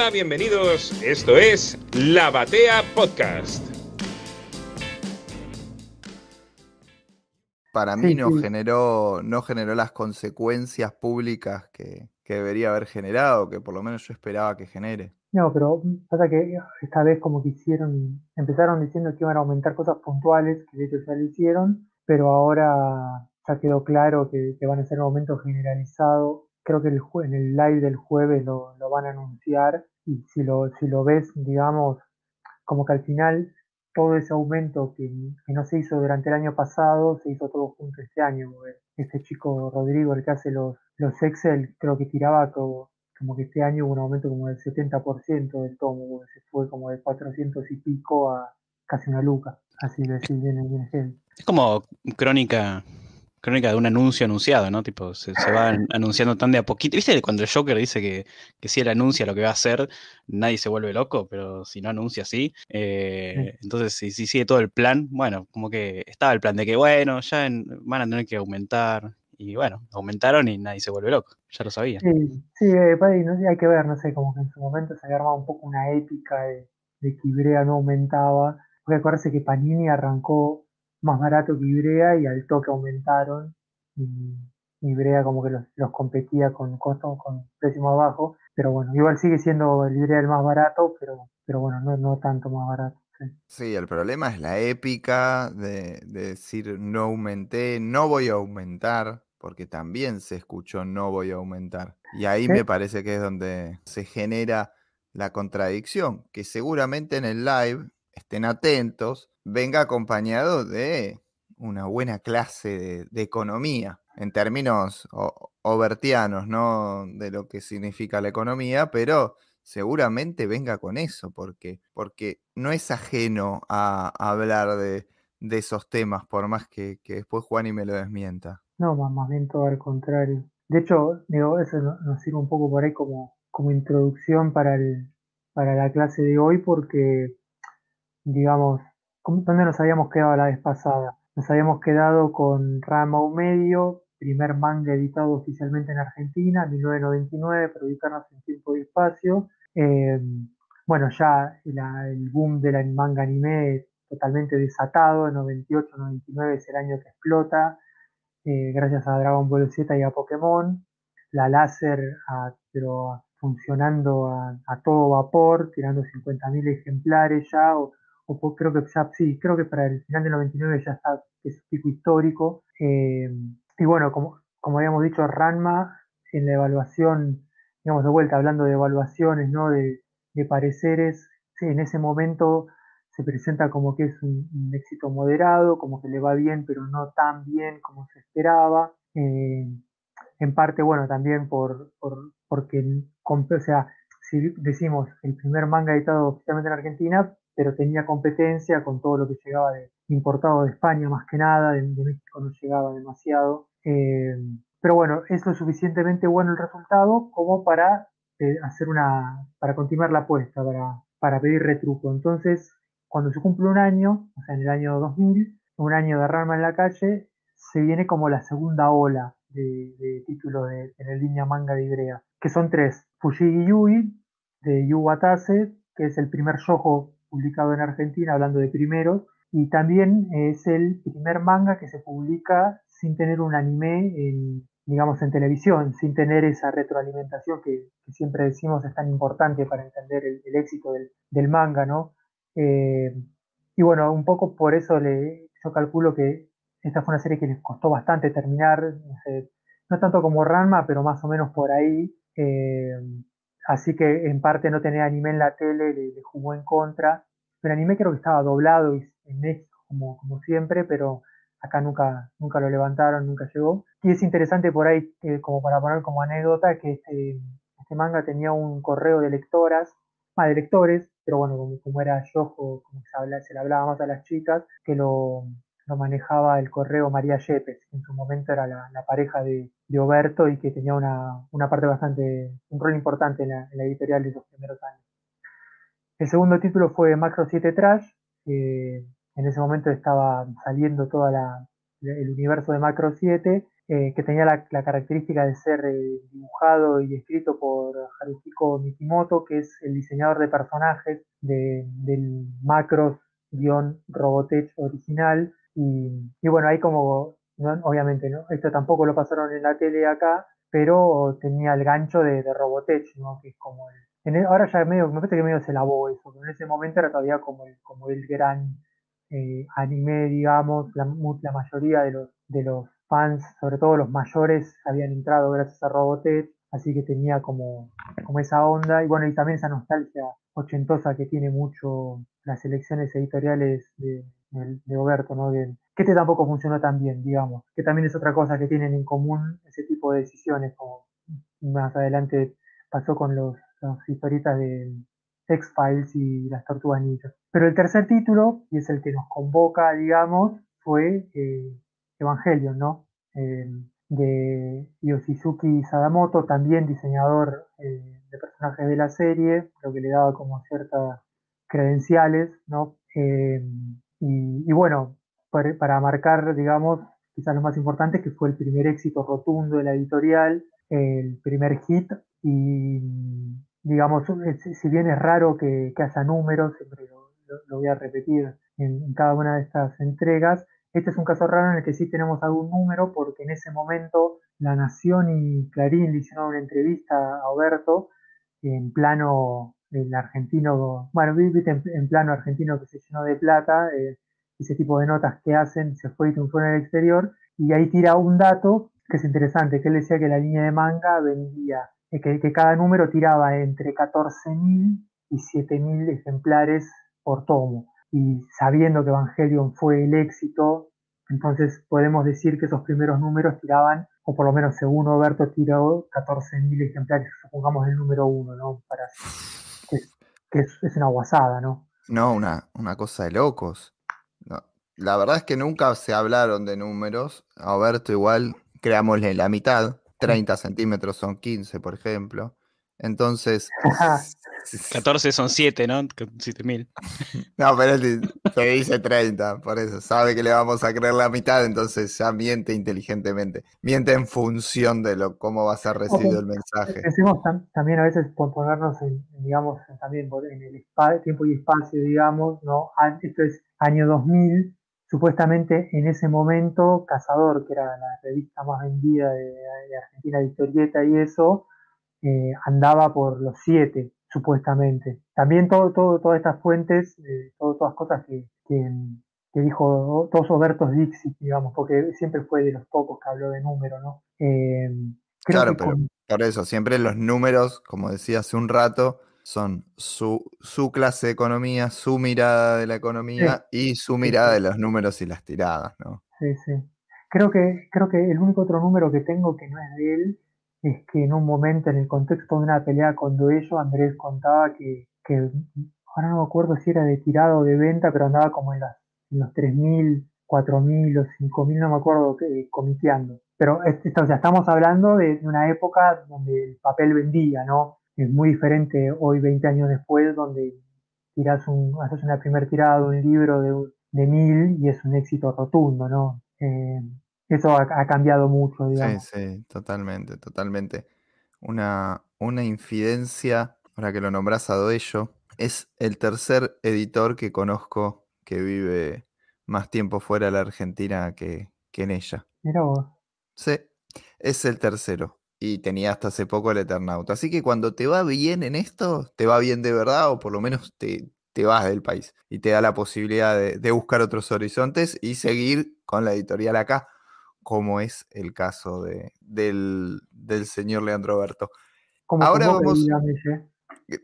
Hola, bienvenidos. Esto es La Batea Podcast. Para mí no generó, no generó las consecuencias públicas que, que debería haber generado, que por lo menos yo esperaba que genere. No, pero pasa que esta vez como que hicieron, empezaron diciendo que iban a aumentar cosas puntuales, que de hecho ya lo hicieron, pero ahora ya quedó claro que, van a ser un aumento generalizado. Creo que el, en el live del jueves lo, van a anunciar y si lo, si lo ves, digamos, como que al final todo ese aumento que, no se hizo durante el año pasado, se hizo todo junto este año. Este chico Rodrigo, el que hace los, los Excel, creo que tiraba como, como que este año hubo un aumento como del 70% del tomo, se fue como de 400 y pico a casi una luca. Así así viene, viene Es como crónica crónica de un anuncio anunciado, ¿no? Tipo, se, va anunciando tan de a poquito. ¿Viste cuando el Joker dice que, que, si él anuncia lo que va a hacer, nadie se vuelve loco, pero si no anuncia así? Eh, entonces, si, si, sigue todo el plan, bueno, como que estaba el plan de que, bueno, ya van a tener que aumentar. Y bueno, aumentaron y nadie se vuelve loco, ya lo sabía. Sí, sí eh, hay que ver, no sé, como que en su momento se había armado un poco una épica de, de que Ibrea no aumentaba. Porque acuérdense que Panini arrancó más barato que Ibrea y al toque aumentaron y Ibrea como que los, competía con costos con precio más bajo, pero bueno, igual sigue siendo el Ibrea el más barato, pero, pero bueno, no, no tanto más barato. Sí. el problema es la épica de, decir no aumenté, no voy a aumentar, porque también se escuchó no voy a aumentar. Y ahí me parece que es donde se genera la contradicción, que seguramente en el live estén atentos, venga acompañado de una buena clase de, economía, en términos obertianos, ¿no? De lo que significa la economía, pero seguramente venga con eso, porque, porque no es ajeno a, hablar de, esos temas, por más que, después Juan y me lo desmienta. No, más, más bien todo al contrario. De hecho, digo, eso nos sirve un poco por ahí como, como introducción para, el, para la clase de hoy, porque, digamos, ¿Dónde nos habíamos quedado la vez pasada? Nos habíamos quedado con Rama Medio, primer manga editado oficialmente en Argentina, 1999, para ubicarnos en tiempo y espacio. Em, bueno, ya el boom del manga anime totalmente desatado, en 98-99 es el año que explota, eh, gracias a Dragon Ball Z y a Pokémon. La láser funcionando a, todo vapor, tirando 50.000 ejemplares ya, creo que ya, sí, creo que para el final del 99 ya está, es pico histórico. Eh, y bueno, como, como habíamos dicho, Ranma, en la evaluación, digamos de vuelta, hablando de evaluaciones, ¿no? De, pareceres, sí, en ese momento se presenta como que es un, éxito moderado, como que le va bien, pero no tan bien como se esperaba. Eh, en parte, bueno, también por, por porque, o sea, si decimos el primer manga editado oficialmente en Argentina, pero tenía competencia con todo lo que llegaba de importado de España más que nada, de, México no llegaba demasiado. Eh, pero bueno, es lo suficientemente bueno el resultado como para eh, hacer una, para continuar la apuesta, para, para pedir retruco. Entonces, cuando se cumple un año, o sea, en el año 2000, un año de Rama en la calle, se viene como la segunda ola de, de títulos de, en el línea manga de Ibrea, que son tres. Fujigi Yui, de Yu Watase, que es el primer yojo publicado en Argentina, hablando de primeros, y también es el primer manga que se publica sin tener un anime en, digamos, en televisión, sin tener esa retroalimentación que, siempre decimos es tan importante para entender el, éxito del, manga, ¿no? Eh, y bueno, un poco por eso le, yo calculo que esta fue una serie que les costó bastante terminar, no, tanto como Ranma, pero más o menos por ahí. Eh, así que en parte no tener anime en la tele le, jugó en contra. El anime creo que estaba doblado en México como, como siempre, pero acá nunca, nunca lo levantaron, nunca llegó. Y es interesante por ahí, eh, como para poner como anécdota, que este, este, manga tenía un correo de lectoras, más de lectores, pero bueno, como, era yo, como se, se le hablaba más a las chicas, que lo, manejaba el correo María Yepes, que en su momento era la, pareja de, de, Oberto y que tenía una, una, parte bastante, un rol importante en la, editorial de esos primeros años. El segundo título fue Macro 7 Trash, que en ese momento estaba saliendo todo el universo de Macro 7, eh, que tenía la, característica de ser eh, dibujado y escrito por Haruhiko Mikimoto, que es el diseñador de personajes del Macros-Robotech original. Y, bueno, ahí como, obviamente, ¿no? esto tampoco lo pasaron en la tele acá, pero tenía el gancho de, Robotech, ¿no? que es como el, ahora ya medio, me parece que medio se lavó eso, pero en ese momento era todavía como el, como el gran eh, anime, digamos, la, la mayoría de los, de los fans, sobre todo los mayores, habían entrado gracias a Robotech, así que tenía como, como esa onda, y bueno, y también esa nostalgia ochentosa que tiene mucho las elecciones editoriales de, de, Oberto, ¿no? que este tampoco funcionó tan bien, digamos, que también es otra cosa que tienen en común ese tipo de decisiones, como más adelante pasó con los, los historietas de X-Files y las Tortugas Ninja. Pero el tercer título, y es el que nos convoca, digamos, fue eh, Evangelion, ¿no? Eh, de Yoshizuki Sadamoto, también diseñador eh, de personajes de la serie, lo que le daba como ciertas credenciales, ¿no? Eh, y, bueno, para, marcar, digamos, quizás lo más importante, que fue el primer éxito rotundo de la editorial, el primer hit, y digamos, si bien es raro que, haya números, siempre lo, voy a repetir en, cada una de estas entregas, este es un caso raro en el que sí tenemos algún número, porque en ese momento La Nación y Clarín le hicieron una entrevista a Oberto en plano el argentino, bueno, viste en, plano argentino que se llenó de plata, eh, ese tipo de notas que hacen, se fue y triunfó en el exterior, y ahí tira un dato que es interesante, que él decía que la línea de manga vendía, eh, que, cada número tiraba entre 14.000 y 7.000 ejemplares por tomo y sabiendo que Evangelion fue el éxito, entonces podemos decir que esos primeros números tiraban, o por lo menos según Oberto tiró 14.000 ejemplares, supongamos el número uno, ¿no? Que, es, una guasada, ¿no? No, una, una cosa de locos. La verdad es que nunca se hablaron de números. A Oberto igual, creámosle la mitad. 30 centímetros son 15, por ejemplo. Entonces, 14 son 7, ¿no? 7000. No, pero él te dice 30, por eso. Sabe que le vamos a creer la mitad, entonces ya miente inteligentemente. Miente en función de lo cómo va a ser recibido el mensaje. Decimos también a veces por ponernos en, digamos, también en el tiempo y espacio, digamos, ¿no? Esto es año 2000. Supuestamente en ese momento, Cazador, que era la revista más vendida de, Argentina de historieta y eso, eh, andaba por los 7 supuestamente. También todo, todo, todas estas fuentes, eh, todas las cosas que, que, dijo todos Obertos Dixit, digamos, porque siempre fue de los pocos que habló de número, ¿no? Eh, claro, pero por eso, siempre los números, como decía hace un rato, son su, su clase de economía, su mirada de la economía y su mirada de los números y las tiradas, ¿no? Sí, sí. Creo que, creo que el único otro número que tengo que no es de él es que en un momento, en el contexto de una pelea con Duello, Andrés contaba que, ahora no me acuerdo si era de tirado o de venta, pero andaba como en, las, en los 3.000, 4.000 o 5.000, no me acuerdo, que, comiteando. Pero o sea, estamos hablando de, una época donde el papel vendía, ¿no? Es muy diferente hoy, 20 años después, donde tiras un, haces una primer tirada de un libro de, de mil y es un éxito rotundo, ¿no? Eh, eso ha, cambiado mucho, digamos. Sí, sí, totalmente, totalmente. Una, una infidencia, ahora que lo nombras a Doello, es el tercer editor que conozco que vive más tiempo fuera de la Argentina que, en ella. Mira vos. Sí, es el tercero. Y tenía hasta hace poco el Eternauta. Así que cuando te va bien en esto, te va bien de verdad, o por lo menos te, te vas del país. Y te da la posibilidad de, de buscar otros horizontes y seguir con la editorial acá como es el caso de, del, señor Leandro Berto. Ahora vamos.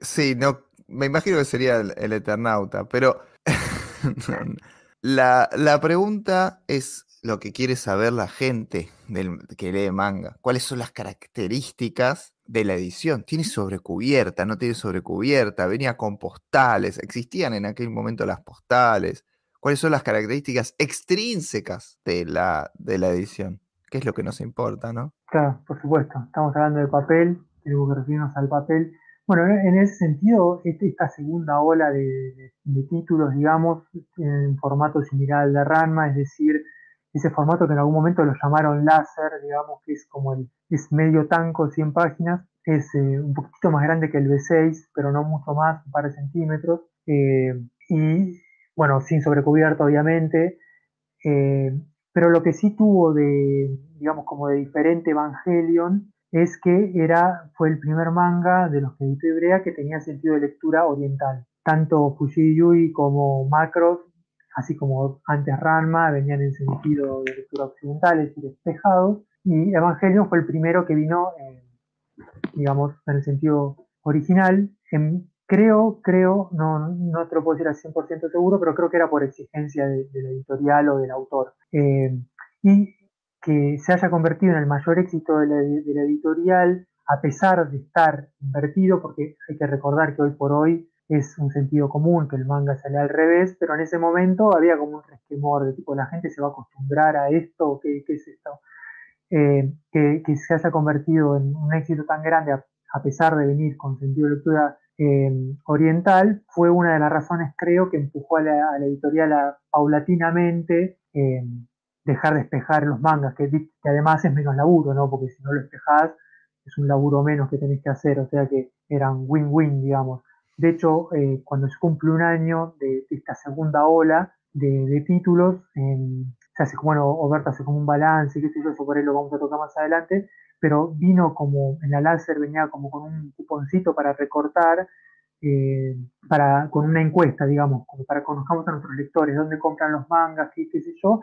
Sí, no, me imagino que sería el, Eternauta, pero la, pregunta es lo que quiere saber la gente del, que lee manga. ¿Cuáles son las características de la edición? ¿Tiene sobrecubierta? ¿No tiene sobrecubierta? ¿Venía con postales? ¿Existían en aquel momento las postales? Cuáles son las características extrínsecas de la, de la edición, que es lo que nos importa, ¿no? Claro, por supuesto. Estamos hablando de papel, tenemos que referirnos al papel. Bueno, en ese sentido, este, esta segunda ola de, títulos, digamos, en formato similar al de Ranma, es decir, ese formato que en algún momento lo llamaron láser, digamos que es como el, es medio tanco, 100 páginas, es eh, un poquito más grande que el B6, pero no mucho más, un par de centímetros, eh, y bueno, sin sobrecubierta obviamente, eh, pero lo que sí tuvo de, digamos, como de diferente Evangelion es que era, fue el primer manga de los que editó Ibrea que tenía sentido de lectura oriental. Tanto Fushigi como Macros, así como antes Ranma, venían en sentido de lectura occidentales y despejados. Y Evangelion fue el primero que vino, digamos, en el sentido original. Creo, creo, no, no te lo puedo decir al 100% seguro, pero creo que era por exigencia de, la editorial o del autor. Eh, y que se haya convertido en el mayor éxito de la, editorial, a pesar de estar invertido, porque hay que recordar que hoy por hoy es un sentido común que el manga sale al revés, pero en ese momento había como un resquemor de tipo, la gente se va a acostumbrar a esto, ¿qué, qué es esto? Eh, que, se haya convertido en un éxito tan grande a, pesar de venir con sentido de lectura oriental, fue una de las razones, creo, que empujó a la, editorial a, paulatinamente eh, dejar de espejar los mangas, que, además es menos laburo, ¿no? Porque si no lo espejás, es un laburo menos que tenés que hacer, o sea que eran win-win, digamos. De hecho, eh, cuando se cumple un año de, esta segunda ola de, títulos, se hace bueno, Oberto hace como un balance, qué sé yo, eso por ahí lo vamos a tocar más adelante, pero vino como, en la láser venía como con un cuponcito para recortar, eh, para, con una encuesta, digamos, como para que conozcamos a nuestros lectores, dónde compran los mangas, qué, qué sé yo,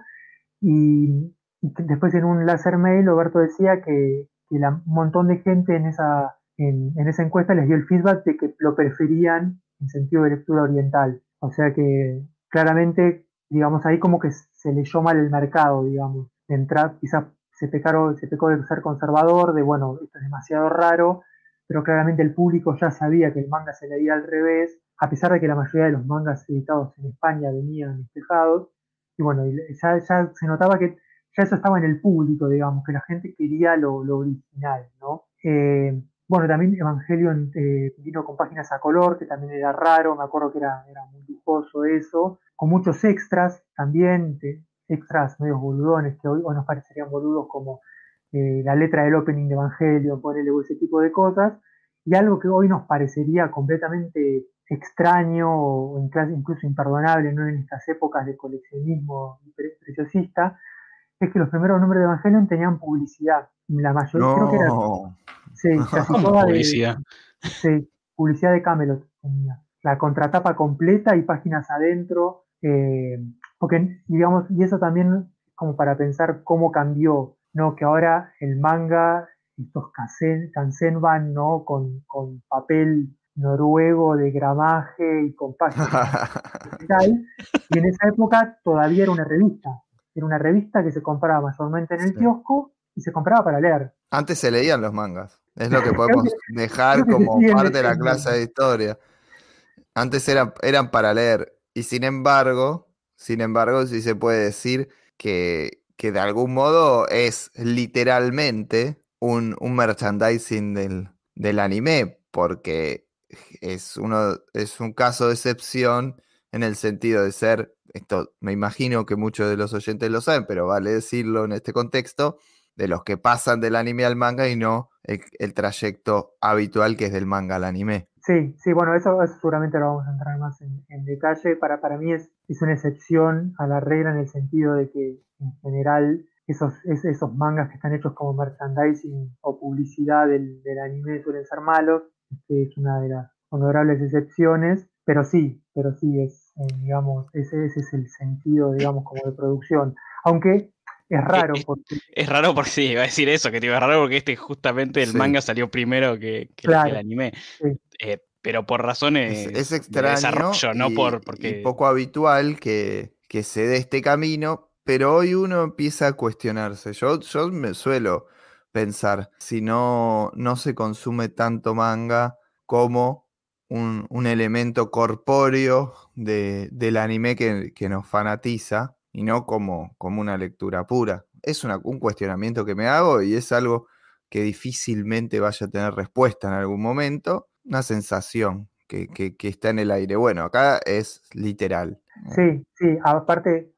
y, después en un láser mail, Roberto decía que, un montón de gente en esa, en, esa encuesta les dio el feedback de que lo preferían en sentido de lectura oriental. O sea que claramente, digamos, ahí como que se leyó mal el mercado, digamos. Entrar, quizás se, pecaron, se pecó de ser conservador, de bueno, esto es demasiado raro, pero claramente el público ya sabía que el manga se leía al revés, a pesar de que la mayoría de los mangas editados en España venían despejados, y bueno, ya, se notaba que ya eso estaba en el público, digamos, que la gente quería lo, original, ¿no? Eh, bueno, también Evangelion eh, vino con páginas a color, que también era raro, me acuerdo que era, era muy lujoso eso, con muchos extras también, extras medios boludones, que hoy, nos parecerían boludos como eh, la letra del opening de Evangelion, ponerle ese tipo de cosas, y algo que hoy nos parecería completamente extraño o incluso imperdonable ¿no? en estas épocas de coleccionismo preciosista, es que los primeros nombres de Evangelion tenían publicidad. La mayoría creo que era. Sí, casi toda publicidad. De, sí, publicidad de Camelot tenía. La contratapa completa y páginas adentro. Eh, porque, digamos, y eso también como para pensar cómo cambió, ¿no? Que ahora el manga, estos kansen, ¿no? Con, con papel noruego de gramaje y con y en esa época todavía era una revista. Era una revista que se compraba mayormente en el kiosco y se compraba para leer. Antes se leían los mangas. Es lo que podemos dejar como parte de la clase de historia. Antes eran, eran para leer. Y sin embargo, sin embargo, sí se puede decir que, que de algún modo es literalmente un, un merchandising del, del anime. Porque es, uno, es un caso de excepción en el sentido de ser, esto me imagino que muchos de los oyentes lo saben, pero vale decirlo en este contexto, de los que pasan del anime al manga y no el, trayecto habitual que es del manga al anime. Sí, sí, bueno, eso, seguramente lo vamos a entrar más en, detalle. Para, para mí es, es, una excepción a la regla en el sentido de que en general esos, esos mangas que están hechos como merchandising o publicidad del, del anime suelen ser malos que es una de las honorables excepciones, pero sí, pero sí es, eh, digamos, ese, ese, es el sentido, digamos, como de producción. Aunque es raro porque... Es, raro porque sí, iba a decir eso, que te iba raro porque este justamente el manga salió primero que, el anime. Eh, pero por razones es, extraño de desarrollo, no por porque... poco habitual que, que se dé este camino, pero hoy uno empieza a cuestionarse. Yo, yo me suelo pensar si no, no se consume tanto manga como un, elemento corpóreo del anime que, nos fanatiza y no como, como una lectura pura. Es un cuestionamiento que me hago y es algo que difícilmente vaya a tener respuesta en algún momento, una sensación que, que está en el aire. Bueno, acá es literal. Sí, sí, aparte,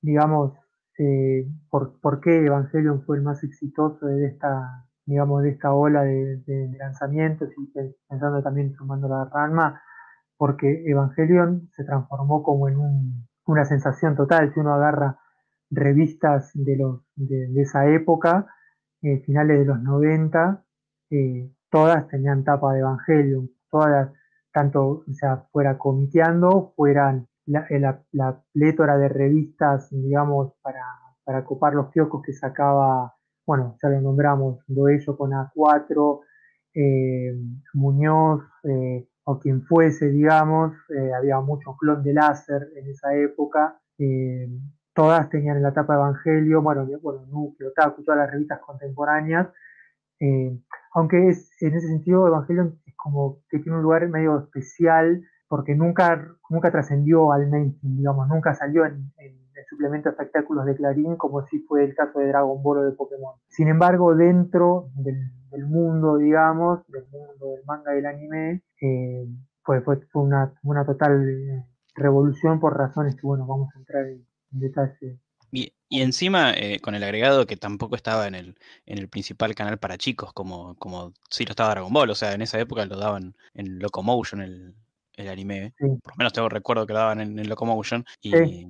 digamos, eh, por, por, qué Evangelion fue el más exitoso de esta, digamos, de esta ola de, lanzamientos y pensando también sumando la Ranma, porque Evangelion se transformó como en una sensación total. Si uno agarra revistas de, los, de, esa época, eh, finales de los 90, eh, todas tenían tapa de Evangelion, todas, tanto o sea, fuera comiteando, fueran la, eh, la, plétora de revistas, digamos, para, para copar los kioscos que sacaba, bueno, ya lo nombramos, Doello con A4, eh, Muñoz, eh, o quien fuese, digamos, había mucho clon de láser en esa época, todas tenían en la tapa Evangelio, bueno, bueno Núcleo, Taku, todas las revistas contemporáneas, aunque es, en ese sentido Evangelio es como que tiene un lugar medio especial porque nunca, nunca trascendió al mainstream, digamos, nunca salió en, el suplemento de espectáculos de Clarín, como si fue el caso de Dragon Ball o de Pokémon. Sin embargo, dentro del, mundo, digamos, del mundo del manga y del anime, eh, fue, fue, una, una, total eh, revolución por razones que, bueno, vamos a entrar en, detalle. Y, y encima, eh, con el agregado que tampoco estaba en el, en el principal canal para chicos, como, como sí lo estaba Dragon Ball, o sea, en esa época lo daban en Locomotion, el, el anime. Por lo menos tengo recuerdo que lo daban en, Locomotion. Y,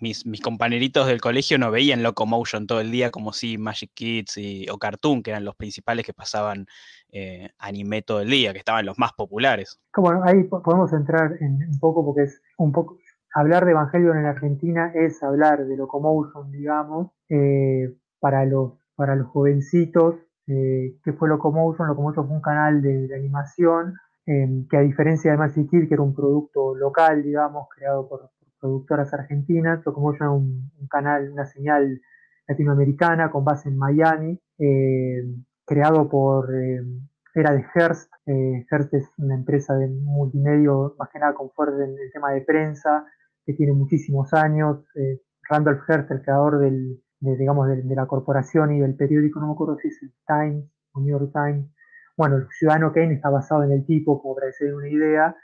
mis, mis, compañeritos del colegio no veían Locomotion todo el día como si Magic Kids y, o Cartoon, que eran los principales que pasaban eh, anime todo el día, que estaban los más populares. Bueno, ahí podemos entrar en un poco porque es un poco. Hablar de Evangelion en Argentina es hablar de Locomotion, digamos, eh, para, los, para los jovencitos. Eh, ¿Qué fue Locomotion? Locomotion fue un canal de animación Em, que a diferencia de Magic Kid, que era un producto local, digamos, creado por, productoras argentinas, Locomotion un, un canal, una señal latinoamericana con base en Miami, em, creado por, em, era de Hearst, eh, Hearst es una empresa de multimedio, más que nada con fuerte en el tema de prensa, que tiene muchísimos años, eh, Randolph Hearst, el creador del, de, digamos, de, de, la corporación y del periódico, no me acuerdo si es el Times o New York Times, bueno, el ciudadano Kane está basado en el tipo, como para decir una idea.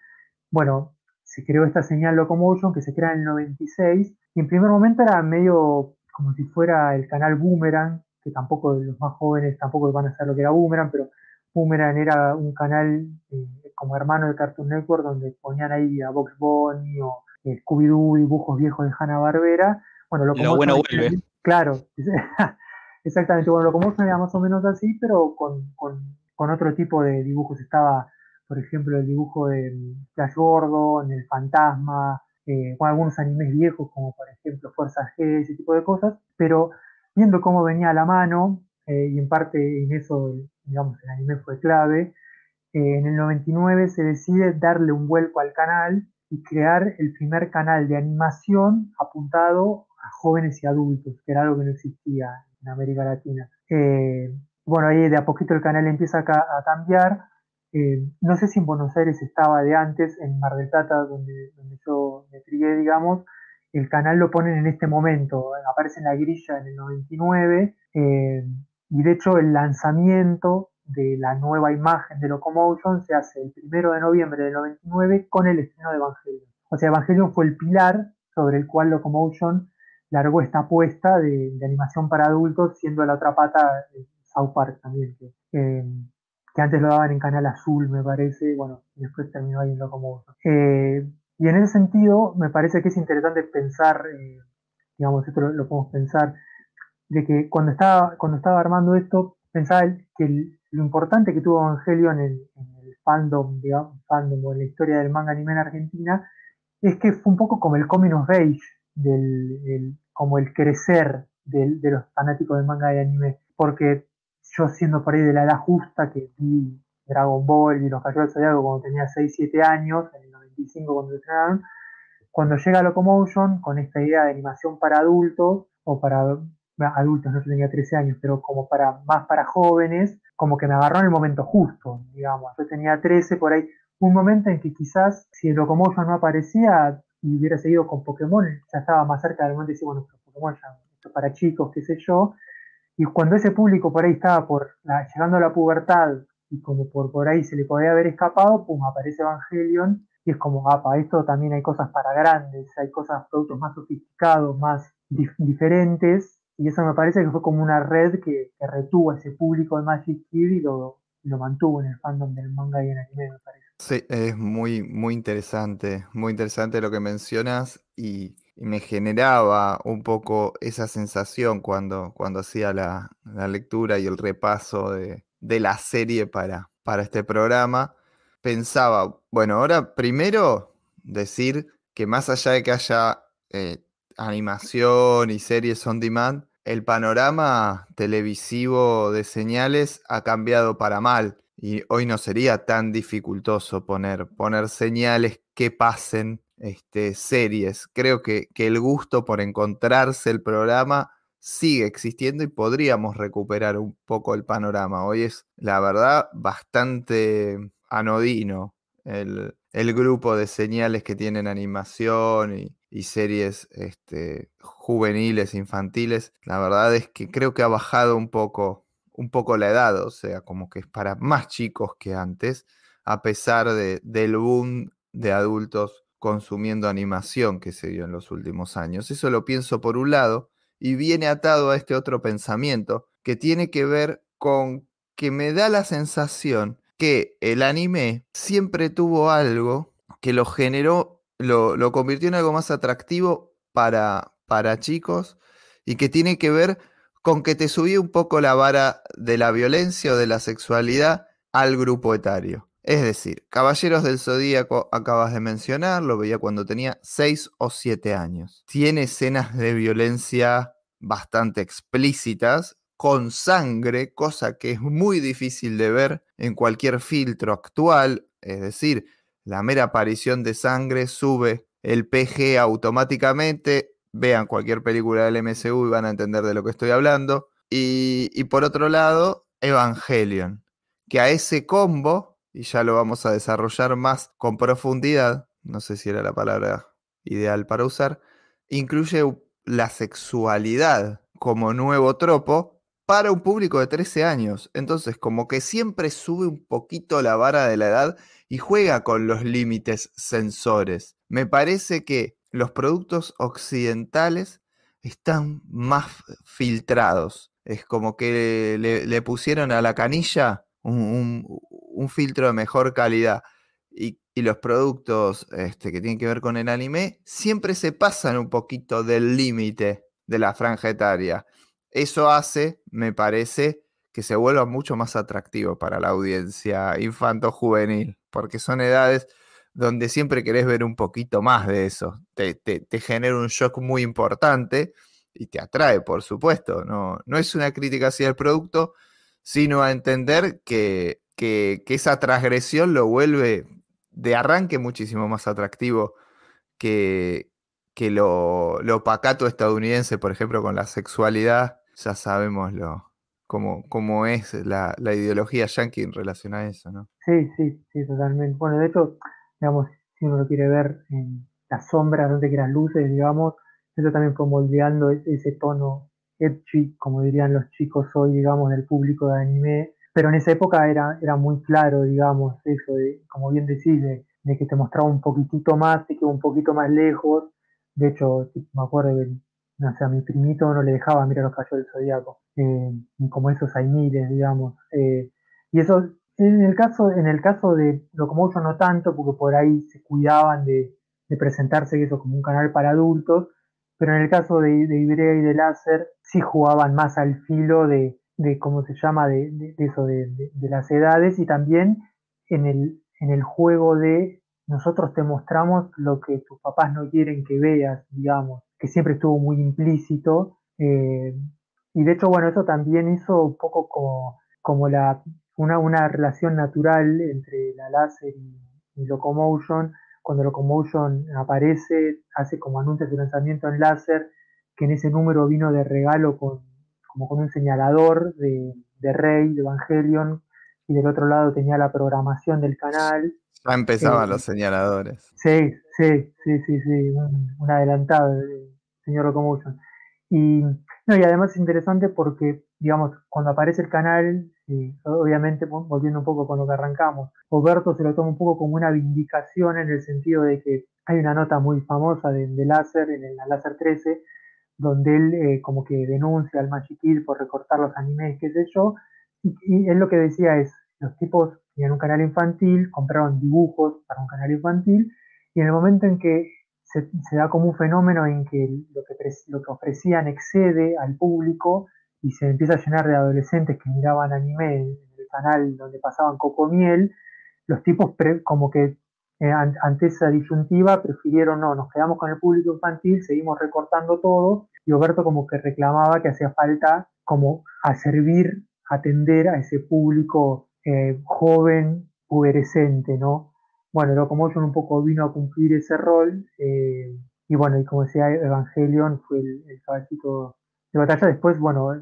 Bueno, se creó esta señal Locomotion que se crea en el 96 y en primer momento era medio como si fuera el canal Boomerang, que tampoco los más jóvenes tampoco van a saber lo que era Boomerang, pero Boomerang era un canal eh, como hermano de Cartoon Network donde ponían ahí a Box Bunny o Scooby-Doo, dibujos viejos de Hanna-Barbera. Bueno, lo bueno vuelve. Claro, exactamente. Bueno, Locomotion era más o menos así, pero con, con con otro tipo de dibujos. Estaba, por ejemplo, el dibujo de Flash Gordon, el fantasma, eh, con algunos animes viejos, como por ejemplo Fuerza G, ese tipo de cosas, pero viendo cómo venía a la mano, eh, y en parte en eso, digamos, el anime fue clave, eh, en el 99 se decide darle un vuelco al canal y crear el primer canal de animación apuntado a jóvenes y adultos, que era algo que no existía en América Latina bueno, ahí de a poquito el canal empieza a, cambiar. Eh, no sé si en Buenos Aires estaba de antes, en Mar del Plata, donde, yo me crié, digamos. El canal lo ponen en este momento, aparece en la grilla en el 99, eh, y de hecho el lanzamiento de la nueva imagen de Locomotion se hace el primero de noviembre del 99 con el estreno de Evangelion. O sea, Evangelion fue el pilar sobre el cual Locomotion largó esta apuesta de, animación para adultos, siendo la otra pata South Park también, que, antes lo daban en Canal Azul, me parece, bueno, y después terminó ahí en Locomotion. Eh, y en ese sentido, me parece que es interesante pensar, eh, digamos, esto lo, podemos pensar, de que cuando estaba, cuando estaba armando esto, pensaba que lo importante que tuvo Evangelion en, en el fandom, digamos, fandom o en la historia del manga anime en Argentina, es que fue un poco como el coming of age, del, como el crecer de los fanáticos del manga y anime, porque yo siendo por ahí de la edad justa que vi Dragon Ball y los Caballeros del Zodiaco cuando tenía 6, 7 años, en el 95 cuando se estrenaron, cuando llega Locomotion con esta idea de animación para adultos, o para adultos, no yo tenía 13 años, pero como para más para jóvenes, como que me agarró en el momento justo, digamos. Yo tenía 13 por ahí, un momento en que quizás si el Locomotion no aparecía y hubiera seguido con Pokémon, ya estaba más cerca del momento de decir, bueno, Pokémon ya para chicos, qué sé yo, y cuando ese público por ahí estaba por llegando a la pubertad y como por, por ahí se le podía haber escapado, pum, aparece Evangelion y es como, apa, esto también hay cosas para grandes, hay cosas, productos más sofisticados, más, diferentes y eso me parece que fue como una red que, retuvo a ese público de Magic Kid y lo, lo mantuvo en el fandom del manga y en anime, me parece. Sí, es muy, muy interesante, muy interesante lo que mencionas y, me generaba un poco esa sensación cuando, cuando hacía la, lectura y el repaso de, la serie para, para este programa. Pensaba, bueno, ahora primero decir que más allá de que haya eh, animación y series on demand, el panorama televisivo de señales ha cambiado para mal y hoy no sería tan dificultoso poner, poner señales que pasen este, series. Creo que, que el gusto por encontrarse el programa sigue existiendo y podríamos recuperar un poco el panorama. Hoy es, la verdad, bastante anodino el, el grupo de señales que tienen animación y, y series este, juveniles, infantiles, la verdad es que creo que ha bajado un poco, un poco la edad, o sea, como que es para más chicos que antes, a pesar de, del boom de adultos consumiendo animación que se dio en los últimos años. Eso lo pienso por un lado y viene atado a este otro pensamiento que tiene que ver con que me da la sensación que el anime siempre tuvo algo que lo generó lo, convirtió en algo más atractivo para, para chicos y que tiene que ver con que te subí un poco la vara de la violencia o de la sexualidad al grupo etario. Es decir, Caballeros del Zodíaco acabas de mencionar, lo veía cuando tenía 6 o 7 años. Tiene escenas de violencia bastante explícitas, con sangre, cosa que es muy difícil de ver en cualquier filtro actual, es decir, la mera aparición de sangre sube el PG automáticamente. Vean cualquier película del MCU y van a entender de lo que estoy hablando. Y, por otro lado, Evangelion, que a ese combo, y ya lo vamos a desarrollar más con profundidad, no sé si era la palabra ideal para usar, incluye la sexualidad como nuevo tropo para un público de 13 años. Entonces, como que siempre sube un poquito la vara de la edad y juega con los límites sensores. Me parece que los productos occidentales están más filtrados. Es como que le, pusieron a la canilla un, filtro de mejor calidad. Y, los productos este, que tienen que ver con el anime siempre se pasan un poquito del límite de la franja etaria. Eso hace, me parece, que se vuelva mucho más atractivo para la audiencia infanto-juvenil porque son edades donde siempre querés ver un poquito más de eso. Te, genera un shock muy importante y te atrae, por supuesto. No, no es una crítica hacia el producto, sino a entender que, esa transgresión lo vuelve de arranque muchísimo más atractivo que, que lo, lo pacato estadounidense, por ejemplo, con la sexualidad. Ya sabemos lo, cómo, es la, ideología yankee en relación a eso, ¿no? Sí, sí, sí, totalmente. Bueno, de hecho, digamos, si uno lo quiere ver en las sombras, donde que las luces, digamos, eso también fue moldeando e-, ese tono edgy, como dirían los chicos hoy, digamos, del público de anime. Pero en esa época era, era muy claro, digamos, eso de, como bien decís, de, que te mostraba un poquitito más, te quedó un poquito más lejos. De hecho, me acuerdo de no sé, a mi primito no le dejaba mirar los caballos del zodiaco, eh, como esos hay miles, digamos. Eh, y eso, en el caso, en el caso de Locomotion no tanto, porque por ahí se cuidaban de, presentarse eso como un canal para adultos, pero en el caso de, de Ibrea y de Láser sí jugaban más al filo de, de ¿cómo se llama?, de, eso, de, las edades y también en el, en el juego de nosotros te mostramos lo que tus papás no quieren que veas, digamos que siempre estuvo muy implícito. Eh, y de hecho, bueno, eso también hizo un poco como, como la, una, una relación natural entre la láser y, Locomotion. Cuando Locomotion aparece, hace como anuncia su lanzamiento en láser, que en ese número vino de regalo con, como con un señalador de, de Rey, de Evangelion, y del otro lado tenía la programación del canal. Ya empezaban eh, los señaladores. Sí, sí, sí, sí, sí, un, adelantado señor Locomotion. Y, no, y además es interesante porque, digamos, cuando aparece el canal, obviamente volviendo un poco con lo que arrancamos, Roberto se lo toma un poco como una vindicación en el sentido de que hay una nota muy famosa de, de láser, en la láser 13, donde él eh, como que denuncia al Magic por recortar los animes, qué sé yo, y, y él lo que decía es, los tipos tenían un canal infantil, compraron dibujos para un canal infantil, y en el momento en que se, da como un fenómeno en que lo que, lo que ofrecían excede al público y se empieza a llenar de adolescentes que miraban anime en el canal donde pasaban Coco Miel, los tipos pre- como que eh, an- ante esa disyuntiva prefirieron no, nos quedamos con el público infantil, seguimos recortando todo y Oberto como que reclamaba que hacía falta como a servir, atender a ese público eh, joven, puberescente, ¿no? Bueno, Locomotion un poco vino a cumplir ese rol eh, y bueno, y como decía Evangelion fue el, caballito de batalla. Después, bueno,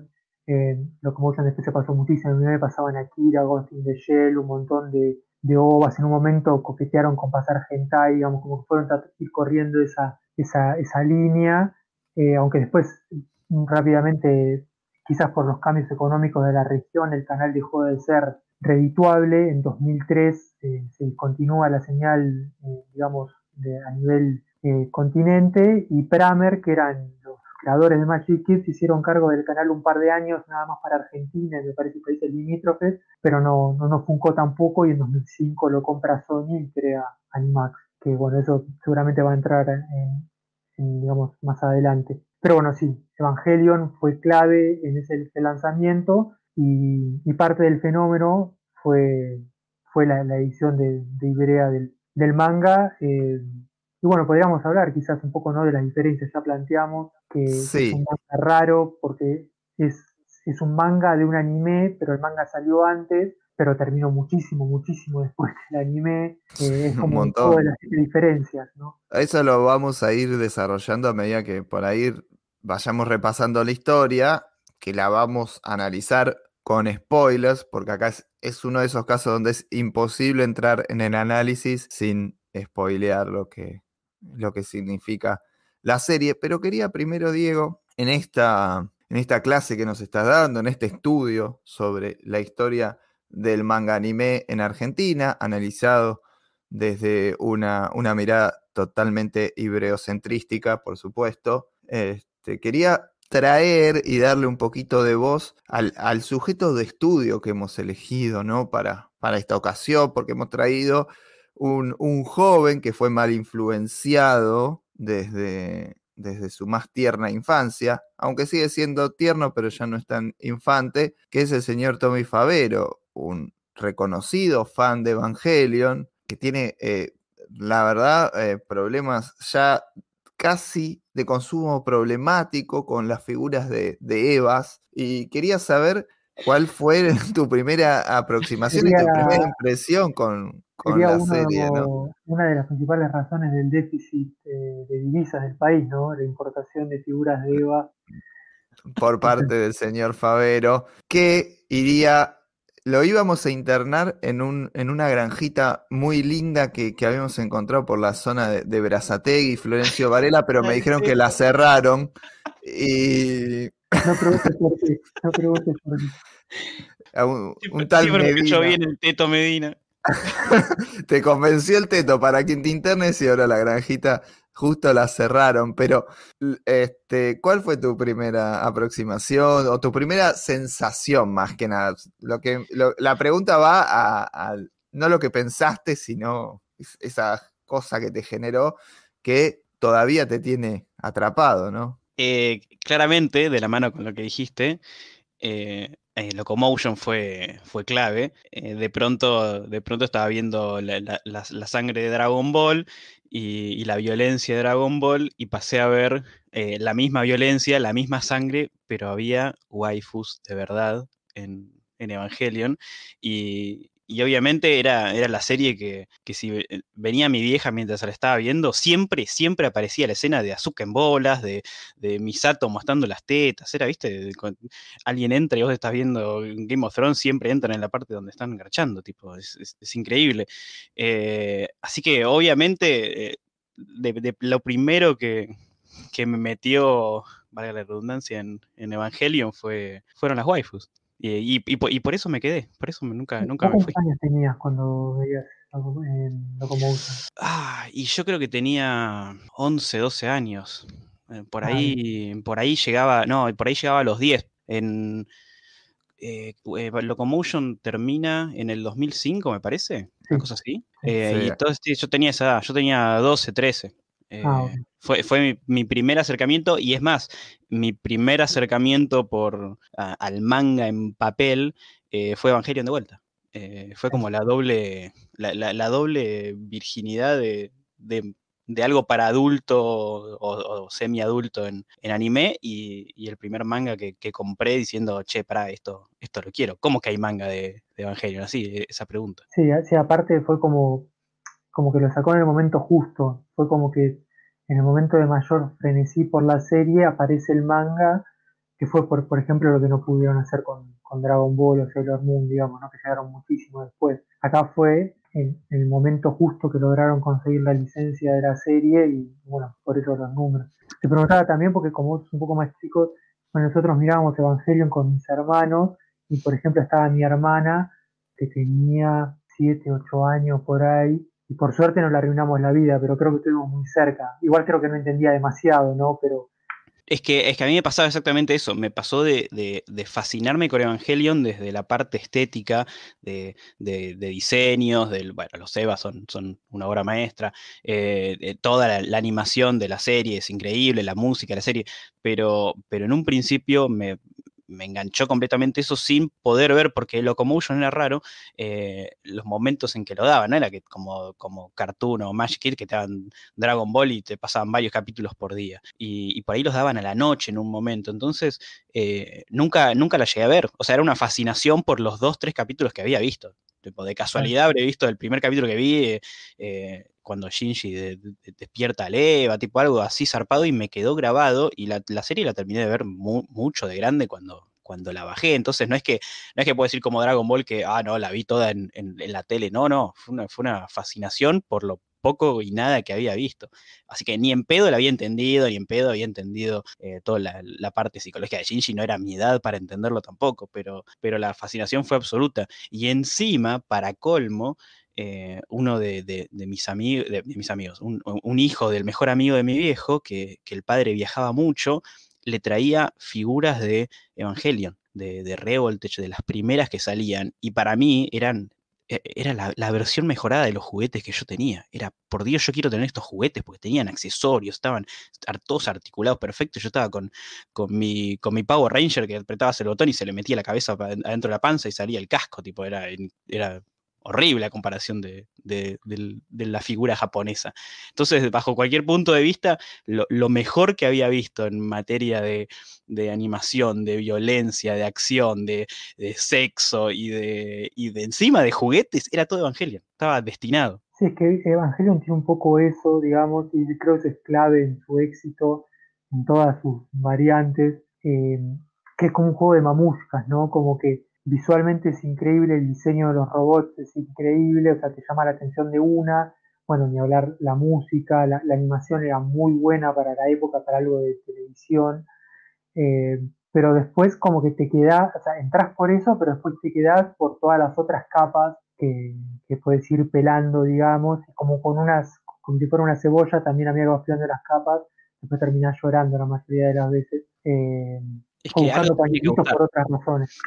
eh, Locomotion después se pasó muchísimo, me pasaban Akira, Ghost in the Shell, un montón de, de ovas, en un momento coquetearon con pasar hentai, digamos, como fueron a ir corriendo esa, esa, esa línea, eh, aunque después rápidamente, quizás por los cambios económicos de la región, el canal dejó de ser redituable. En 2003 eh, se discontinúa la señal, eh, digamos, de, a nivel eh, continente y Pramer, que eran los creadores de Magic Kids, hicieron cargo del canal un par de años, nada más para Argentina, y me parece países limítrofes, pero no, no nos funcó tampoco y en 2005 lo compra Sony y crea Animax, que bueno, eso seguramente va a entrar en, digamos, más adelante. Pero bueno, sí, Evangelion fue clave en ese lanzamiento y, y, parte del fenómeno fue, fue la, la edición de, de Iberia del, del manga. Eh, y bueno, podríamos hablar quizás un poco ¿no? de las diferencias, ya planteamos que, Sí. es un manga raro porque es, es un manga de un anime, pero el manga salió antes, pero terminó muchísimo, muchísimo después del anime. Eh, es como un montón. de las diferencias, ¿no? Eso lo vamos a ir desarrollando a medida que por ahí vayamos repasando la historia, que la vamos a analizar con spoilers, porque acá es, uno de esos casos donde es imposible entrar en el análisis sin spoilear lo que, lo que significa la serie. Pero quería primero, Diego, en esta, en esta clase que nos estás dando, en este estudio sobre la historia del manga anime en Argentina, analizado desde una, una mirada totalmente ibreocentrística, por supuesto. Este, quería traer y darle un poquito de voz al, al sujeto de estudio que hemos elegido ¿no? para, para esta ocasión, porque hemos traído un, un joven que fue mal influenciado desde, desde su más tierna infancia, aunque sigue siendo tierno, pero ya no es tan infante, que es el señor Tommy Favero, un reconocido fan de Evangelion, que tiene, eh, la verdad, eh, problemas ya casi de consumo problemático con las figuras de, de Evas. Y quería saber cuál fue tu primera aproximación y tu Sería- primera impresión con, con Sería la uno- serie, ¿no? una de las principales razones del déficit eh, de divisas del país, ¿no? La importación de figuras de EVA. por parte del señor Favero, que iría, lo íbamos a internar en, un, en una granjita muy linda que, que habíamos encontrado por la zona de, de Berazategui, Florencio Varela, pero me dijeron que la cerraron y No preguntes por qué, no preguntes por qué. un, Siempre, un tal Medina bien el Teto Medina. te convenció el teto para que te internes y ahora la granjita justo la cerraron, pero este, ¿cuál fue tu primera aproximación o tu primera sensación más que nada? Lo que, la pregunta va a, no lo que pensaste, sino es- esa cosa que te generó que todavía te tiene atrapado, ¿no? Eh, claramente, de la mano con lo que dijiste, eh, eh, Locomotion fue, fue clave. De, pronto, de pronto estaba viendo la sangre de Dragon Ball y, la violencia de Dragon Ball y pasé a ver eh, la misma violencia, la misma sangre, pero había waifus de verdad en, en Evangelion. Y, y obviamente era, era la serie que, que si ve- venía mi vieja mientras la estaba viendo, siempre, siempre aparecía la escena de Azuka en bolas, de, de Misato mostrando las tetas, era, viste, con- alguien entra y vos estás viendo Game of Thrones, siempre entran en la parte donde están garchando, tipo, es, increíble. Eh, así que obviamente, eh, lo primero que, que me metió, valga la redundancia, en, en Evangelion fue, fueron las waifus. Y, y- y por, y por eso me quedé, por eso me- nunca, nunca me ¿Cuántos fui. años tenías cuando veías Locomotion? Ah, y yo creo que tenía 11, 12 años. Eh, por ahí, por ahí llegaba, no, por ahí llegaba a los 10. En eh, eh, Locomotion termina en el 2005, me parece, una cosa así. Eh, y entonces yo tenía esa edad, yo tenía 12, 13. Ah, fue, fue mi, primer acercamiento y es más, mi primer acercamiento por, al manga en papel fue Evangelion de vuelta. fue como la doble, la, doble virginidad de, de algo para adulto o, semi-adulto en, anime y, el primer manga que, compré diciendo, che, para esto, esto lo quiero. ¿Cómo que hay manga de, de Evangelion? Así, e, esa pregunta. Sí, sí, aparte fue como, como que lo sacó en el momento justo. Fue como que en el momento de mayor frenesí por la serie aparece el manga, que fue por, por ejemplo lo que no pudieron hacer con, con Dragon Ball o Sailor Moon, digamos, ¿no? que llegaron muchísimo después. Acá fue en, el momento justo que lograron conseguir la licencia de la serie y bueno, por eso los números. Te preguntaba también porque como es un poco más chico, nosotros mirábamos Evangelion con mis hermanos y por ejemplo estaba mi hermana que tenía 7, 8 años por ahí y por suerte no le arruinamos la vida, pero creo que estuvimos muy cerca. Igual creo que no entendía demasiado, ¿no? Pero es que, es que a mí me pasaba exactamente eso, me pasó de, fascinarme con Evangelion desde la parte estética, de, diseños, del, bueno, los Evas son, son una obra maestra, eh, toda la, animación de la serie es increíble, la música de la serie, pero, pero en un principio me, me enganchó completamente eso sin poder ver, porque Locomotion era raro, eh, los momentos en que lo daban. Era que como, como Cartoon o Magic Kid que te daban Dragon Ball y te pasaban varios capítulos por día. Y, por ahí los daban a la noche en un momento. Entonces, eh, nunca, nunca la llegué a ver. O sea, era una fascinación por los dos, tres capítulos que había visto. Tipo, de casualidad habré visto el primer capítulo que vi. Eh, cuando Shinji despierta a Eva, tipo algo así zarpado, y me quedó grabado. Y la, serie la terminé de ver mucho de grande cuando, cuando la bajé. Entonces no es que no es que puedo decir como Dragon Ball que, ah, no, la vi toda en, la tele. No, no, fue una, fue una fascinación por lo poco y nada que había visto. Así que ni en pedo la había entendido, ni en pedo había entendido eh, toda la, parte psicológica de Shinji, no era mi edad para entenderlo tampoco, pero, pero la fascinación fue absoluta. Y encima, para colmo, eh, uno de, mis amigos, de, mis amigos, un, hijo del mejor amigo de mi viejo, que, el padre viajaba mucho, le traía figuras de Evangelion, de, de Revoltage, de las primeras que salían, y para mí eran era la, versión mejorada de los juguetes que yo tenía. Era, por Dios, yo quiero tener estos juguetes porque tenían accesorios, estaban todos articulados perfectos. Yo estaba con, con, mi, con mi Power Ranger que apretabas el botón y se le metía la cabeza adentro de la panza y salía el casco, tipo, era, era horrible a comparación de, la figura japonesa. Entonces, bajo cualquier punto de vista, lo, mejor que había visto en materia de, animación, de violencia, de acción, de, sexo y de, y de encima de juguetes, era todo Evangelion, estaba destinado. Sí, es que Evangelion tiene un poco eso, digamos, y creo que es clave en su éxito, en todas sus variantes, eh, que es como un juego de mamuscas, ¿no? Como que Visualmente es increíble, el diseño de los robots es increíble, o sea, te llama la atención de una. Bueno, ni hablar la música, la, animación era muy buena para la época, para algo de televisión. Eh, pero después como que te quedas, o sea, entras por eso, pero después te quedas por todas las otras capas que, puedes ir pelando, digamos, y como con unas, como si fuera una cebolla, también a mí vas pelando las capas, después terminás llorando la mayoría de las veces. Eh, es que buscando por otras razones.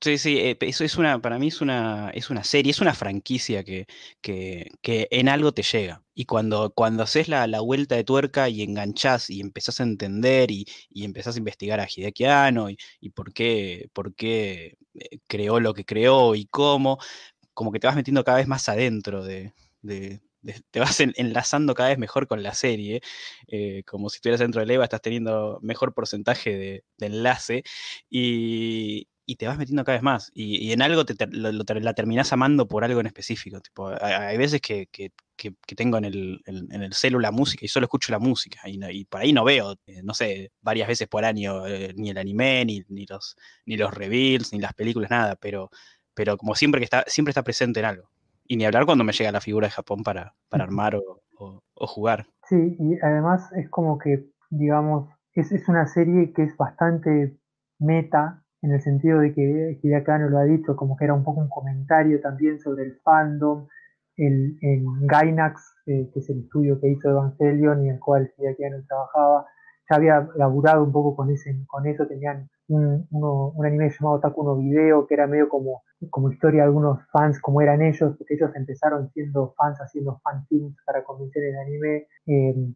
Sí, sí, eh, eso es una, para mí es una, es una serie, es una franquicia que, que, que en algo te llega. Y cuando, cuando haces la, la, vuelta de tuerca y enganchás y empezás a entender y, y empezás a investigar a Hideaki y, y, por qué, por qué eh, creó lo que creó y cómo, como que te vas metiendo cada vez más adentro de, de, te vas enlazando cada vez mejor con la serie, eh, como si estuvieras dentro de EVA, estás teniendo mejor porcentaje de enlace, y, y te vas metiendo cada vez más. Y, en algo te, la terminás amando por algo en específico. Tipo, hay, veces que, tengo en el, en, el celu la música y solo escucho la música. Y, por ahí no veo, eh, no sé, varias veces por año eh, ni el anime, ni, ni, los, ni los reveals, ni las películas, nada. Pero, pero como siempre que está, siempre está presente en algo. Y ni hablar cuando me llega la figura de Japón para, para armar o, o, jugar. Sí, y además es como que, digamos, es, es una serie que es bastante meta en el sentido de que Hideaki lo ha dicho, como que era un poco un comentario también sobre el fandom, el, en Gainax, eh, que es el estudio que hizo Evangelion y en el cual Hideaki trabajaba, ya había laburado un poco con, ese, con eso, tenían un, un anime llamado Taku no Video, que era medio como, como historia de algunos fans, como eran ellos, porque ellos empezaron siendo fans haciendo fanfilms para convenciones de anime. Eh,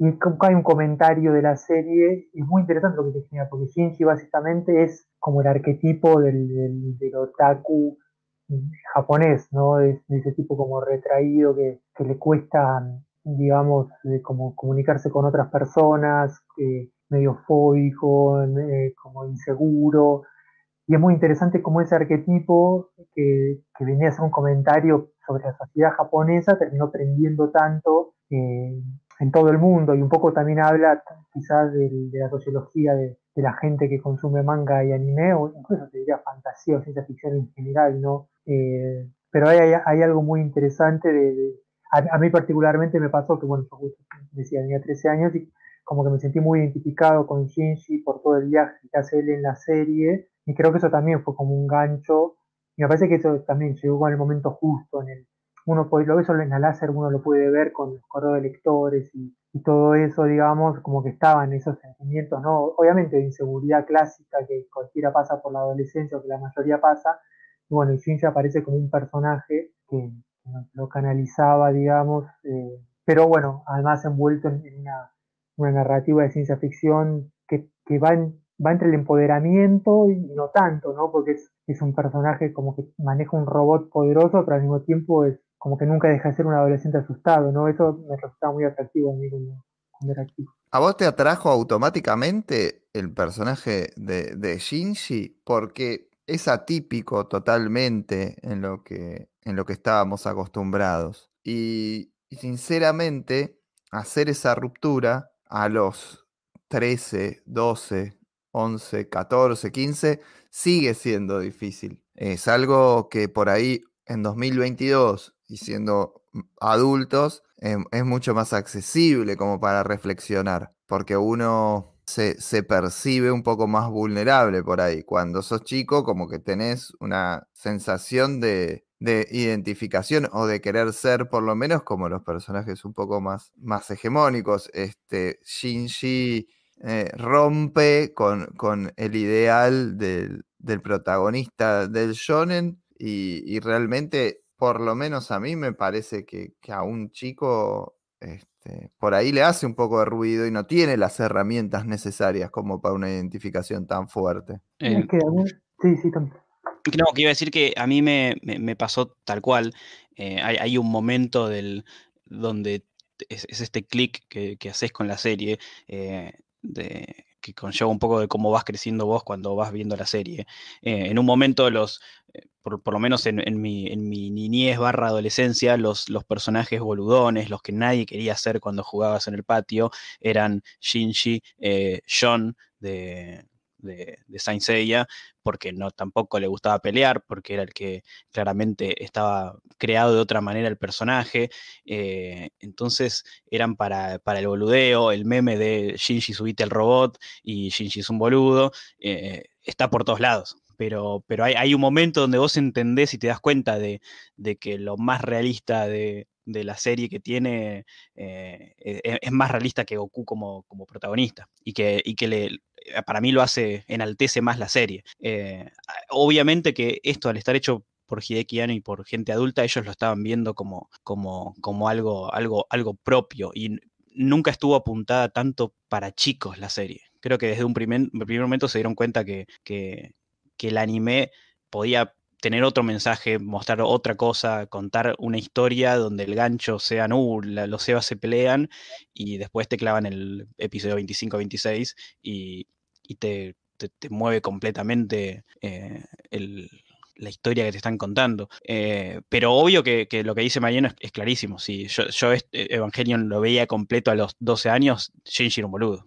y hay un comentario de la serie, y es muy interesante lo que te genera, porque Shinji básicamente es como el arquetipo del, del, otaku japonés, ¿no? De, ese tipo como retraído que, que le cuesta, digamos, como comunicarse con otras personas, medio fóbico, eh, como inseguro. Y es muy interesante cómo ese arquetipo que, que, venía a hacer un comentario sobre la sociedad japonesa terminó prendiendo tanto eh, en todo el mundo y un poco también habla quizás de, la sociología de, la gente que consume manga y anime o incluso se diría fantasía o ciencia ficción en general, ¿no? Eh, pero hay, hay, algo muy interesante de, a, mí particularmente me pasó que, bueno, yo decía, tenía 13 años y como que me sentí muy identificado con Shinji por todo el viaje que hace él en la serie y creo que eso también fue como un gancho y me parece que eso también llegó en el momento justo en el uno puede, lo ve solo en la láser, uno lo puede ver con los correos de lectores y, todo eso, digamos, como que estaban esos sentimientos, ¿no? Obviamente de inseguridad clásica que cualquiera pasa por la adolescencia o que la mayoría pasa. Y bueno, Shinji aparece como un personaje que, lo canalizaba, digamos, eh, pero bueno, además envuelto en, una, narrativa de ciencia ficción que, va, va entre el empoderamiento y no tanto, ¿no? Porque es, es un personaje como que maneja un robot poderoso, pero al mismo tiempo es como que nunca deja de ser un adolescente asustado, ¿no? Eso me resultaba muy atractivo a mí cuando, era chico. ¿A vos te atrajo automáticamente el personaje de, de, Shinji? Porque es atípico totalmente en lo que, en lo que estábamos acostumbrados. Y, y sinceramente, hacer esa ruptura a los 13, 12, 11, 14, 15 sigue siendo difícil. Es algo que por ahí en 2022 y siendo adultos, em, es mucho más accesible como para reflexionar, porque uno se, percibe un poco más vulnerable por ahí. Cuando sos chico, como que tenés una sensación de, identificación o de querer ser por lo menos como los personajes un poco más, más hegemónicos. Este, Shinji eh, rompe con, con, el ideal del, protagonista del shonen y, y realmente por lo menos a mí me parece que, a un chico este, por ahí le hace un poco de ruido y no tiene las herramientas necesarias como para una identificación tan fuerte. Eh, sí, sí, No, que iba a decir que a mí me, pasó tal cual. Eh, hay, un momento del, donde es, este clic que, haces con la serie, eh, de, que conlleva un poco de cómo vas creciendo vos cuando vas viendo la serie. en un momento los, por, lo menos en, mi, en, mi, niñez barra adolescencia, los, los, personajes boludones, los que nadie quería ser cuando jugabas en el patio, eran Shinji, eh, John de, de, Saint Seiya, porque no tampoco le gustaba pelear, porque era el que claramente estaba creado de otra manera el personaje. Eh, entonces eran para, para, el boludeo, el meme de Shinji subite el robot y Shinji es un boludo, eh, está por todos lados pero, pero hay, un momento donde vos entendés y te das cuenta de, que lo más realista de, la serie que tiene eh, e, es, más realista que Goku como, protagonista y que, y que le, para mí lo hace, enaltece más la serie. Eh, obviamente que esto al estar hecho por Hideki Anno y por gente adulta, ellos lo estaban viendo como, como, como algo, algo, algo propio y nunca estuvo apuntada tanto para chicos la serie. Creo que desde un primer, primer momento se dieron cuenta que, que el anime podía tener otro mensaje, mostrar otra cosa, contar una historia donde el gancho sea, no, los Sebas se pelean y después te clavan el episodio 25-26 y, te, mueve completamente eh, la historia que te están contando. Eh, pero obvio que, lo que dice Mariano es, clarísimo. Si yo, yo este Evangelion lo veía completo a los 12 años, Shinji era un boludo.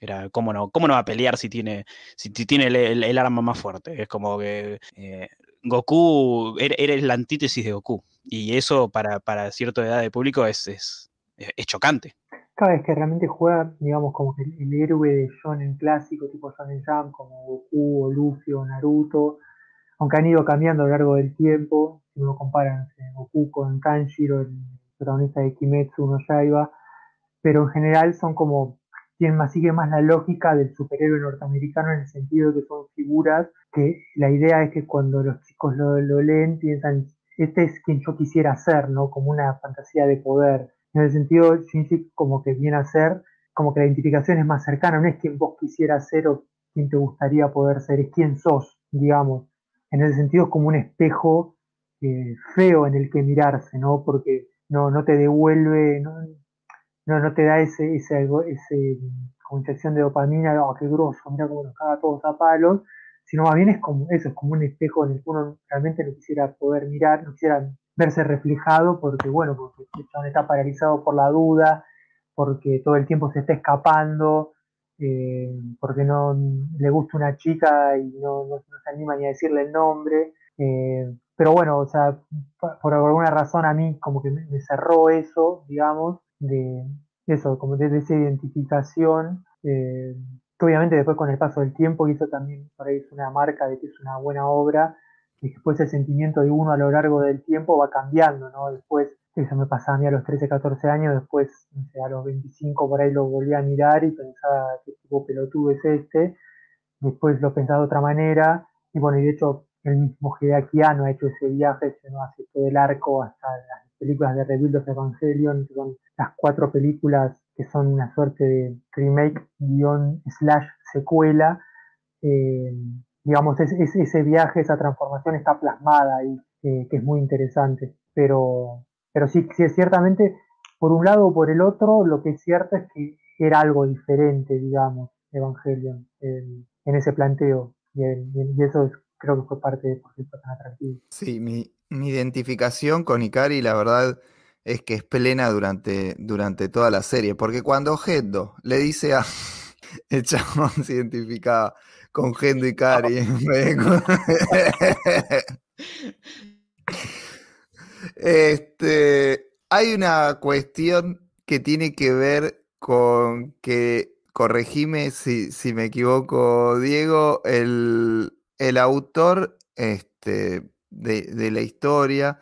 Era, ¿cómo no, cómo no va a pelear si tiene, si, tiene el, arma más fuerte? Es como que eh, Goku, eres la antítesis de Goku. Y eso para, para cierta edad de público es, es, es chocante. Cada vez que realmente juega, digamos, como que el, héroe de shonen clásico, tipo Shonen Jump, como Goku o Luffy o Naruto, aunque han ido cambiando a lo largo del tiempo, si uno compara Goku con Kanjiro, el protagonista de Kimetsu no Yaiba, pero en general son como tienen más, sigue más la lógica del superhéroe norteamericano en el sentido de que son figuras que la idea es que cuando los chicos lo, leen piensan, este es quien yo quisiera ser, ¿no? Como una fantasía de poder. En el sentido, Shinji como que viene a ser, como que la identificación es más cercana, no es quien vos quisieras ser o quien te gustaría poder ser, es quién sos, digamos. En ese sentido es como un espejo eh, feo en el que mirarse, ¿no? Porque no, no te devuelve, no, no te da ese, ese, ese como inyección de dopamina, oh, qué grosso, mira cómo nos caga todos a palos, sino más bien es como eso, es como un espejo en el que uno realmente no quisiera poder mirar, no quisiera verse reflejado, porque bueno, porque está paralizado por la duda, porque todo el tiempo se está escapando, eh, porque no le gusta una chica y no, no, se anima ni a decirle el nombre. Eh, pero bueno, o sea, por alguna razón a mí como que me, cerró eso, digamos, de eso, como de, esa identificación. Eh, obviamente después con el paso del tiempo, y eso también por ahí es una marca de que es una buena obra, y después el sentimiento de uno a lo largo del tiempo va cambiando, ¿no? Después, eso me pasaba a mí a los 13, 14 años, después, a los 25 por ahí lo volví a mirar y pensaba qué tipo pelotudo es este, después lo pensaba de otra manera, y bueno, y de hecho el mismo Hideaki ha hecho ese viaje, se nos hace todo el arco hasta las películas de Rebuild of Evangelion, que son las cuatro películas que son una suerte de remake guion slash secuela. Eh, digamos, ese viaje, esa transformación está plasmada ahí, eh, que es muy interesante. Pero, pero sí, sí, ciertamente, por un lado o por el otro, lo que es cierto es que era algo diferente, digamos, Evangelion, en, ese planteo. Y, eso creo que fue parte de por qué fue tan atractivo. Sí, mi, mi identificación con Ikari, la verdad, es que es plena durante, durante toda la serie. Porque cuando Gendo le dice a. El chabón se identificaba con Gendo Ikari. este, hay una cuestión que tiene que ver con que, corregime si, si me equivoco, Diego, el, el autor este, de, la historia,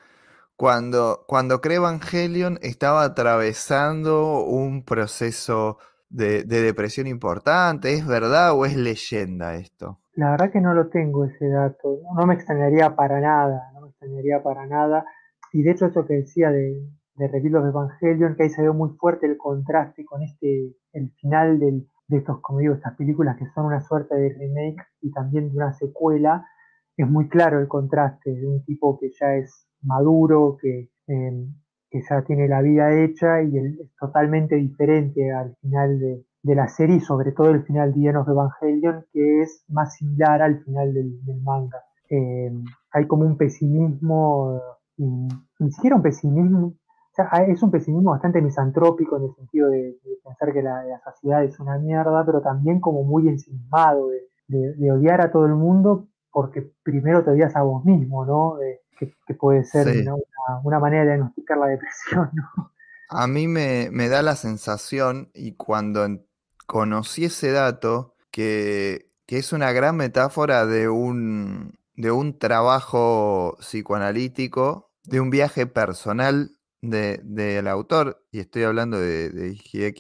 cuando, cuando Evangelion estaba atravesando un proceso de, depresión importante. ¿Es verdad o es leyenda esto? La verdad que no lo tengo ese dato. No me extrañaría para nada, no me extrañaría para nada. Y de hecho eso que decía de, de Evangelion, que ahí se ve muy fuerte el contraste con este, el final de estos, como digo, estas películas que son una suerte de remake y también de una secuela, es muy claro el contraste de un tipo que ya es maduro, que, em, que ya tiene la vida hecha y es totalmente diferente al final de, la serie sobre todo el final de of Evangelion, que es más similar al final del, manga. Em, hay como un pesimismo, ni siquiera un pesimismo, es un pesimismo bastante misantrópico en el sentido de, pensar que la, sociedad es una mierda, pero también como muy ensimismado, de, odiar a todo el mundo porque primero te odias a vos mismo, ¿no? que, puede ser una, manera de diagnosticar la depresión, ¿no? A mí me, da la sensación, y cuando conocí ese dato, que, es una gran metáfora de un, de un trabajo psicoanalítico, de un viaje personal del autor, y estoy hablando de, de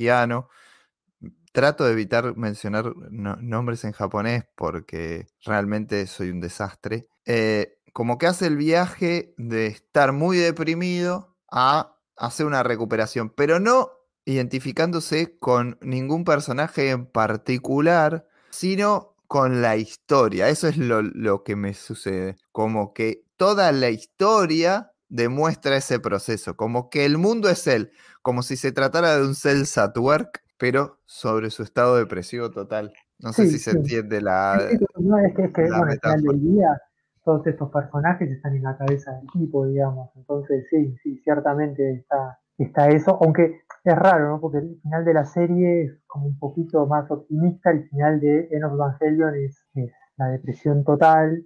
Trato de evitar mencionar nombres en japonés porque realmente soy un desastre. Eh, como que hace el viaje de estar muy deprimido a hacer una recuperación, pero no identificándose con ningún personaje en particular, sino con la historia. Eso es lo, lo que me sucede. Como que toda la historia demuestra ese proceso, como que el mundo es él, como si se tratara de un cells at work, pero sobre su estado depresivo total. No sé si se entiende la. no, es que, es que bueno, al final del día, todos estos personajes están en la cabeza del tipo, digamos. Entonces, sí, sí, ciertamente está, está eso, aunque es raro, ¿no? Porque el final de la serie es como un poquito más optimista, el final de Enos Evangelion es, es la depresión total,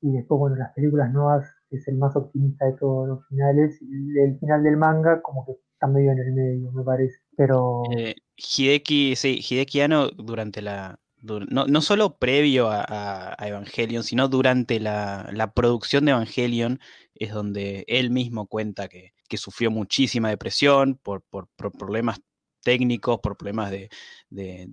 y después, bueno, las películas nuevas es el más optimista de todos los finales. Y el final del manga, como que está medio en el medio, me parece. Pero. Eh, Hideki, sí, Hideki durante la. No, no solo previo a, Evangelion, sino durante la, producción de Evangelion, es donde él mismo cuenta que, sufrió muchísima depresión por, por, problemas técnicos, por problemas de,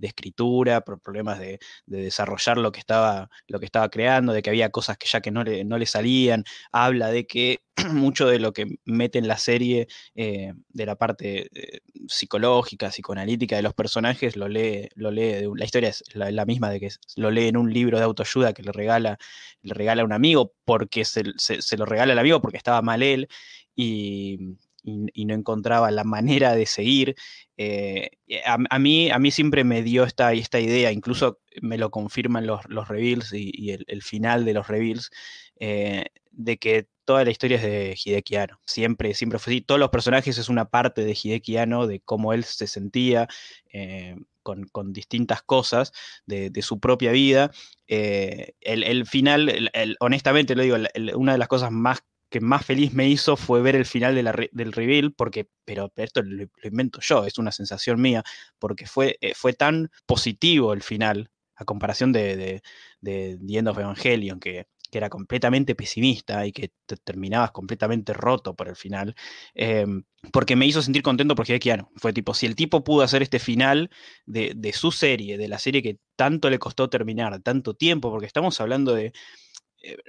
escritura, por problemas de, desarrollar lo que, estaba, lo que estaba creando, de que había cosas que ya que no le, no le salían. Habla de que mucho de lo que mete en la serie eh, de la parte eh, psicológica, psicoanalítica de los personajes, lo lee, lo lee, la historia es la, misma de que lo lee en un libro de autoayuda que le regala, le regala a un amigo porque se, lo regala al amigo porque estaba mal él y, no encontraba la manera de seguir. Eh, a, mí, a mí siempre me dio esta, esta idea, incluso me lo confirman los, los reveals y, el, final de los reveals, de que toda la historia es de Hideki Siempre, siempre así. Todos los personajes es una parte de Hideki de cómo él se sentía eh, con, distintas cosas de, su propia vida. Eh, el, final, honestamente lo digo, una de las cosas más que más feliz me hizo fue ver el final del reveal, porque, pero esto lo, invento yo, es una sensación mía, porque fue, eh, fue tan positivo el final, a comparación de, de, de The End of Evangelion, que que era completamente pesimista y que te terminabas completamente roto por el final, em, porque me hizo sentir contento porque Keanu. Fue tipo, si el tipo pudo hacer este final de, su serie, de la serie que tanto le costó terminar, tanto tiempo, porque estamos hablando de,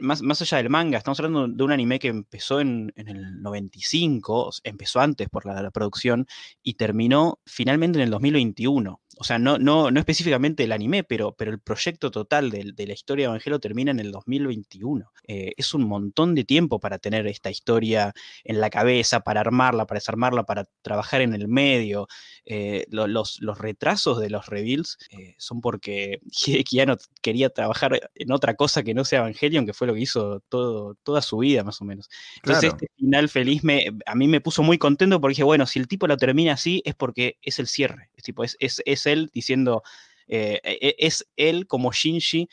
más, más, allá del manga, estamos hablando de un anime que empezó en, el 95, empezó antes por la, producción y terminó finalmente en el 2021 o sea, no, no, no específicamente el anime, pero, pero el proyecto total de, la historia de Evangelio termina en el 2021. Eh, es un montón de tiempo para tener esta historia en la cabeza, para armarla, para desarmarla, para trabajar en el medio. Eh, los, los, retrasos de los reveals eh, son porque Hideki no quería trabajar en otra cosa que no sea Evangelion, que fue lo que hizo todo, toda su vida, más o menos. Entonces, este final feliz me, a mí me puso muy contento porque dije, bueno, si el tipo lo termina así es porque es el cierre. Es, tipo, es, es él diciendo, eh, e, e, es él como Shinji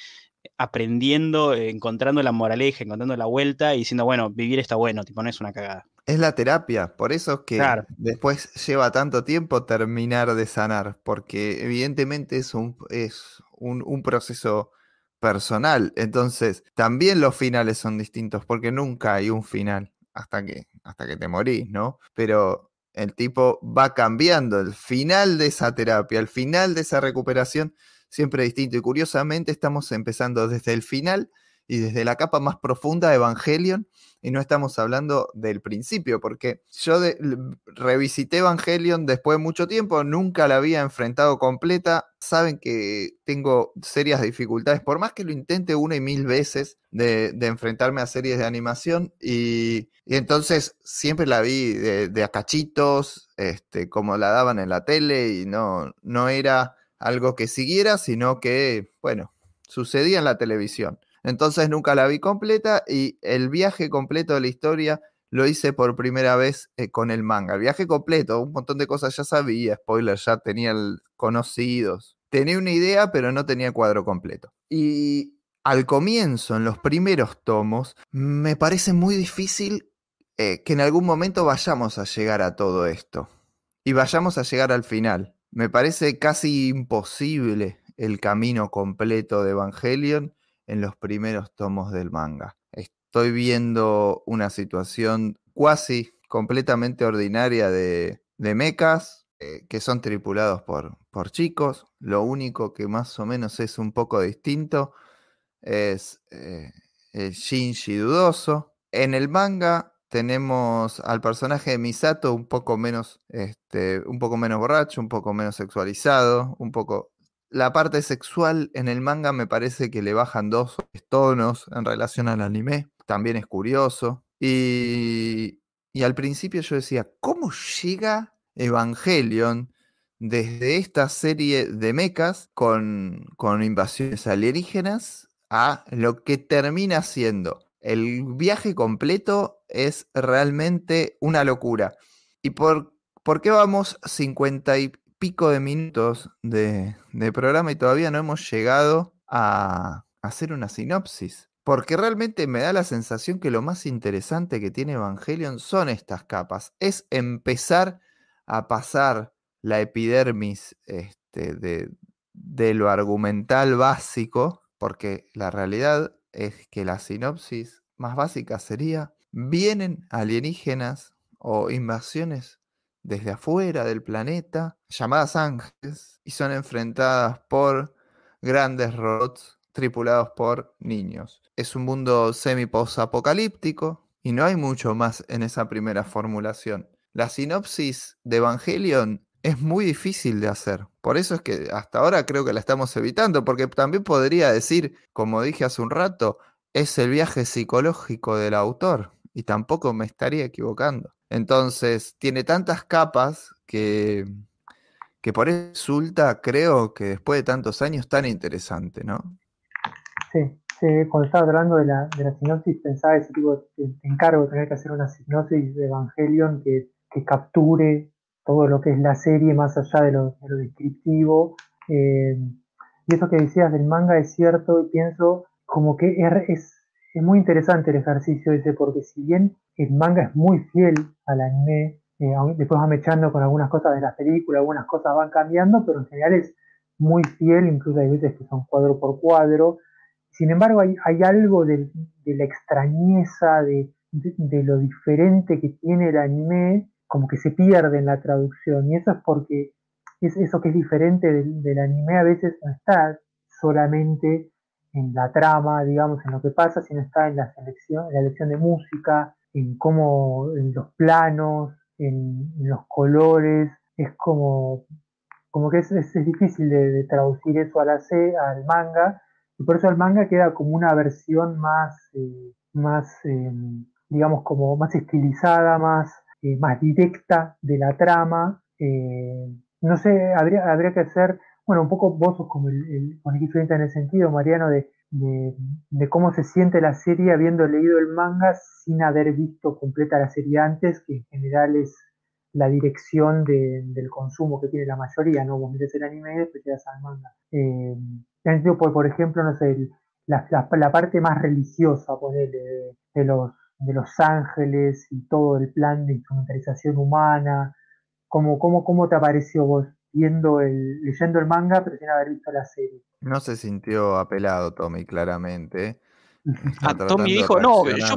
aprendiendo, encontrando la moraleja, encontrando la vuelta y diciendo, bueno, vivir está bueno, tipo, no es una cagada. Es la terapia, por eso es que después lleva tanto tiempo terminar de sanar, porque evidentemente es un, es un, proceso personal. Entonces, también los finales son distintos, porque nunca hay un final hasta que, hasta que te morís, ¿no? Pero el tipo va cambiando el final de esa terapia, el final de esa recuperación, siempre distinto. Y curiosamente estamos empezando desde el final y desde la capa más profunda Evangelion y no estamos hablando del principio, porque yo revisité Evangelion después de mucho tiempo, nunca la había enfrentado completa. Saben que tengo serias dificultades, por más que lo intente una y mil veces de, enfrentarme a series de animación, y, entonces siempre la vi de, de acachitos, este, como la daban en la tele, y no, no era algo que siguiera, sino que, bueno, sucedía en la televisión. Entonces nunca la vi completa y el viaje completo de la historia lo hice por primera vez eh, con el manga. El viaje completo, un montón de cosas ya sabía, spoiler, ya tenía conocidos. Tenía una idea, pero no tenía cuadro completo. Y al comienzo, en los primeros tomos, me parece muy difícil eh, que en algún momento vayamos a llegar a todo esto. Y vayamos a llegar al final. Me parece casi imposible el camino completo de Evangelion en los primeros tomos del manga. Estoy viendo una situación cuasi completamente ordinaria de, de mechas eh, que son tripulados por, por chicos. Lo único que más o menos es un poco distinto es eh, el Shinji dudoso. En el manga tenemos al personaje de Misato un poco menos, este, un poco menos borracho, un poco menos sexualizado, un poco la parte sexual en el manga me parece que le bajan dos tonos en relación al anime. También es curioso. Y, al principio yo decía, ¿cómo llega Evangelion desde esta serie de mechas con, con invasiones alienígenas a lo que termina siendo? El viaje completo es realmente una locura. ¿Y por, por qué vamos 50 y pico de minutos de, programa y todavía no hemos llegado a hacer una sinopsis. Porque realmente me da la sensación que lo más interesante que tiene Evangelion son estas capas. Es empezar a pasar la epidermis este, de, de lo argumental básico, porque la realidad es que la sinopsis más básica sería, vienen alienígenas o invasiones desde afuera del planeta, llamadas ángeles, y son enfrentadas por grandes robots tripulados por niños. Es un mundo semi-post-apocalíptico y no hay mucho más en esa primera formulación. La sinopsis de Evangelion es muy difícil de hacer. Por eso es que hasta ahora creo que la estamos evitando, porque también podría decir, como dije hace un rato, es el viaje psicológico del autor y tampoco me estaría equivocando. Entonces, tiene tantas capas que, que por eso resulta, creo que después de tantos años, tan interesante, ¿no? Sí, sí cuando estaba hablando de la, de sinopsis, pensaba ese tipo, te, encargo de tener que hacer una sinopsis de Evangelion que, que capture todo lo que es la serie más allá de lo, descriptivo. Eh, y eso que decías del manga es cierto y pienso como que es, es, muy interesante el ejercicio ese porque si bien el manga es muy fiel al anime, eh, después va mechando con algunas cosas de las películas, algunas cosas van cambiando, pero en general es muy fiel, incluso hay veces que son cuadro por cuadro. Sin embargo, hay, algo de, la extrañeza, de, de, lo diferente que tiene el anime como que se pierde en la traducción. Y eso es porque es eso que es diferente del, anime a veces no está solamente en la trama, digamos, en lo que pasa, sino está en la selección, en la elección de música, en cómo, en los planos, en, los colores, es como, como que es, es, difícil de, traducir eso a C, al manga, y por eso el manga queda como una versión más, eh, más eh, digamos, como más estilizada, más eh, más directa de la trama. Eh, no sé, habría, habría que hacer, bueno, un poco vos sos como el, el en el sentido, Mariano, de, de, cómo se siente la serie habiendo leído el manga sin haber visto completa la serie antes, que en general es la dirección del consumo que tiene la mayoría, ¿no? Vos metes el anime y después te das al manga. Eh, por, por ejemplo, no sé, la, la, parte más religiosa, de, de los de Los Ángeles y todo el plan de instrumentalización humana. ¿Cómo, cómo, cómo te apareció vos viendo el, leyendo el manga pero sin haber visto la serie? No se sintió apelado Tommy, claramente. Ah, Tommy dijo, no, yo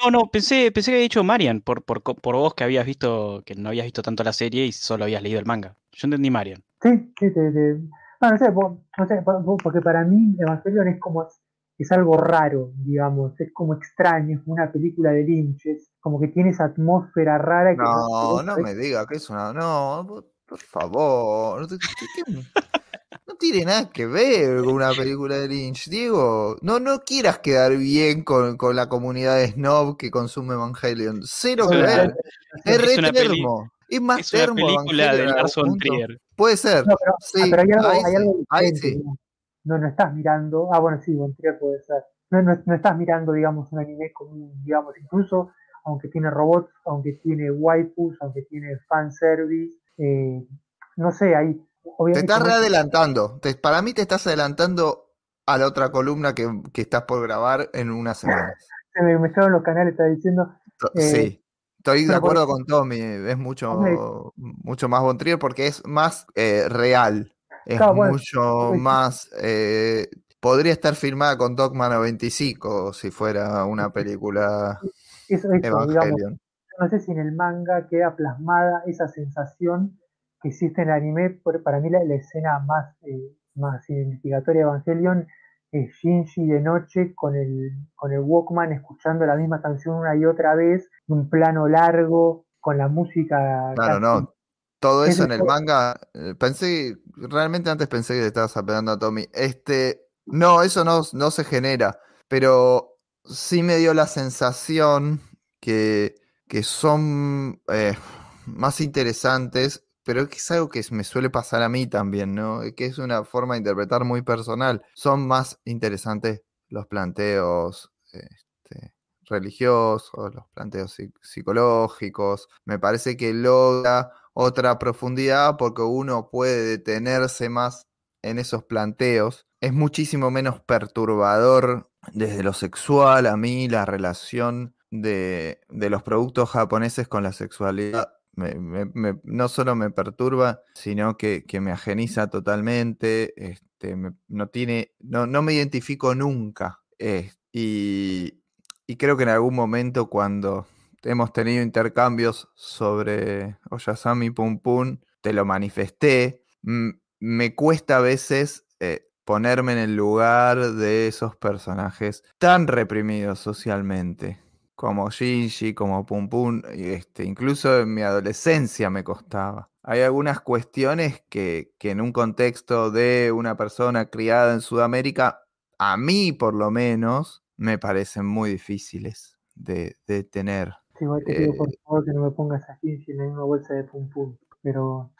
no, no, pensé, pensé que había dicho Marian por, por, por, vos que habías visto, que no habías visto tanto la serie y solo habías leído el manga. Yo entendí Marian. Sí, sí, te, no sé, no sé, porque para mí Evangelion es como es algo raro, digamos, es como extraño, es una película de Lynch, es como que tiene esa atmósfera rara. Que no, no, me diga que es una. No, por favor. No, tiene nada que ver con una película de Lynch. Diego, no, no quieras quedar bien con, con la comunidad de snob que consume Evangelion. Cero que ver. Es, re termo. Es más es termo. película de Lars von Trier. Puede ser. pero, sí, pero hay algo, hay algo ahí sí no, no estás mirando, ah bueno, sí, Bontrier puede ser, no, no, estás mirando, digamos, un anime común, digamos, incluso aunque tiene robots, aunque tiene waifus, aunque tiene fanservice, eh, no sé, ahí... Te estás readelantando, para mí te estás adelantando a la otra columna que, estás por grabar en unas semanas. Se me en los canales, está diciendo... Eh, sí. Estoy de acuerdo con Tommy, es mucho, mucho más Bontrier porque es más eh, real es mucho más. Eh, podría estar filmada con Dogma 95 si fuera una película eso, Evangelion. No sé si en el manga queda plasmada esa sensación que existe en el anime. Para mí, la, escena más, eh, más identificatoria de Evangelion es Shinji de noche con el, con el Walkman escuchando la misma canción una y otra vez, un plano largo, con la música. Claro, no todo eso en el manga, eh, pensé, realmente antes pensé que le estabas apelando a Tommy. Este, no, eso no, no se genera, pero sí me dio la sensación que, que son eh, más interesantes, pero es algo que me suele pasar a mí también, ¿no? Que es una forma de interpretar muy personal. Son más interesantes los planteos este, religiosos, los planteos psicológicos. Me parece que logra otra profundidad porque uno puede detenerse más en esos planteos. Es muchísimo menos perturbador desde lo sexual a mí la relación de, los productos japoneses con la sexualidad. no solo me perturba, sino que, me ageniza totalmente. Este, no, tiene, no, no, me identifico nunca. y, y creo que en algún momento cuando hemos tenido intercambios sobre Oyasami Pum Pum, te lo manifesté. Me cuesta a veces eh, ponerme en el lugar de esos personajes tan reprimidos socialmente, como Shinji, como Pum Pum, y este, incluso en mi adolescencia me costaba. Hay algunas cuestiones que, que en un contexto de una persona criada en Sudamérica, a mí por lo menos, me parecen muy difíciles de, de tener. Sí, igual te pido por Eh, favor que no me pongas a Shinji en la misma bolsa de pum pum. Pero,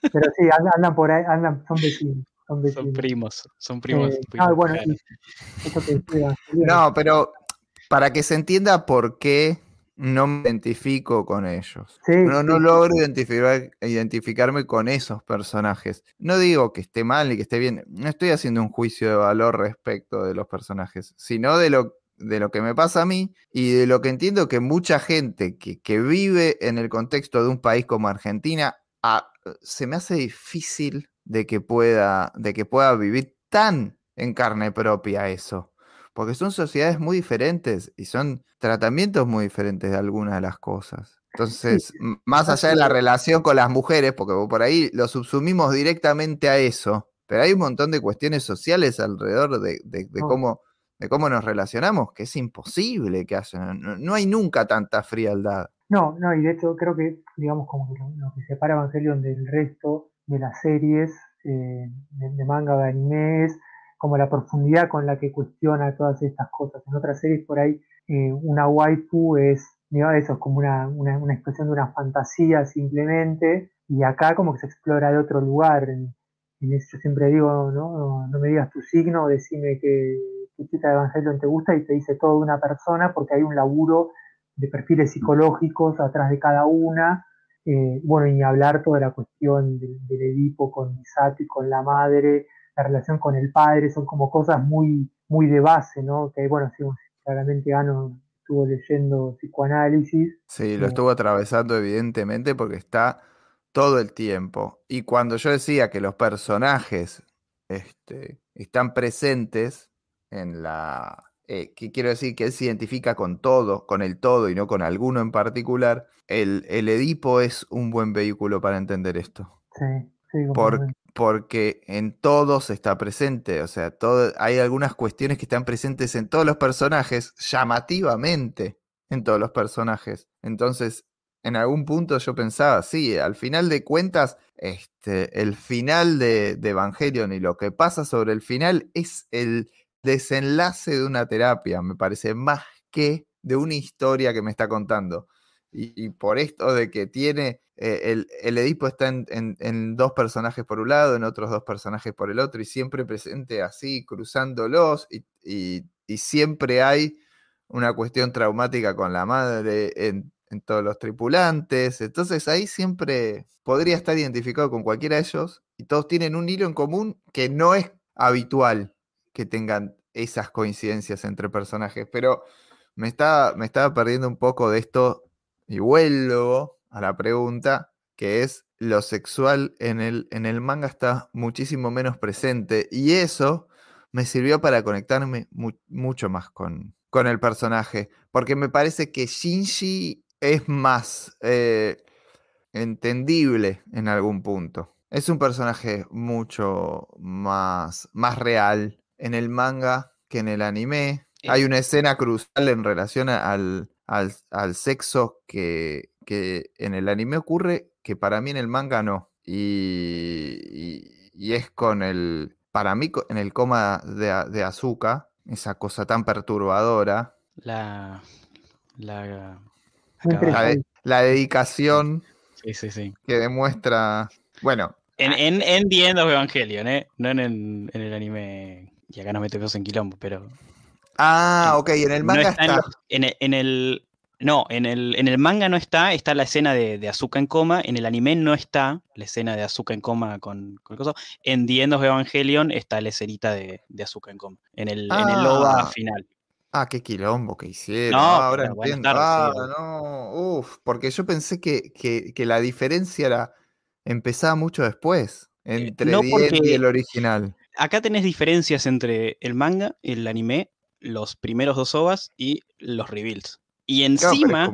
pero sí, andan, por ahí, andan, son vecinos. Son primos, son primos. Eh, primos, ah, bueno, claro. eso que decía No, pero para que se entienda por qué no me identifico con ellos. Sí, No, no sí, logro identificar, identificarme con esos personajes. No digo que esté mal ni que esté bien. No estoy haciendo un juicio de valor respecto de los personajes, sino de lo, de lo que me pasa a mí y de lo que entiendo que mucha gente que, que vive en el contexto de un país como Argentina, se me hace difícil de que pueda, de que pueda vivir tan en carne propia eso. Porque son sociedades muy diferentes y son tratamientos muy diferentes de algunas de las cosas. Entonces, más allá de la relación con las mujeres, porque por ahí lo subsumimos directamente a eso, pero hay un montón de cuestiones sociales alrededor de, de- de No. cómo, de cómo nos relacionamos, que es imposible que haya. No, no hay nunca tanta frialdad. No, no, y de hecho creo que, digamos, como que lo, que separa Evangelion del resto de las series eh, de, de manga de anime es como la profundidad con la que cuestiona todas estas cosas. En otras series por ahí eh, una waifu es, digamos, eso, es como una, una, expresión de una fantasía simplemente, y acá como que se explora de otro lugar. En, en eso yo siempre digo, ¿no? No, me digas tu signo, decime qué, qué chica de Evangelion te gusta y te dice todo de una persona porque hay un laburo de perfiles psicológicos atrás de cada una. Eh, bueno, y hablar toda la cuestión del, del Edipo con Misaki, con la madre, la relación con el padre, son como cosas muy, muy de base, ¿no? Que bueno, sí, claramente Ano estuvo leyendo psicoanálisis. Sí, lo Eh. estuvo atravesando evidentemente porque está todo el tiempo. Y cuando yo decía que los personajes este, están presentes en la... eh, que quiero decir que él se identifica con todo, con el todo y no con alguno en particular, el, el Edipo es un buen vehículo para entender esto. Sí, sí, Por- completamente. Porque en todos está presente, o sea, hay algunas cuestiones que están presentes en todos los personajes, llamativamente en todos los personajes. Entonces, en algún punto yo pensaba, sí, al final de cuentas, este, el final de, de Evangelion y lo que pasa sobre el final es el desenlace de una terapia, me parece, más que de una historia que me está contando. Y por esto de que tiene, eh, el, Edipo está en, dos personajes por un lado, en otros dos personajes por el otro, y siempre presente así, cruzándolos, y, siempre hay una cuestión traumática con la madre en, en todos los tripulantes. Entonces ahí siempre podría estar identificado con cualquiera de ellos, y todos tienen un hilo en común que no es habitual que tengan esas coincidencias entre personajes, pero me estaba, me estaba perdiendo un poco de esto y vuelvo a la pregunta, que es lo sexual en el, en el manga está muchísimo menos presente y eso me sirvió para conectarme mu- mucho más con, con el personaje, porque me parece que Shinji es más eh, entendible en algún punto. Es un personaje mucho más, más real en el manga que en el anime. Hay una escena crucial en relación al, al, al sexo que, que en el anime ocurre, que para mí en el manga no. Y, y- y es con el, para mí en el coma de, de Azuka, esa cosa tan perturbadora, La. La. La, de- interesante. la dedicación Sí, sí, sí. que demuestra, bueno, En, en, en The End of Evangelion, ¿eh? No en el, en el anime. Y acá nos metemos en quilombo, pero. ah, ok, en el no manga está en, está, los- en el, en el- No, en el, en el manga no está, está la escena de, de Azuka en coma. En el anime no está la escena de Azuka en coma con, con el coso. En The End of Evangelion está la escenita de, de Azuka en coma. En el, en el OVA Ah. final. Ah, qué quilombo que hicieron. No, ah, ahora entiendo. ah, sí. no. Uf, porque yo pensé que, que- que la diferencia era empezaba mucho después entre Eh, no The End y el original. Acá tenés diferencias entre el manga, el anime, los primeros dos OVAs y los reveals. Y encima,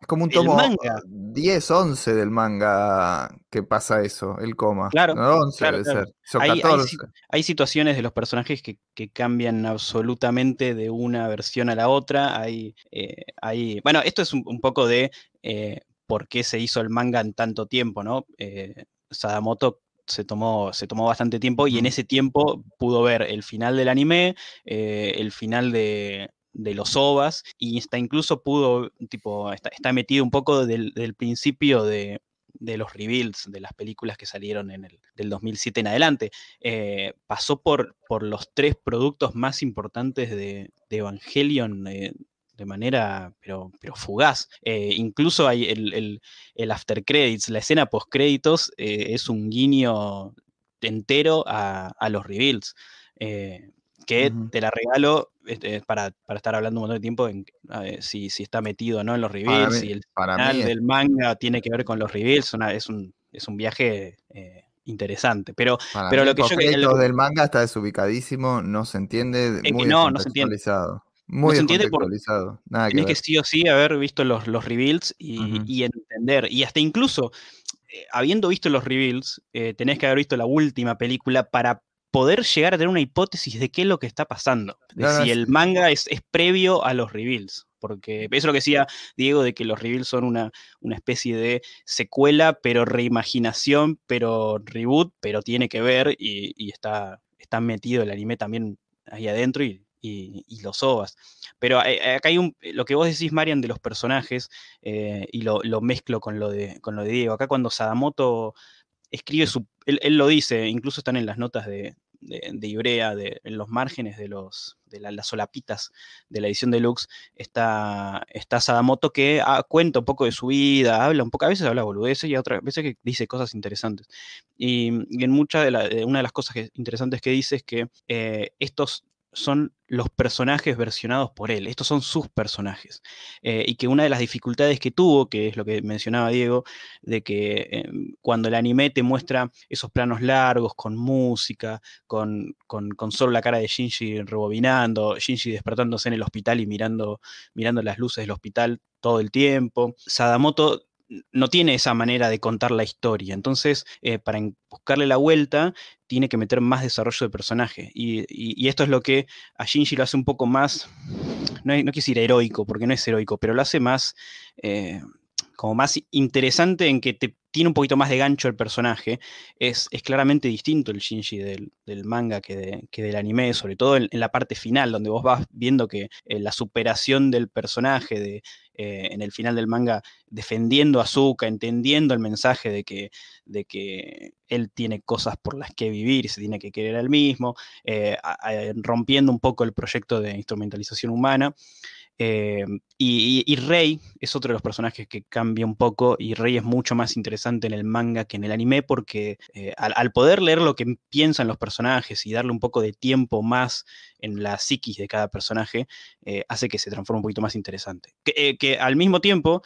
Es como un tomo manga. 10, 11 del manga que pasa eso, el coma. Claro, No, 11 claro, debe claro. ser. Son Hay- hay 14. si- Hay situaciones de los personajes que, que cambian absolutamente de una versión a la otra. Hay, eh, hay- bueno, esto es un, un poco de eh, por qué se hizo el manga en tanto tiempo, ¿no? Eh, Sadamoto se tomó, se tomó bastante tiempo y en ese tiempo pudo ver el final del anime, eh, el final de, de los OVAs y hasta incluso pudo, tipo, está, está metido un poco del, del principio de, de los reveals de las películas que salieron en el del 2007 en adelante. Eh, pasó por, por los tres productos más importantes de, Evangelion eh, de manera, pero, pero fugaz. Eh, incluso hay el, el, el after credits, la escena post créditos es un guiño entero a, a los reveals. Eh, que te la regalo este, para, para estar hablando un montón de tiempo en ver, si, si está metido o no en los reveals, mí- si el final del manga tiene que ver con los reveals, una- es, un, es un viaje eh, interesante. Pero Para pero mí lo que yo- que- del manga está desubicadísimo, no se entiende, muy no, no se entiende. Muy se entiende por-. Nada que Tienes que sí o sí haber visto los, los reveals y entender. Y hasta incluso, eh, habiendo visto los reveals, eh, tenés que haber visto la última película para poder llegar a tener una hipótesis de qué es lo que está pasando. De No, no, si es- el manga es, es previo a los reveals. Porque eso es lo que decía Diego, de que los reveals son una, una especie de secuela, pero reimaginación, pero reboot, pero tiene que ver y, y está, está metido el anime también ahí adentro y, y- y los ovas. Pero eh, acá hay un, lo que vos decís, Marian, de los personajes, eh, y lo, lo mezclo con lo, de, con lo de Diego. Acá cuando Sadamoto escribe su... Él, lo dice, incluso están en las notas de, de, de Ibrea, de, en los márgenes de, los, de la- las solapitas de la edición deluxe, está, está Sadamoto que ah, cuenta un poco de su vida, habla un poco, a veces habla boludeces y a otras veces que dice cosas interesantes. Y, en muchas de, la- una de las cosas que- interesantes que dice es que eh, estos son los personajes versionados por él, estos son sus personajes. Eh, y que una de las dificultades que tuvo, que es lo que mencionaba Diego, de que eh, cuando el anime te muestra esos planos largos, con música, con, con, con solo la cara de Shinji rebobinando, Shinji despertándose en el hospital y mirando, mirando las luces del hospital todo el tiempo, Sadamoto no tiene esa manera de contar la historia. Entonces, eh, para buscarle la vuelta, tiene que meter más desarrollo de personaje. Y, esto es lo que a Shinji lo hace un poco más, no, no quiero decir heroico, porque no es heroico, pero lo hace más, eh, como más interesante en que tiene un poquito más de gancho el personaje. Es, es claramente distinto el Shinji del, del manga que, de- que del anime, sobre todo en, en la parte final, donde vos vas viendo que eh, la superación del personaje de, eh, en el final del manga defendiendo a Zuka, entendiendo el mensaje de que, de que él tiene cosas por las que vivir y se tiene que querer al mismo, eh, rompiendo un poco el proyecto de instrumentalización humana. Eh, y, Rey es otro de los personajes que cambia un poco y Rey es mucho más interesante en el manga que en el anime porque eh, al, poder leer lo que piensan los personajes y darle un poco de tiempo más en la psiquis de cada personaje, eh, hace que se transforme un poquito más interesante. Que, al mismo tiempo,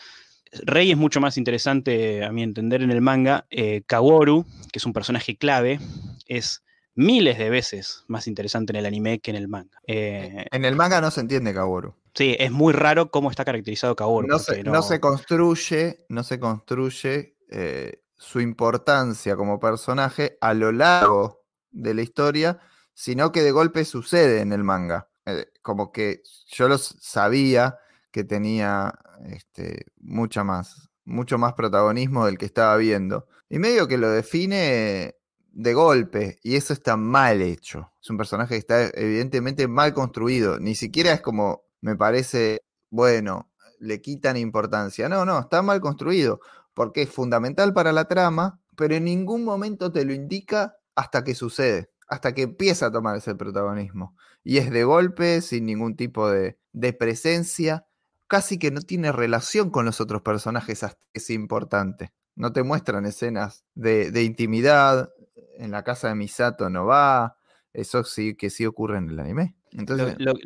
Rey es mucho más interesante, a mi entender, en el manga. Kaworu, que es un personaje clave, es miles de veces más interesante en el anime que en el manga. En el manga no se entiende Kaworu. Sí, es muy raro cómo está caracterizado. No se, no se construye, no se construye eh, su importancia como personaje a lo largo de la historia, sino que de golpe sucede en el manga. Eh, como que yo los sabía que tenía este, mucha más, mucho más protagonismo del que estaba viendo. Y medio que lo define de golpe, y eso está mal hecho. Es un personaje que está evidentemente mal construido. Ni siquiera es como, me parece, bueno, le quitan importancia. No, no, está mal construido, porque es fundamental para la trama, pero en ningún momento te lo indica hasta que sucede, hasta que empieza a tomar ese protagonismo. Y es de golpe, sin ningún tipo de, de presencia, casi que no tiene relación con los otros personajes hasta que es importante. No te muestran escenas de, de intimidad, en la casa de Misato no va, eso sí que sí ocurre en el anime. Entonces, Lo- lo-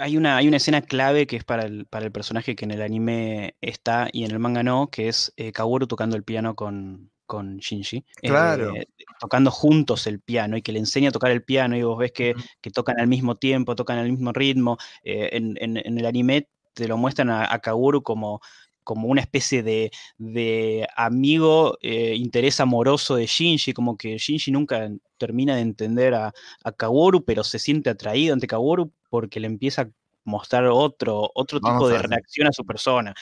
hay, una, hay una escena clave que es para el, para el personaje que en el anime está y en el manga no, que es eh, Kaworu tocando el piano con, con Shinji. Claro. Eh, tocando juntos el piano y que le enseña a tocar el piano y vos ves que, que tocan al mismo tiempo, tocan al mismo ritmo. Eh, en, en- en el anime te lo muestran a, a Kaworu como como una especie de, de amigo, eh, interés amoroso de Shinji, como que Shinji nunca termina de entender a, a Kaworu, pero se siente atraído ante Kaworu porque le empieza a mostrar otro, otro tipo Vamos de reacción a su persona.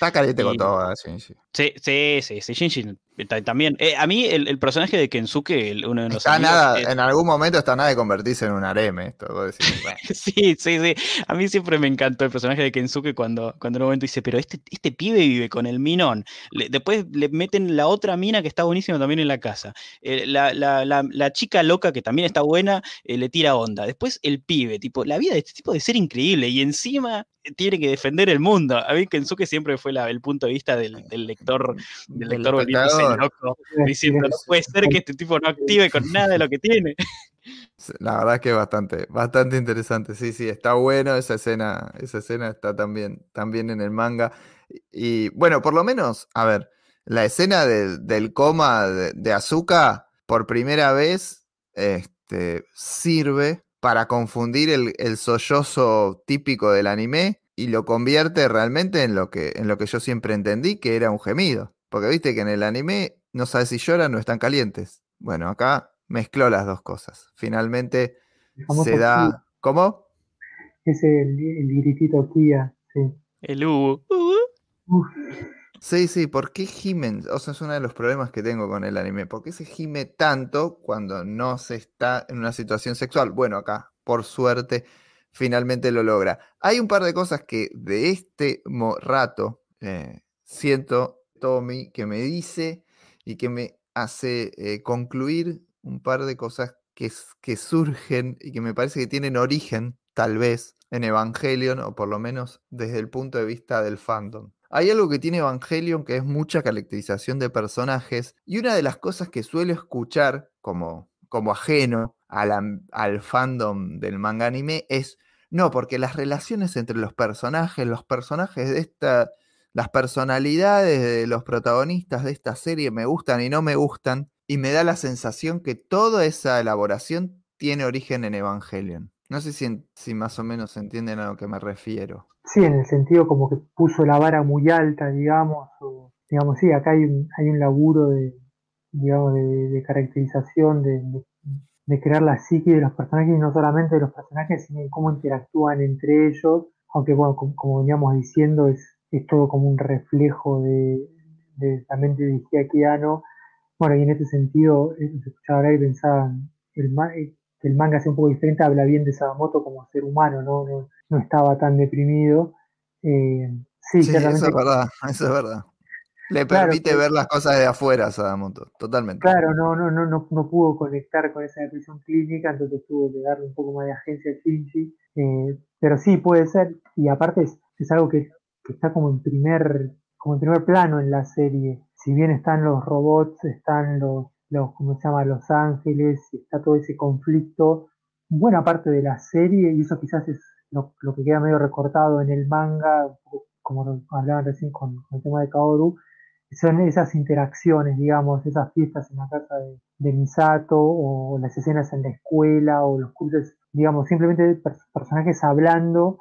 Está caliente con todo, sí, sí. Sí, sí, sí, sí, Shinji ta- también. Eh, a mí el, el personaje de Kensuke, el- uno de los Está amigos, nada, en algún momento está nada de convertirse en un harem esto. Sí, sí, sí. A mí siempre me encantó el personaje de Kensuke cuando, cuando en un momento dice, pero este, este pibe vive con el minón. Le- después le meten la otra mina que está buenísima también en la casa. Eh, la, la- la- la chica loca que también está buena eh, le tira onda. Después el pibe, tipo, la vida de este tipo de ser increíble y encima tiene que defender el mundo. A mí Kensuke siempre fue la- el punto de vista del, del lector, del lector volviéndose loco, diciendo, no puede ser que este tipo no active con nada de lo que tiene. La verdad es que es bastante, bastante interesante. Sí, sí, está bueno esa escena. Esa escena está también, también en el manga. Y, bueno, por lo menos, a ver, la escena del, del coma de, de Azuka, por primera vez, este, sirve para confundir el, el sollozo típico del anime y lo convierte realmente en lo que, en lo que yo siempre entendí, que era un gemido. Porque viste que en el anime no sabes si lloran o están calientes. Bueno, acá mezcló las dos cosas. Finalmente se da. ¿Cómo? Ese el, el gritito Kia, sí. El Hugo. "Uh". Sí, sí, ¿por qué gimen? O sea, es uno de los problemas que tengo con el anime. ¿Por qué se gime tanto cuando no se está en una situación sexual? Bueno, acá, por suerte, finalmente lo logra. Hay un par de cosas que de este rato eh, siento, Tommy, que me dice y que me hace eh, concluir un par de cosas que surgen y que me parece que tienen origen, tal vez, en Evangelion, o por lo menos desde el punto de vista del fandom. Hay algo que tiene Evangelion que es mucha caracterización de personajes y una de las cosas que suelo escuchar como, como ajeno al, fandom del manga anime es, no, porque las relaciones entre los personajes, los personajes de esta, las personalidades de los protagonistas de esta serie me gustan y no me gustan y me da la sensación que toda esa elaboración tiene origen en Evangelion. No sé si, si más o menos entienden a lo que me refiero. Sí, en el sentido como que puso la vara muy alta, digamos, o, digamos, sí, acá hay un, hay un laburo de, digamos, de, de caracterización, de, de- crear la psique de los personajes, y no solamente de los personajes, sino de cómo interactúan entre ellos, aunque bueno, como, como veníamos diciendo, es, es todo como un reflejo de, de la mente de Hideaki. Bueno, y en este sentido, eh, escuchaba hablar y pensaba, el, eh, que el manga sea un poco diferente, habla bien de Sadamoto como ser humano, ¿no? no no estaba tan deprimido. Eh, sí, Sí, claramente, eso es verdad, eso es verdad. Le permite ver las cosas de afuera a Sadamoto, totalmente. claro, no, no, no, no, no pudo conectar con esa depresión clínica, entonces tuvo que darle un poco más de agencia a Shinji. Eh, pero sí, puede ser, y aparte es, es algo que, que está como en primer, como en primer plano en la serie. Si bien están los robots, están los, los ¿cómo se llama? Los ángeles, está todo ese conflicto, buena parte de la serie, y eso quizás es lo, lo que queda medio recortado en el manga, como hablaban recién con, con el tema de Kaoru, son esas interacciones, digamos, esas fiestas en la casa de, Misato, o las escenas en la escuela, o los cursos, digamos, simplemente per- personajes hablando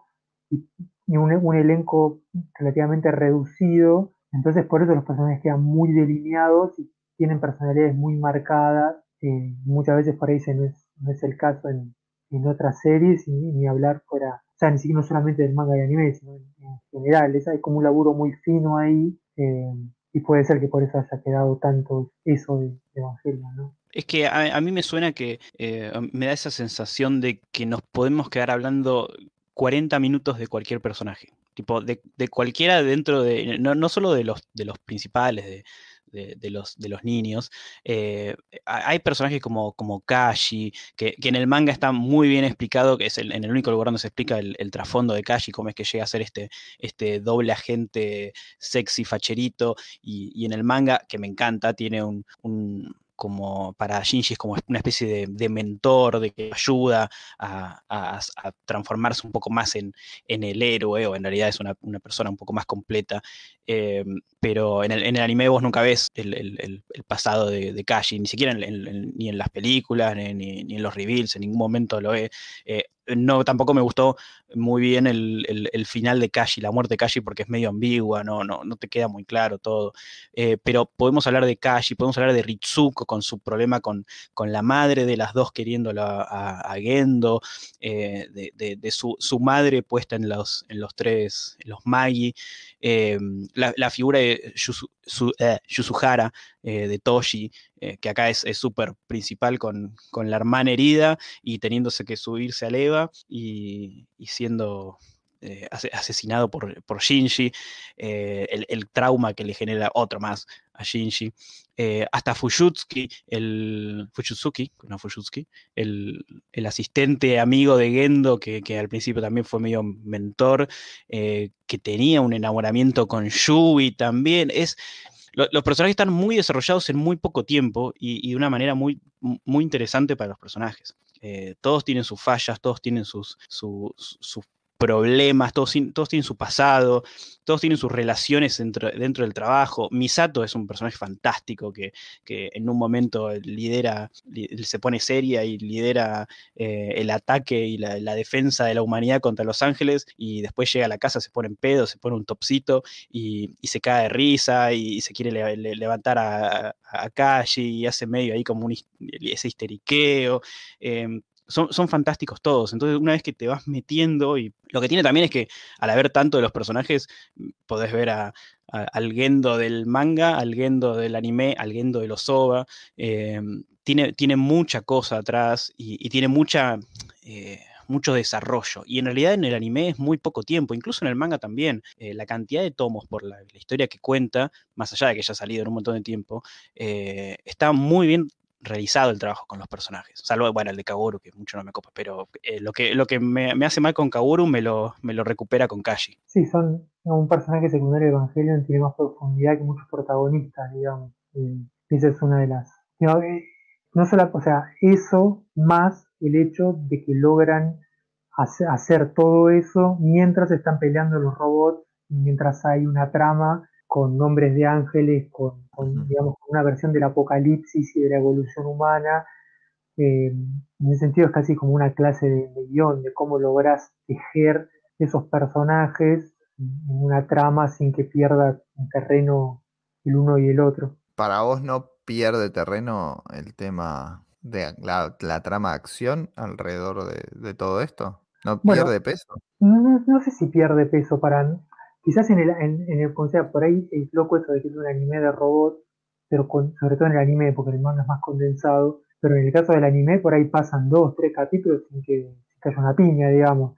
y, y un, un elenco relativamente reducido. Entonces, por eso los personajes quedan muy delineados y tienen personalidades muy marcadas. eh, muchas veces por ahí no es, no es el caso en, en otras series, ni, hablar fuera, o sea, ni siquiera solamente del manga y anime, sino en, en general. Es, hay como un laburo muy fino ahí. eh, y puede ser que por eso haya quedado tanto eso de, de Evangelion, ¿no? Es que a, a mí me suena que eh, me da esa sensación de que nos podemos quedar hablando 40 minutos de cualquier personaje. Tipo, de, de cualquiera dentro de. No, no solo de los, de los principales, de, de, los, de los niños. eh, ha- hay personajes como, como Kashi, que, que en el manga está muy bien explicado, que es el, en el único lugar donde se explica el, trasfondo de Kashi, cómo es que llega a ser este, este doble agente sexy, facherito, y, y en el manga, que me encanta, tiene un, un- como para Shinji es como una especie de, mentor, de que ayuda a, transformarse un poco más en, en el héroe, o en realidad es una, una persona un poco más completa. Eh, pero en el, en el anime vos nunca ves el, pasado de, Kashi, ni siquiera en- ni en las películas, ni, en los reveals, en ningún momento lo ves. Eh, no, tampoco me gustó muy bien el, final de Kashi, la muerte de Kashi, porque es medio ambigua, no, no, no te queda muy claro todo. Eh, pero podemos hablar de Kashi, podemos hablar de Ritsuko con su problema con, con la madre de las dos queriéndolo a, Gendo, eh, de, su, madre puesta en los, en los tres, en los Magi, la, figura de Yusuhara, de Toshi, que acá es súper principal con, con la hermana herida y teniéndose que subirse a Eva y, siendo eh, asesinado por, por Shinji, eh, el, trauma que le genera otro más a Shinji, eh, hasta Fujutsuki, el Fujutsuki, no Fujutsuki, el, asistente amigo de Gendo, que, al principio también fue medio mentor, que tenía un enamoramiento con Yui también, es los personajes están muy desarrollados en muy poco tiempo y, de una manera muy, muy interesante para los personajes. Todos tienen sus fallas, todos tienen sus, sus, problemas, todos, todos, tienen su pasado, todos tienen sus relaciones dentro, dentro, del trabajo. Misato es un personaje fantástico que, en un momento lidera, se pone seria y lidera eh, el ataque y la, defensa de la humanidad contra Los Ángeles y después llega a la casa, se pone en pedo, se pone un topsito y, se cae de risa y, se quiere levantar a, a, Kashi y hace medio ahí como un, ese histeriqueo. Em, son, fantásticos todos. Entonces, una vez que te vas metiendo, y lo que tiene también es que al haber tanto de los personajes, podés ver al Gendo del manga, al Gendo del anime, al Gendo de los OVA. Em, tiene, tiene mucha cosa atrás y, tiene mucha. Eh, mucho desarrollo. Y en realidad en el anime es muy poco tiempo, incluso en el manga también. Eh, la cantidad de tomos por la, historia que cuenta, más allá de que haya salido en un montón de tiempo, eh, está muy bien realizado el trabajo con los personajes. Salvo, bueno, el de Kaworu, que mucho no me copa, pero eh, lo que, lo que me, hace mal con Kaworu me lo, me lo recupera con Kashi. Sí, son un personaje secundario de Evangelion, tiene más profundidad que muchos protagonistas, digamos. esa es una de las... Eh, no, solo, o sea, eso más el hecho de que logran hacer todo eso mientras están peleando los robots, mientras hay una trama con nombres de ángeles, con, digamos, una versión del apocalipsis y de la evolución humana. Eh, en ese sentido es casi como una clase de, guion, de cómo logras tejer esos personajes en una trama sin que pierda un terreno el uno y el otro. ¿Para vos no pierde terreno el tema de la, trama de acción alrededor de, todo esto? ¿No pierde peso? No, no, sé si pierde peso para Quizás en el, en, el concepto, por ahí es loco eso de que es un anime de robots, pero con, sobre todo en el anime, porque el manga es más condensado, pero en el caso del anime por ahí pasan dos, tres capítulos sin que, se haya una piña, digamos.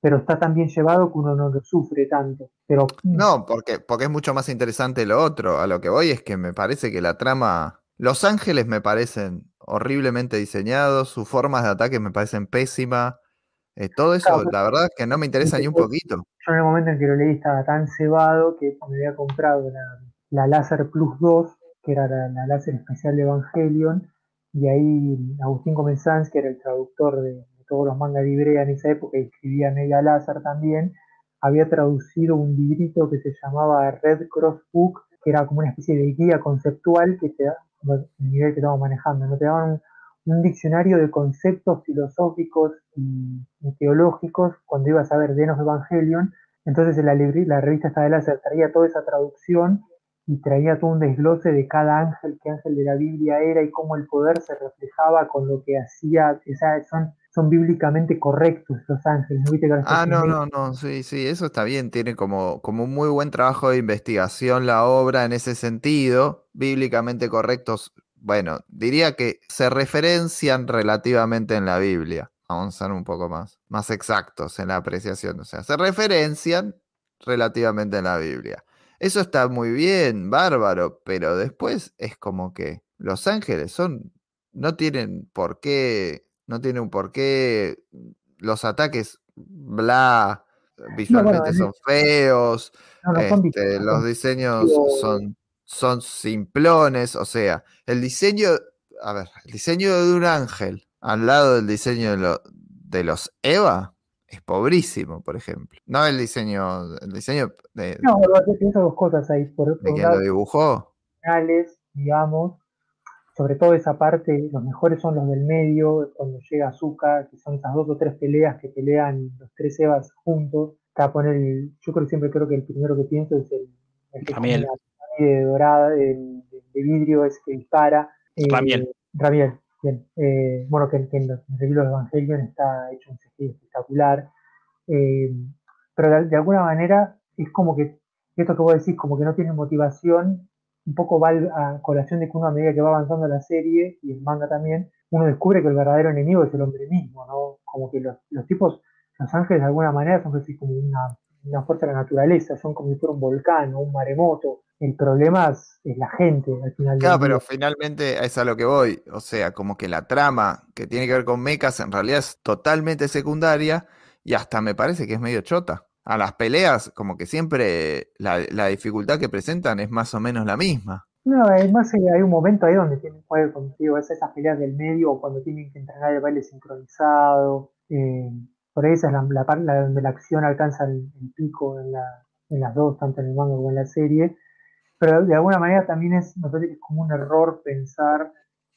Pero está tan bien llevado que uno no lo sufre tanto. Pero, no, porque, porque es mucho más interesante lo otro. A lo que voy es que me parece que la trama. Los ángeles me parecen horriblemente diseñados, sus formas de ataque me parecen pésimas. Eh, todo eso, la verdad es que no me interesa ni un poquito. Yo en el momento en que lo leí estaba tan cebado que me había comprado la, la Láser Plus 2, que era la, láser especial de Evangelion, y ahí Agustín Comenzans, que era el traductor de, todos los mangas de Ibrea en esa época y escribía Mega Láser también, había traducido un librito que se llamaba Red Cross Book, que era como una especie de guía conceptual que te da, el nivel que estamos manejando, ¿no? te daban un, diccionario de conceptos filosóficos y, teológicos cuando ibas a ver Denos Evangelion. Entonces la, la revista esta de láser traía toda esa traducción y traía todo un desglose de cada ángel, qué ángel de la Biblia era y cómo el poder se reflejaba con lo que hacía. son, son bíblicamente correctos los ángeles. ah, no, no, no, sí, sí, eso está bien. Tiene como, como un muy buen trabajo de investigación la obra en ese sentido. Bíblicamente correctos bueno, diría que se referencian relativamente en la Biblia. Vamos a ser un poco más, más exactos en la apreciación. O sea, se referencian relativamente en la Biblia. Eso está muy bien, bárbaro, pero después es como que los ángeles son, no tienen por qué, no tienen un por qué, los ataques, bla, visualmente son feos, este, los diseños son son simplones, o sea, el diseño, a ver, el diseño de un ángel al lado del diseño de, los Eva es pobrísimo, por ejemplo. No el diseño, el diseño de... No, pienso dos cosas ahí. Por, ¿De quién lo dibujó? digamos, sobre todo esa parte, los mejores son los del medio, cuando llega Azuka, que son esas dos o tres peleas que pelean los tres Evas juntos. Está a poner yo creo siempre creo que el primero que pienso es el, el que. De dorada, de, de, vidrio, es que dispara. Eh, Ramiel. Ramiel, bien. Eh, bueno, que, que en los, en los Evangelion está hecho un CGI espectacular. Eh, pero de, alguna manera es como que, esto que vos decís, como que no tiene motivación, un poco va a colación de que uno a medida que va avanzando la serie y el manga también, uno descubre que el verdadero enemigo es el hombre mismo, ¿no? Como que los, los tipos, los ángeles de alguna manera son casi como una, una fuerza de la naturaleza, son como si fuera un volcán o un maremoto. El problema es, es la gente al final. Claro, pero finalmente es a lo que voy. O sea, como que la trama que tiene que ver con mechas en realidad es totalmente secundaria y hasta me parece que es medio chota. A las peleas, como que siempre la, la dificultad que presentan es más o menos la misma. No, además eh, hay un momento ahí donde tienen que jugar contigo, esas peleas del medio o cuando tienen que entrenar el baile sincronizado. Eh, por ahí esa es la, parte donde la acción alcanza el, pico en, la, en, las dos, tanto en el manga como en la serie. Pero de alguna manera también es, me parece que es como un error pensar,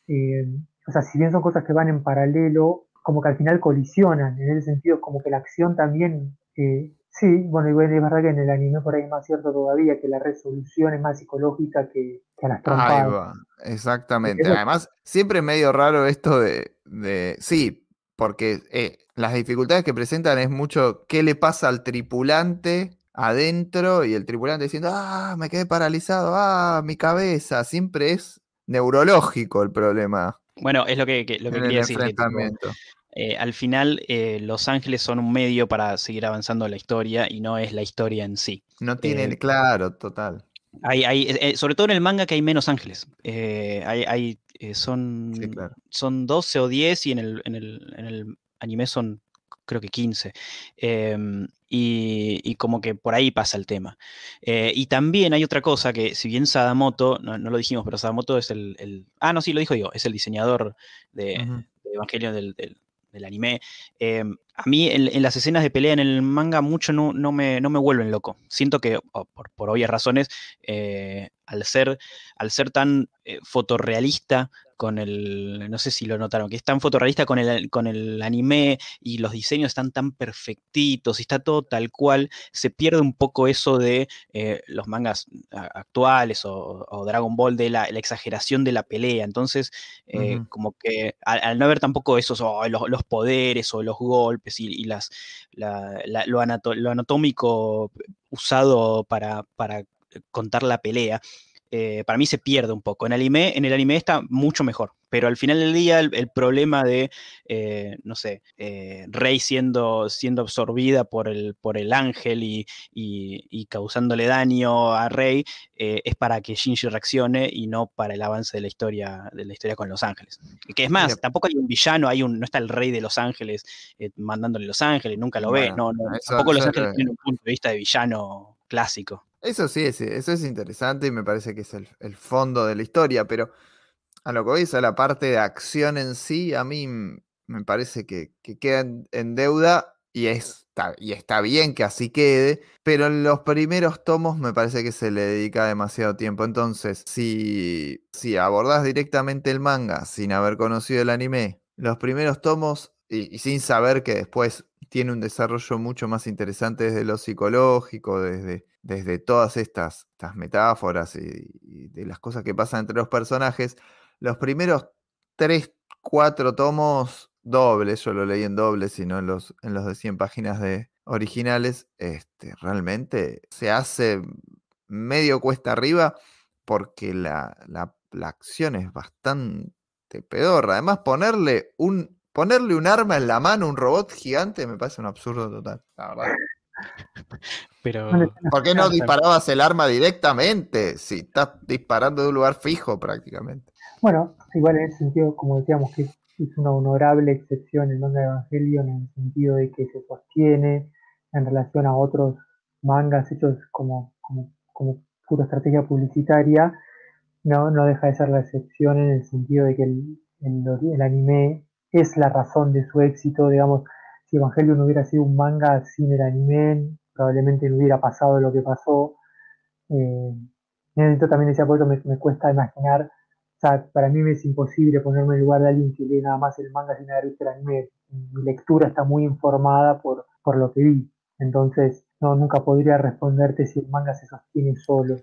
eh, o sea, si bien son cosas que van en paralelo, como que al final colisionan, en ese sentido como que la acción también, eh, sí, bueno, igual es verdad que en el anime por ahí es más cierto todavía, que la resolución es más psicológica que, que a las trompadas. exactamente. Además, siempre es medio raro esto de, de sí, porque eh, las dificultades que presentan es mucho qué le pasa al tripulante adentro y el tripulante diciendo, ah, me quedé paralizado, ah, mi cabeza, siempre es neurológico el problema. Bueno, es lo que, lo que quería decir. Eh, al final, eh, Los Ángeles son un medio para seguir avanzando la historia y no es la historia en sí. No tiene, claro, total. Hay, hay, sobre todo en el manga que hay menos ángeles. hay, hay eh, son, son 12 o 10 y en el, en el, en el anime son creo que 15. Em, y, como que por ahí pasa el tema. Eh, y también hay otra cosa que, si bien Sadamoto, no, lo dijimos, pero Sadamoto es el, Ah, no, sí, lo dijo yo, es el diseñador de, Evangelio del, del, anime. Em, a mí en, las escenas de pelea en el manga mucho no, no, me, no me, vuelven loco. Siento que, por, por, obvias razones, eh, al, ser, al ser tan fotorrealista, con el, no sé si lo notaron, que es tan fotorrealista con el, con el anime y los diseños están tan perfectitos y está todo tal cual, se pierde un poco eso de eh, los mangas actuales o, Dragon Ball de la, exageración de la pelea. Entonces, eh, como que al, no haber tampoco esos, oh, los, poderes o los golpes y, las, lo, anatómico usado para, para contar la pelea, eh, para mí se pierde un poco. En, anime, en el anime está mucho mejor, pero al final del día el, problema de, eh, no sé, eh, Rey siendo, siendo absorbida por el, por el ángel y, causándole daño a Rey es para que Shinji reaccione y no para el avance de la historia, de la historia con los ángeles. Que es más, tampoco hay un villano, hay un, no está el Rey de los ángeles mandándole los ángeles, nunca lo ve, no, tampoco los ángeles tienen un punto de vista de villano clásico. Eso sí, eso es interesante y me parece que es el, fondo de la historia, pero a lo que voy es a la parte de acción en sí, a mí me parece que, queda en, deuda y, está, y está bien que así quede, pero en los primeros tomos me parece que se le dedica demasiado tiempo. Entonces, si, si abordás directamente el manga sin haber conocido el anime, los primeros tomos y sin saber que después tiene un desarrollo mucho más interesante desde lo psicológico, desde, desde todas estas, estas metáforas y, de las cosas que pasan entre los personajes. Los primeros tres, cuatro tomos dobles, yo lo leí en dobles y no en los, en los de 100 páginas de originales, este, realmente se hace medio cuesta arriba porque la, la, la acción es bastante pedorra. Además, ponerle un Ponerle un arma en la mano a un robot gigante me parece un absurdo total, la verdad. Pero... ¿Por qué no disparabas el arma directamente? Si estás disparando de un lugar fijo prácticamente. Bueno, igual en ese sentido, como decíamos, que es una honorable excepción el manga de Evangelion en el sentido de que se sostiene en relación a otros mangas hechos como, como, como pura estrategia publicitaria, no, no deja de ser la excepción en el sentido de que el, el anime es la razón de su éxito, digamos, si Evangelion no hubiera sido un manga sin el anime, probablemente no hubiera pasado lo que pasó. Eh, en también decía, por eso me, cuesta imaginar O sea, para mí me es imposible ponerme en lugar de alguien que lee nada más el manga sin haber visto el anime. Mi lectura está muy informada por, por lo que vi. Entonces, no, nunca podría responderte si el manga se sostiene solo.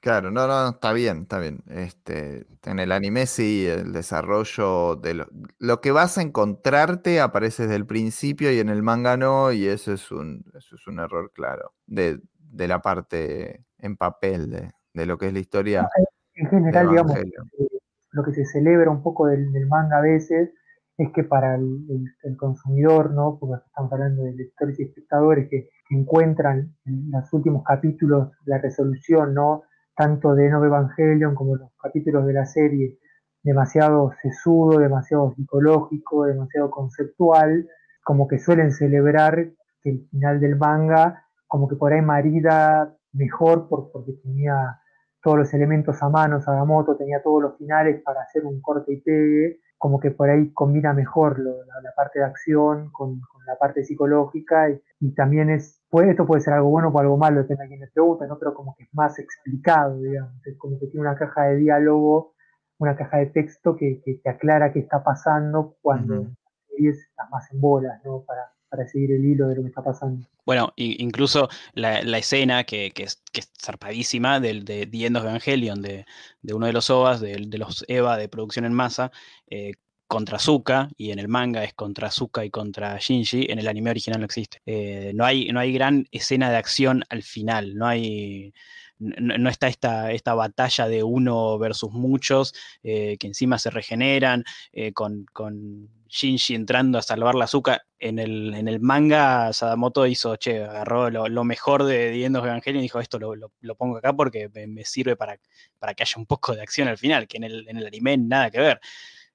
Claro, no, no, está bien, está bien. Este, en el anime sí, el desarrollo de lo, lo que vas a encontrarte aparece desde el principio y en el manga no, y eso es un, eso es un error claro de, de la parte en papel de, de lo que es la historia. en general, digamos, eh, lo que se celebra un poco del, del manga a veces es que para el, el- el consumidor, ¿no? Porque estamos hablando de lectores y espectadores que encuentran en los últimos capítulos la resolución, ¿no? Tanto de Nova Evangelion como los capítulos de la serie, demasiado sesudo, demasiado psicológico, demasiado conceptual, como que suelen celebrar que el final del manga, como que por ahí marida mejor por- porque tenía todos los elementos a mano, Sagamoto tenía todos los finales para hacer un corte y pegue, como que por ahí combina mejor la, parte de acción con, la parte psicológica y también es, puede, esto puede ser algo bueno o algo malo, depende a quien le pregunte, ¿no? pero como que es más explicado, digamos, es como que tiene una caja de diálogo, una caja de texto que, que te aclara qué está pasando cuando la serie estás más en bolas, ¿no? Para, para seguir el hilo de lo que está pasando. Bueno, incluso la, la escena que, que es, que es zarpadísima del, de The End of Evangelion, de, de uno de los OVAs, de, de los EVA de producción en masa, eh, contra Zuka, y en el manga es contra Zuka y contra Shinji, en el anime original no existe. Eh, no, hay, no hay gran escena de acción al final, no hay... No, está esta, esta batalla de uno versus muchos, eh, que encima se regeneran, eh, con, con Shinji entrando a salvar la azúcar. En el, en el manga, Sadamoto hizo, che, agarró lo, mejor de The y dijo, esto lo pongo acá porque me, me sirve para, para que haya un poco de acción al final, que en el, en el anime nada que ver.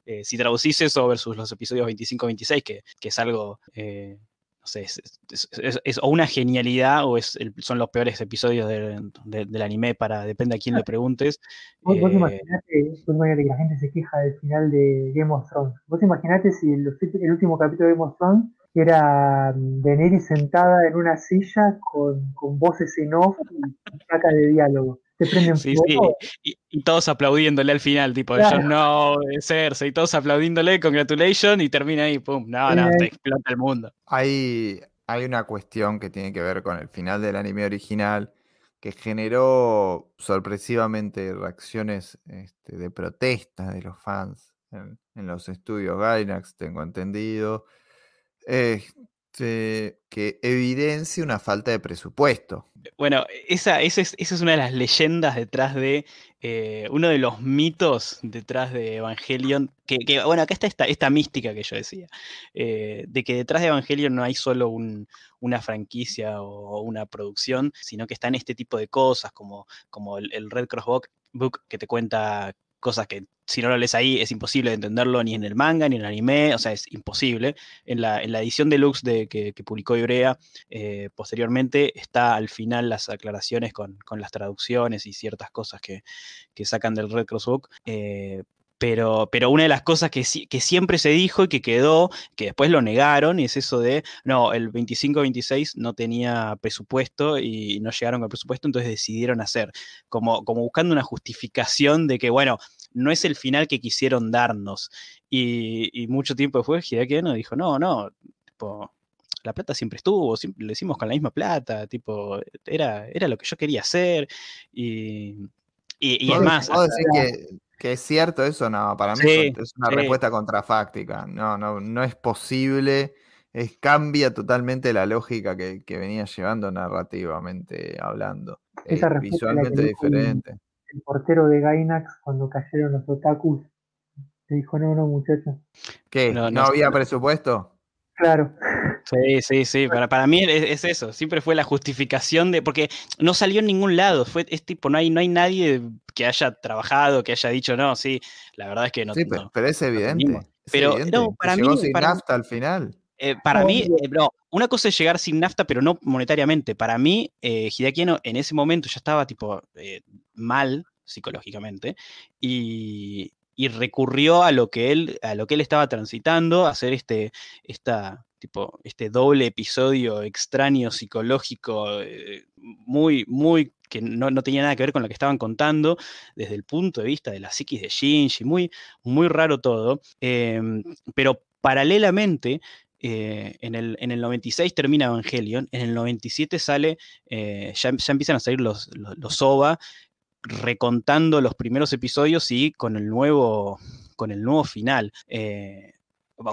Eh, si traducís eso versus los episodios 25-26, que, que es algo, eh, no sé, es, es- es- es o una genialidad o es el- son los peores episodios de- de- del anime, para depende a quién le preguntes. Vos, vos Eh, imaginate, vos imaginate que la gente se queja del final de Game of Thrones. Vos imaginate si el, el último capítulo de Game of Thrones era mm, Daenerys sentada en una silla con, con voces en off y sacas de diálogo. Te prenden Sí, fuego sí, y, y todos aplaudiéndole al final, tipo, Claro. yo no, Cersei, todos aplaudiéndole, congratulations, y termina ahí, pum, no, no, Eh. te explota el mundo. Hay, hay una cuestión que tiene que ver con el final del anime original que generó sorpresivamente reacciones este, de protesta de los fans en, en los estudios Gainax, tengo entendido, este, que evidencia una falta de presupuesto. Bueno, esa, esa, es, esa es una de las leyendas detrás de, eh, uno de los mitos detrás de Evangelion, que, bueno, acá está esta, esta mística que yo decía, eh, de que detrás de Evangelion no hay solo un- una franquicia o una producción, sino que están este tipo de cosas, como, como el, Red Cross Book, que te cuenta cosas que si no lo lees ahí es imposible de entenderlo ni en el manga ni en el anime, o sea, es imposible. En la, en la edición deluxe de, que, publicó Ibrea, eh, posteriormente está al final las aclaraciones con, con las traducciones y ciertas cosas que, que sacan del Red Cross Book. eh, pero, pero una de las cosas que, que siempre se dijo y que quedó, que después lo negaron, es eso de, no, el 25-26 no tenía presupuesto y no llegaron al presupuesto, entonces decidieron hacer, como, como buscando una justificación de que, bueno, no es el final que quisieron darnos. Y, y mucho tiempo después, Hideaki dijo, no, no, tipo, la plata siempre estuvo, siempre lo hicimos con la misma plata, tipo, era, era lo que yo quería hacer. Y, y, y es ¿Vos- más, que, que es cierto eso? No, para mí Sí, es una sí. respuesta contrafáctica. No, no, no es posible. Es, cambia totalmente la lógica que, que venía llevando narrativamente hablando. Eh, es la visualmente diferente. El portero de Gainax, cuando cayeron los otakus, le dijo: No, no, muchachos. ¿Qué? No, ¿No, no sé. había presupuesto? Claro, Sí, sí, sí, para, para mí es, es eso, siempre fue la justificación de, porque no salió en ningún lado, fue, es tipo, no hay, no hay nadie que haya trabajado, que haya dicho, no, sí, la verdad es que no, sí, pero, no". pero es evidente. es Pero, evidente, no, para llegó mí- sin para mí- nafta al final. Eh, para mí, eh, no, una cosa es llegar sin nafta, pero no monetariamente. Para mí, eh, Hideaki Anno en ese momento ya estaba tipo eh, mal psicológicamente y, y recurrió a lo que él, a lo que él estaba transitando, a hacer este, esta, tipo este doble episodio extraño, psicológico, eh, muy, muy que no, tenía nada que ver con lo que estaban contando desde el punto de vista de la psiquis de Shinji, muy, muy raro todo. Em, pero paralelamente, eh, en, el, en, el, 96 termina Evangelion, en el 97 sale, eh, ya, empiezan a salir los, los, OVA recontando los primeros episodios y con el nuevo, con el nuevo final.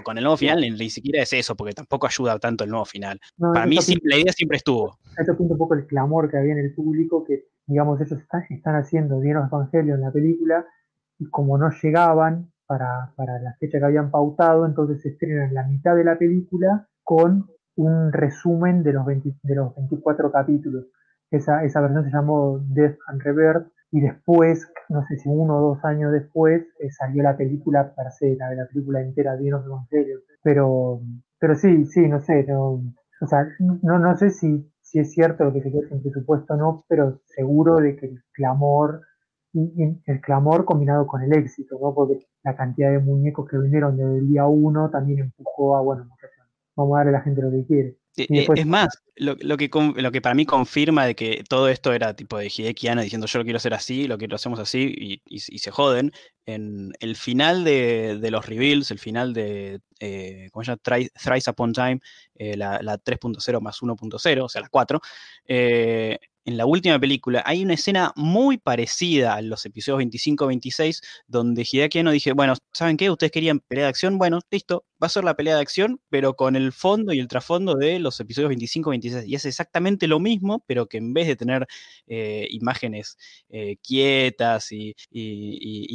Con el nuevo final ni, siquiera es eso, porque tampoco ayuda tanto el nuevo final. Para mí la idea siempre estuvo. Esto pinta un poco el clamor que había en el público, que digamos ellos están, están haciendo Dienos Evangelio en la película, y como no llegaban para, para la fecha que habían pautado, entonces se estrenan la mitad de la película con un resumen de los, de los 24 capítulos. Esa, esa versión se llamó Death and Rebirth, y después, no sé si uno o dos años después, eh, salió la película per se, la, la película entera de los Evangelios. Pero, pero sí, sí, no sé, no, o sea, no, no sé si, si es cierto lo que se quedó sin presupuesto o no, pero seguro de que el clamor, el clamor combinado con el éxito, ¿no? Porque la cantidad de muñecos que vinieron desde el día uno también empujó a, bueno, vamos a darle a la gente lo que quiere. Eh, eh, es más, lo, que, lo que para mí confirma de que todo esto era tipo de Hideki diciendo yo lo quiero hacer así, lo que lo hacemos así y, se joden. En el final de, los reveals, el final de, eh, ¿cómo se llama? Thrice Upon Time, la, la 3.0 más 1.0, o sea, la 4, en la última película, hay una escena muy parecida a los episodios 25-26, donde Hideaki no dije, bueno, ¿saben qué? Ustedes querían pelea de acción, bueno, listo, va a ser la pelea de acción, pero con el fondo y el trasfondo de los episodios 25-26. Y es exactamente lo mismo, pero que en vez de tener eh, imágenes eh, quietas y,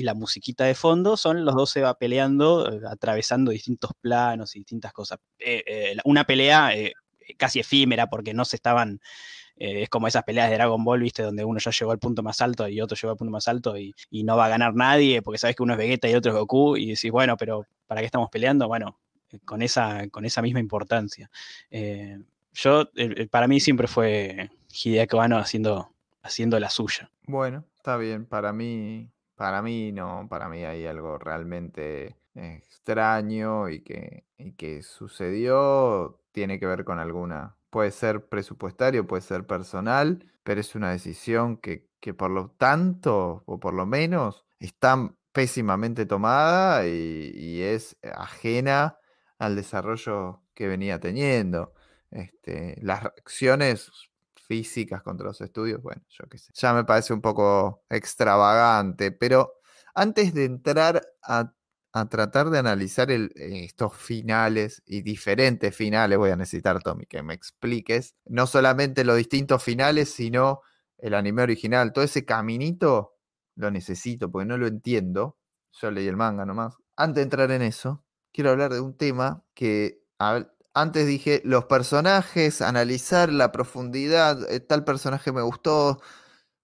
la musiquita de fondo, son los dos se va peleando, eh, atravesando distintos planos y distintas cosas. una pelea casi efímera porque no se estaban eh, es como esas peleas de Dragon Ball, ¿viste? Donde uno ya llegó al punto más alto y otro llegó al punto más alto y, no va a ganar nadie porque sabes que uno es Vegeta y otro es Goku y decís, bueno, pero ¿para qué estamos peleando? Bueno, eh, con esa, con esa misma importancia. Eh, yo, para mí siempre fue Hideaki haciendo, haciendo la suya. Bueno, está bien. Para mí, para mí no, para mí hay algo realmente extraño y que, y que sucedió, tiene que ver con alguna puede ser presupuestario, puede ser personal, pero es una decisión que, por lo tanto, o por lo menos, está pésimamente tomada y, es ajena al desarrollo que venía teniendo. Este, las acciones físicas contra los estudios, bueno, yo qué sé, ya me parece un poco extravagante, pero antes de entrar a a tratar de analizar el, estos finales y diferentes finales. Voy a necesitar, Tommy, que me expliques no solamente los distintos finales, sino el anime original. Todo ese caminito lo necesito porque no lo entiendo. Yo leí el manga nomás. Antes de entrar en eso, quiero hablar de un tema que antes dije los personajes, analizar la profundidad, eh, tal personaje me gustó,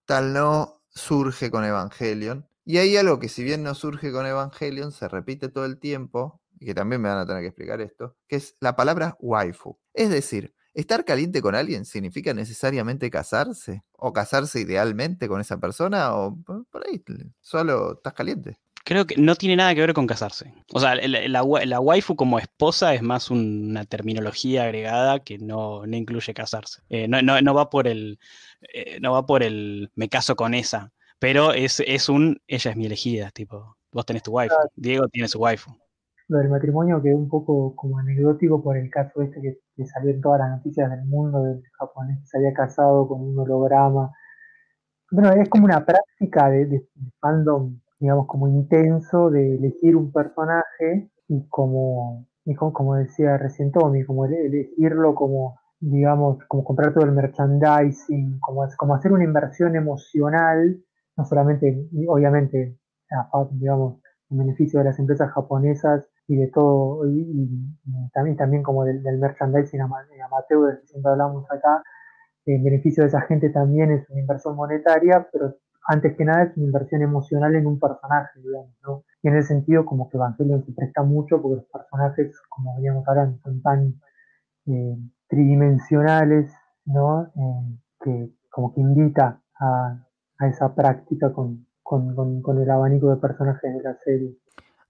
tal no, surge con Evangelion. Y hay algo que si bien no surge con Evangelion, se repite todo el tiempo, y que también me van a tener que explicar esto, que es la palabra waifu. Es decir, ¿estar caliente con alguien significa necesariamente casarse? ¿O casarse idealmente con esa persona? ¿O por ahí solo estás caliente? Creo que no tiene nada que ver con casarse. O sea, la, waifu como esposa es más una terminología agregada que no, incluye casarse. Eh, no, va por el. Eh, no va por el me caso con esa. Pero es, es un, ella es mi elegida, tipo, vos tenés tu wife, Diego tiene su wife. Lo del matrimonio que un poco como anecdótico por el caso este que, salió en todas las noticias del mundo del japonés que se había casado con un holograma. Bueno, es como una práctica de, fandom, digamos, como intenso de elegir un personaje y como, como, decía recién Tommy, como elegirlo como digamos, como comprar todo el merchandising, como, como hacer una inversión emocional no solamente, obviamente, digamos, en beneficio de las empresas japonesas y de todo, y, también, también como del, merchandising amateur del que siempre hablamos acá, en beneficio de esa gente también es una inversión monetaria, pero antes que nada es una inversión emocional en un personaje, digamos, ¿no? Y en ese sentido como que Evangelion se presta mucho porque los personajes, como veníamos hablando, son tan eh, tridimensionales, ¿no? Eh, que como que invita a, a esa práctica con, con, el abanico de personajes de la serie.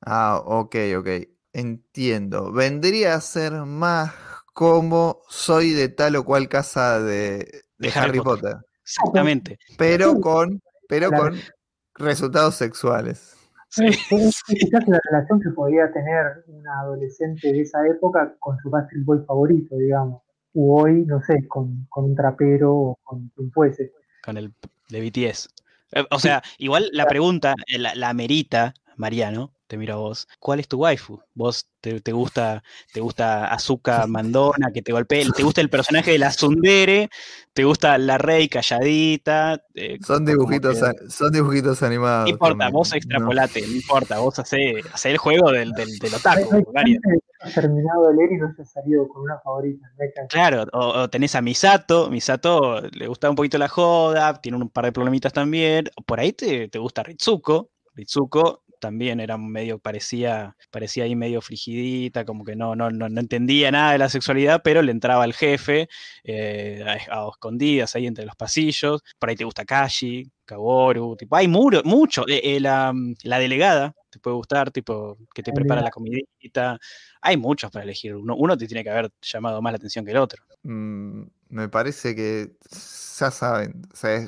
Ah, ok, ok. entiendo. Vendría a ser más como soy de tal o cual casa de, de Harry Potter. Exactamente. Pero con, pero con resultados sexuales. Sí. Es, quizás la relación que podría tener una adolescente de esa época con su Backstreet Boy favorito, digamos. U hoy, no sé, con, con un trapero o con quien fuese. Con el de BTS. Eh, O sea, igual la pregunta, eh, la, la amerita, Mariano, te miro a vos. ¿Cuál es tu waifu? ¿Vos te, te gusta, te gusta Azuka Mandona, que te golpee? ¿Te gusta el personaje de la Sundere? ¿Te gusta la rey calladita? Eh, Son dibujitos, que- son dibujitos animados. No importa, también, vos extrapolate, no, importa, vos hacé, hacé el juego del, del, del otaku, hay Garia. Terminado de leer y no hayas salido con una favorita. Claro, o, o tenés a Misato, Misato le gusta un poquito la joda, tiene un par de problemitas también, por ahí te, te gusta Ritsuko, Ritsuko también era medio, parecía, parecía ahí medio frigidita, como que no, no, no, no entendía nada de la sexualidad, pero le entraba al jefe eh, a, a escondidas ahí entre los pasillos, por ahí te gusta Kashi, Kaworu, tipo, hay muro, mucho, eh, eh, la, la delegada te puede gustar, tipo, que te prepara la comidita, hay muchos para elegir, uno, uno te tiene que haber llamado más la atención que el otro. Mm, me parece que ya saben, o sea,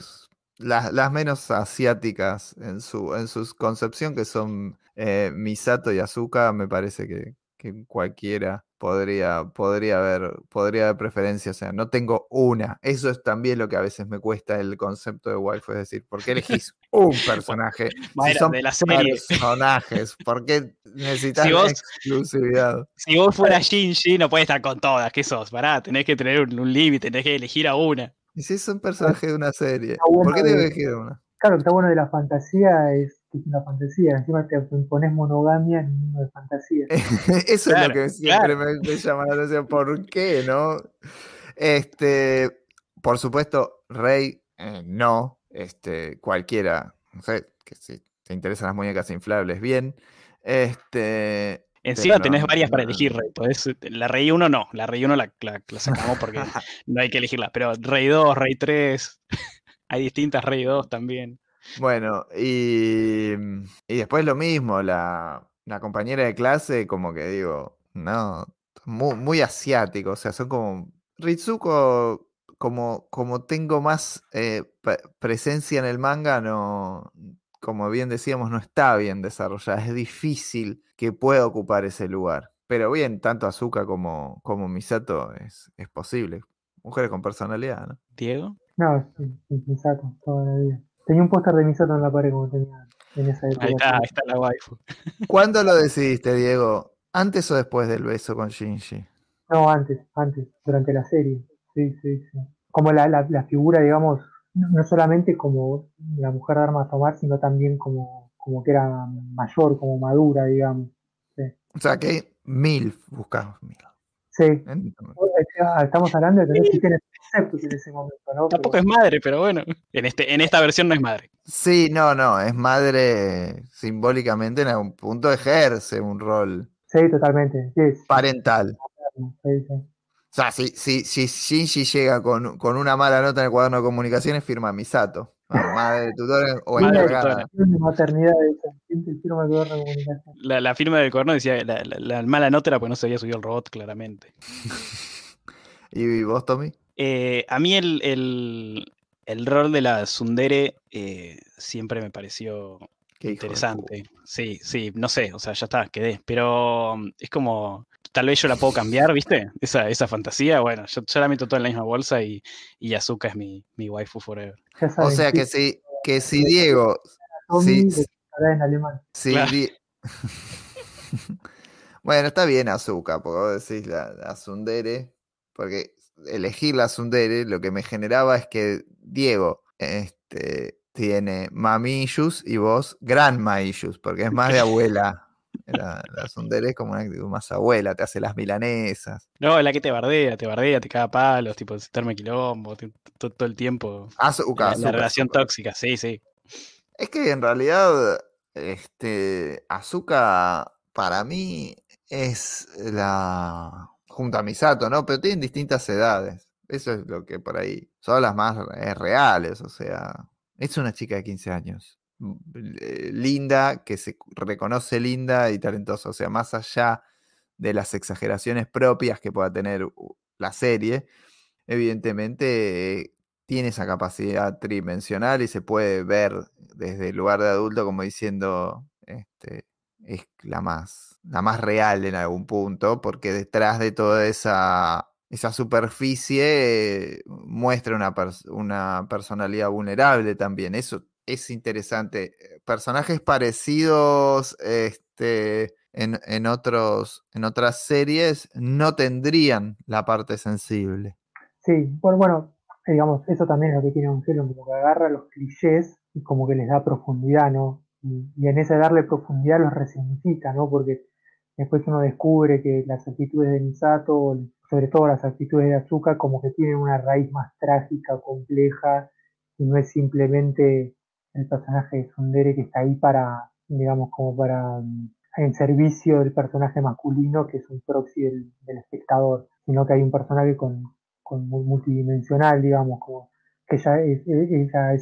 las, menos asiáticas en su, en su concepción, que son eh, Misato y Azuka, me parece que, que cualquiera podría, podría haber, podría haber preferencia. O sea, no tengo una. Eso es también lo que a veces me cuesta el concepto de waifu, es decir, ¿por qué elegís un personaje? si son de la serie. personajes, ¿por qué necesitas Si vos- exclusividad? Si vos fueras Shinji, no puedes estar con todas, ¿qué sos? Pará, tenés que tener un, un límite, tenés que elegir a una. Y si es un personaje de una serie, ¿por qué te elegir una? Claro, está bueno de la fantasía, es es una fantasía. Encima te pones monogamia en un mundo de fantasía. Eso Claro, es lo que siempre claro. me, me llama la atención. ¿Por qué, no? Este, por supuesto, Rey, eh, no. Este, cualquiera, no sé, que si te interesan las muñecas inflables, bien. Este. Encima pero tenés no, varias para no, elegir, Rey. Podés- la Rey 1 no, la Rey 1 la, la- la sacamos porque no hay que elegirla. Pero Rey 2, Rey 3, hay distintas Rey 2 también. Bueno, y, y después lo mismo, la, la compañera de clase, como que digo, no, muy, muy asiático, o sea, son como, Ritsuko, como, como tengo más eh, pre- presencia en el manga, no, como bien decíamos, no está bien desarrollada, es difícil que pueda ocupar ese lugar. Pero bien, tanto Azuka como, como Misato es, es posible. Mujeres con personalidad, ¿no? Diego. No, sí, sí, Misato, toda la vida. Tenía un póster de Misato en la pared como tenía en esa época. Ahí está, ahí está la waifu. ¿Cuándo lo decidiste, Diego? ¿Antes o después del beso con Shinji? No, antes, antes, durante la serie. Sí, sí, sí. Como la, la, la figura, digamos, no solamente como la mujer de armas tomar, sino también como, como que era mayor, como madura, digamos. O sea que mil buscamos mil. Sí. Estamos hablando de que no existían conceptos en ese momento, ¿no? Tampoco Pero- es madre, pero bueno. En, este, en esta versión no es madre. Sí, no, no, es madre simbólicamente en algún punto ejerce un rol sí, totalmente. Sí, parental. sí, sí. O sea, si, si, si Shinji llega con, con una mala nota en el cuaderno de comunicaciones, firma Misato. Madre de tutor o encargada. maternidad de comunicación. La, la firma del cuerno decía la, la- la mala nota era porque no se había subido el robot, claramente. ¿Y vos, Tommy? Eh, a mí el, el, el rol de la Sundere eh, siempre me pareció Qué interesante. Sí, sí, no sé, o sea, ya está, quedé. Pero um, es como, tal vez yo la puedo cambiar, ¿viste? Esa, esa fantasía, bueno, yo, yo la meto toda en la misma bolsa y, y Azuka es mi, mi waifu forever. O sea que si, que si Diego, estará en alemán. si Claro. Di- bueno, está bien Azuka, porque vos decís la, la porque elegir la Tsundere lo que me generaba es que Diego este, tiene mami issues y vos grandma issues, porque es más de abuela. La, la Tsundere es como una actitud más abuela, te hace las milanesas. No, la que te bardea, te bardea, te caga palos, tipo, citarme quilombo, te- to- todo el tiempo. Azuka, La, la relación tóxica, sí, sí. Es que en realidad, este, Azuka para mí es la junto a Misato, ¿no? Pero tienen distintas edades. Eso es lo que por ahí son las más eh, reales, o sea, es una chica de 15 años. Eh, Linda, que se reconoce linda y talentosa, o sea, más allá de las exageraciones propias que pueda tener la serie, evidentemente tiene esa capacidad tridimensional y se puede ver desde el lugar de adulto como diciendo, este, es la más, la más real en algún punto, porque detrás de toda esa, esa superficie muestra una, una personalidad vulnerable también. Eso es interesante. Personajes parecidos este, en, en, otros, en otras series no tendrían la parte sensible. Sí, bueno, bueno, digamos, eso también es lo que tiene Evangelion, como que agarra los clichés y como que les da profundidad, ¿no? Y, en ese darle profundidad los resignifica, ¿no? Porque después uno descubre que las actitudes de Misato, sobre todo las actitudes de Azuka, como que tienen una raíz más trágica, compleja, y no es simplemente el personaje de Sundere que está ahí para, digamos, como para mm, en servicio del personaje masculino, que es un proxy del, espectador, sino que hay un personaje con, con multidimensional, digamos, como que ella, esa,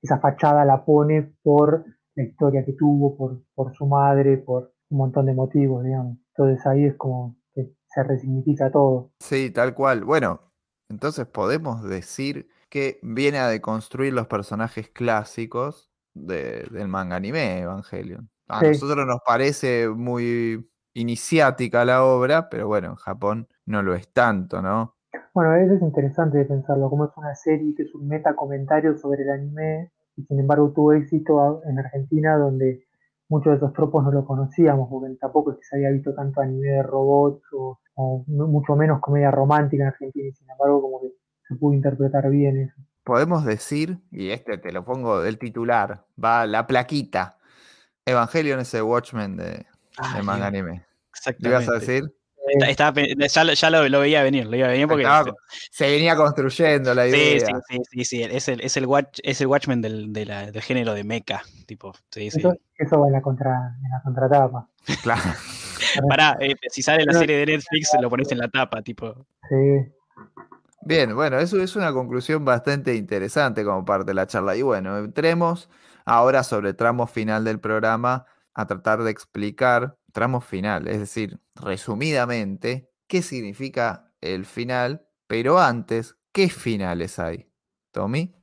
esa, fachada la pone por la historia que tuvo, por, por su madre, por un montón de motivos, digamos. Entonces ahí es como que se resignifica todo. Sí, tal cual. Bueno, entonces podemos decir que viene a deconstruir los personajes clásicos del manga anime Evangelion. A nosotros nos parece muy iniciática la obra, pero bueno, en Japón no lo es tanto, ¿no? Bueno, eso es interesante de pensarlo, como es una serie que es un meta comentario sobre el anime y sin embargo tuvo éxito en Argentina donde muchos de esos tropos no lo conocíamos, porque tampoco es que se había visto tanto anime de robots o, mucho menos comedia romántica en Argentina y sin embargo como que se pudo interpretar bien eso. Podemos decir, y este te lo pongo del titular, va la plaquita, Evangelion es el Watchmen de, manga anime. Exactamente. ¿Le ibas a decir? ya, lo, veía venir, lo iba a venir porque se venía construyendo la idea. Sí, sí, sí, sí, es el, es el, watch, es el Watchmen del, del género de mecha, tipo. eso, eso, va en la, contra, en la contratapa. Claro. Pará, eh, si sale la serie de Netflix, lo pones en la tapa, tipo. Sí. Bien, bueno, eso es una conclusión bastante interesante como parte de la charla. Y bueno, entremos ahora sobre el tramo final del programa a tratar de explicar tramo final, es decir, resumidamente, qué significa el final, pero antes, ¿qué finales hay? ¿Tommy?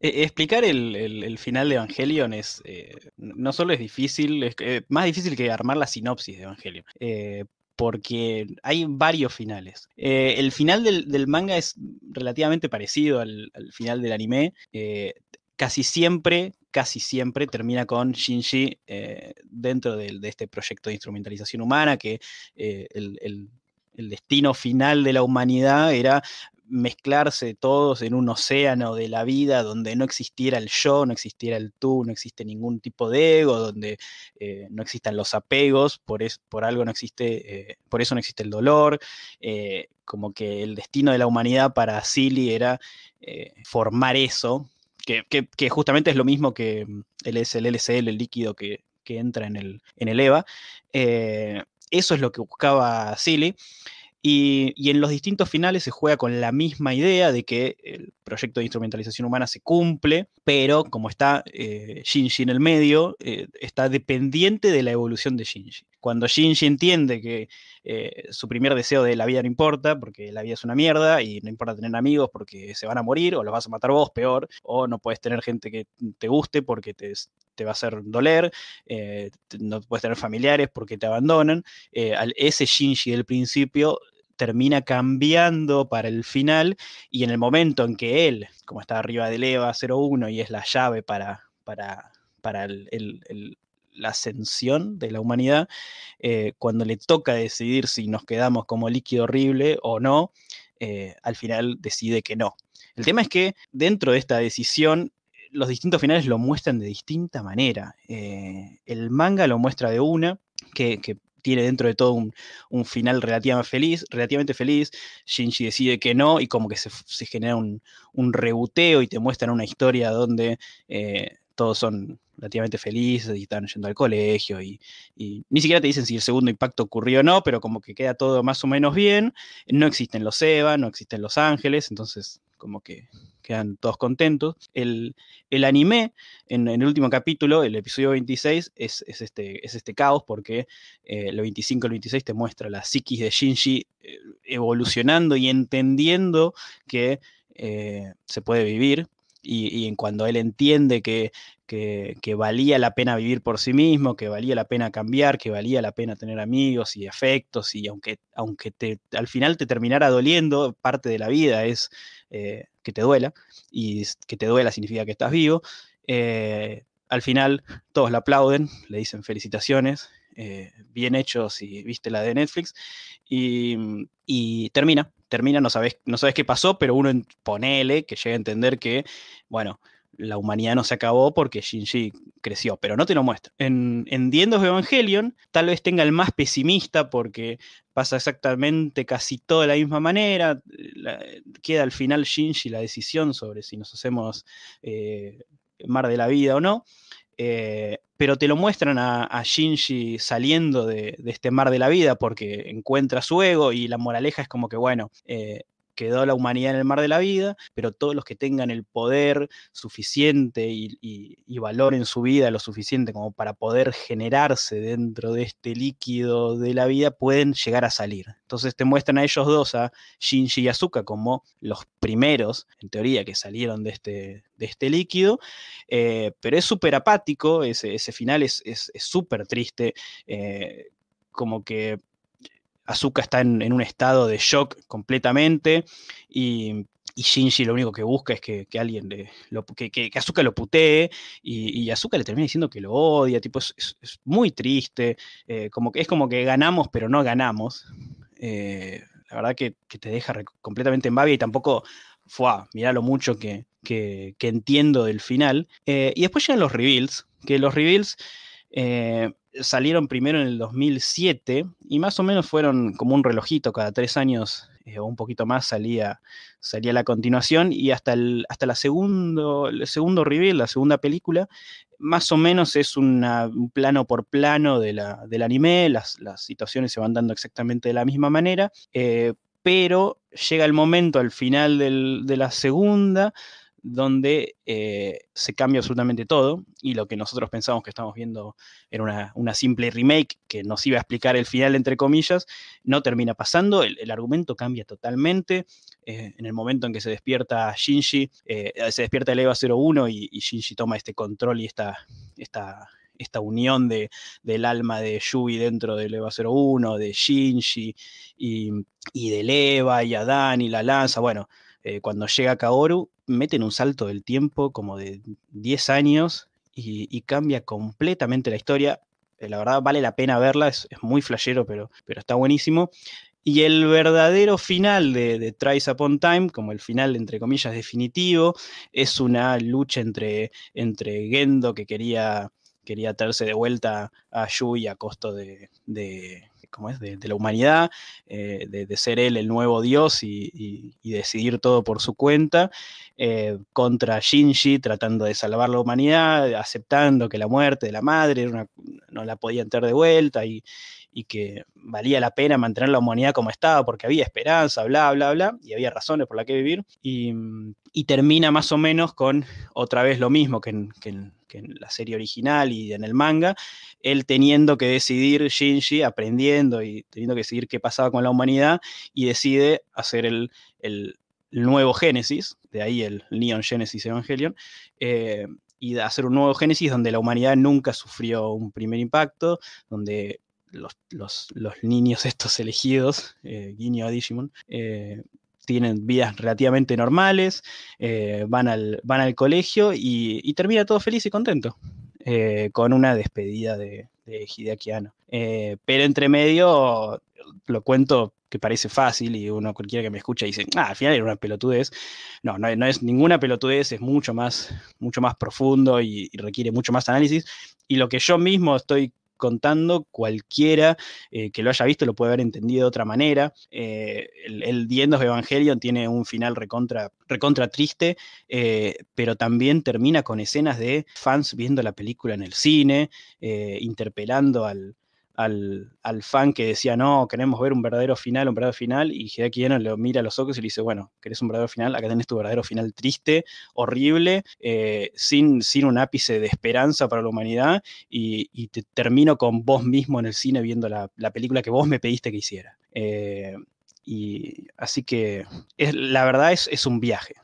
E, explicar el, final de Evangelion es eh, no solo es difícil, es eh, más difícil que armar la sinopsis de Evangelion. Eh, porque hay varios finales. el final del, manga es relativamente parecido al, al final del anime. casi siempre casi siempre termina con Shinji eh, dentro de, este proyecto de instrumentalización humana, que eh, el, destino final de la humanidad era mezclarse todos en un océano de la vida donde no existiera el yo, no existiera el tú, no existe ningún tipo de ego, donde eh, no existan los apegos, por, por algo no existe, por eso no existe el dolor, como que el destino de la humanidad para Silly era formar eso, que, justamente es lo mismo que mm, el, el LCL, el líquido que, entra en el, en el EVA. Eh, eso es lo que buscaba Silly. Y, en los distintos finales se juega con la misma idea de que el proyecto de instrumentalización humana se cumple, pero como está eh, Shinji en el medio, eh, está dependiente de la evolución de Shinji. Cuando Shinji entiende que eh, su primer deseo de la vida no importa, porque la vida es una mierda y no importa tener amigos porque se van a morir o los vas a matar vos, peor, o no puedes tener gente que te guste porque te, va a hacer doler, no puedes tener familiares porque te abandonan. ese Shinji del principio termina cambiando para el final y en el momento en que él, como está arriba del EVA 01 y es la llave para, para, para la ascensión de la humanidad, eh, cuando le toca decidir si nos quedamos como líquido horrible o no, eh, al final decide que no. El tema es que dentro de esta decisión los distintos finales lo muestran de distinta manera. Eh, el manga lo muestra de una, que, tiene dentro de todo un, final relativamente feliz, relativamente feliz. Shinji decide que no y como que se, genera un, un, rebuteo y te muestran una historia donde eh, todos son relativamente felices y están yendo al colegio y, ni siquiera te dicen si el segundo impacto ocurrió o no, pero como que queda todo más o menos bien. No existen los Eva, no existen los ángeles, entonces como que quedan todos contentos. El, el anime, en, el último capítulo, el episodio 26, es, este, es este caos porque eh, el 25 y el 26 te muestra la psiquis de Shinji eh, evolucionando y entendiendo que eh, se puede vivir. Y, en cuando él entiende que, que, valía la pena vivir por sí mismo, que valía la pena cambiar, que valía la pena tener amigos y afectos, y aunque, aunque te, al final te terminara doliendo, parte de la vida es que te duela, y que te duela significa que estás vivo. Eh, al final todos le aplauden, le dicen felicitaciones, eh, bien hecho si viste la de Netflix, y, termina, termina, no sabes, no sabes qué pasó, pero uno ponele que llega a entender que, bueno, la humanidad no se acabó porque Shinji creció, pero no te lo muestra. En, en Evangelion tal vez tenga el más pesimista porque pasa exactamente casi todo de la misma manera, queda al final Shinji la decisión sobre si nos hacemos eh, mar de la vida o no, eh, pero te lo muestran a, Shinji saliendo de, este mar de la vida porque encuentra su ego y la moraleja es como que, bueno, eh, quedó la humanidad en el mar de la vida, pero todos los que tengan el poder suficiente y, valor en su vida lo suficiente como para poder generarse dentro de este líquido de la vida pueden llegar a salir. Entonces te muestran a ellos dos, a Shinji y Asuka, como los primeros, en teoría, que salieron de este, este líquido, eh, pero es súper apático, ese, final es súper triste, eh, como que Azuka está en, un estado de shock completamente y, Shinji lo único que busca es que, alguien le, lo, que, que, Azuka lo putee y, y, Azuka le termina diciendo que lo odia, tipo, es, muy triste, eh, como que, es como que ganamos pero no ganamos. Eh, la verdad que, te deja completamente en babia y tampoco, fue, mira lo mucho que, entiendo del final. Eh, y después llegan los reveals, que los reveals salieron primero en el 2007 y más o menos fueron como un relojito, cada tres años eh, o un poquito más salía, salía la continuación y hasta el, hasta la segundo, el segundo reveal, la segunda película, más o menos es un plano por plano de la, del anime, las, situaciones se van dando exactamente de la misma manera, eh, pero llega el momento al final de la segunda donde eh, se cambia absolutamente todo y lo que nosotros pensamos que estamos viendo era una, simple remake que nos iba a explicar el final, entre comillas, no termina pasando, el, argumento cambia totalmente. Eh, en el momento en que se despierta Shinji, eh, se despierta el EVA 01 y, y, Shinji toma este control y esta, esta, esta unión de, del alma de Yui dentro del EVA 01, de Shinji y, y del EVA y Adán y la lanza, bueno eh, cuando llega Kaoru, meten un salto del tiempo como de 10 años y, cambia completamente la historia. Eh, la verdad vale la pena verla, es, muy flashero, pero, pero está buenísimo. Y el verdadero final de, de Trice Upon Time, como el final entre comillas definitivo, es una lucha entre, entre Gendo que quería, quería de vuelta a Yui a costo de, es? De, la humanidad, eh, de, ser él el nuevo dios y, decidir todo por su cuenta, eh, contra Shinji tratando de salvar la humanidad, aceptando que la muerte de la madre no la podían tener de vuelta y, que valía la pena mantener la humanidad como estaba porque había esperanza, bla, bla, bla, y había razones por las que vivir. Y, termina más o menos con otra vez lo mismo que en, la serie original y en el manga, él teniendo que decidir, Shinji, aprendiendo y teniendo que decidir qué pasaba con la humanidad, y decide hacer el, nuevo Génesis, de ahí el Neon Genesis Evangelion, eh, y hacer un nuevo Génesis donde la humanidad nunca sufrió un primer impacto, donde los, niños estos elegidos, eh, Guiño Digimon, eh, tienen vidas relativamente normales, eh, van, al, van al colegio y, termina todo feliz y contento, con una despedida de, de Hideaki pero entre medio, lo cuento que parece fácil y uno cualquiera que me escucha dice, ah, al final era una pelotudez. No, no, es ninguna pelotudez, es mucho más, mucho más profundo y, requiere mucho más análisis. Y lo que yo mismo estoy contando, cualquiera eh, que lo haya visto lo puede haber entendido de otra manera. Eh, el, el Evangelion tiene un final recontra, recontra triste, eh, pero también termina con escenas de fans viendo la película en el cine, interpelando al, al, al, fan que decía, no, queremos ver un verdadero final, un verdadero final, y Hideaki Anno le mira a los ojos y le dice, bueno, ¿querés un verdadero final? Acá tenés tu verdadero final triste, horrible, eh, sin, sin un ápice de esperanza para la humanidad, y, te termino con vos mismo en el cine viendo la, la película que vos me pediste que hiciera. Eh, y así que la verdad es, es un viaje,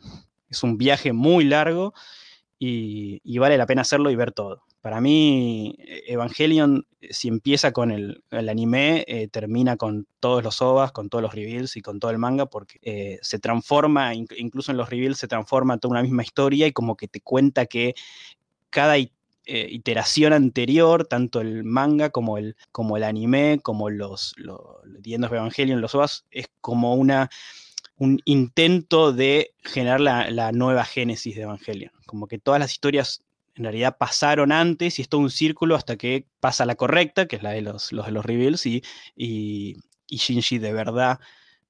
es un viaje muy largo y, y, vale la pena hacerlo y ver todo. Para mí, Evangelion, si empieza con el, el anime, eh, termina con todos los ovas, con todos los reveals y con todo el manga, porque eh, se transforma, incluso en los reveals, se transforma toda una misma historia y como que te cuenta que cada eh, iteración anterior, tanto el manga como el, como el anime, como los, los Leyendas de Evangelion, los ovas, es como una un intento de generar la, la, nueva génesis de Evangelion. Como que todas las historias en realidad pasaron antes y es todo un círculo hasta que pasa la correcta, que es la de los, los de los reveals, y, y, Shinji de verdad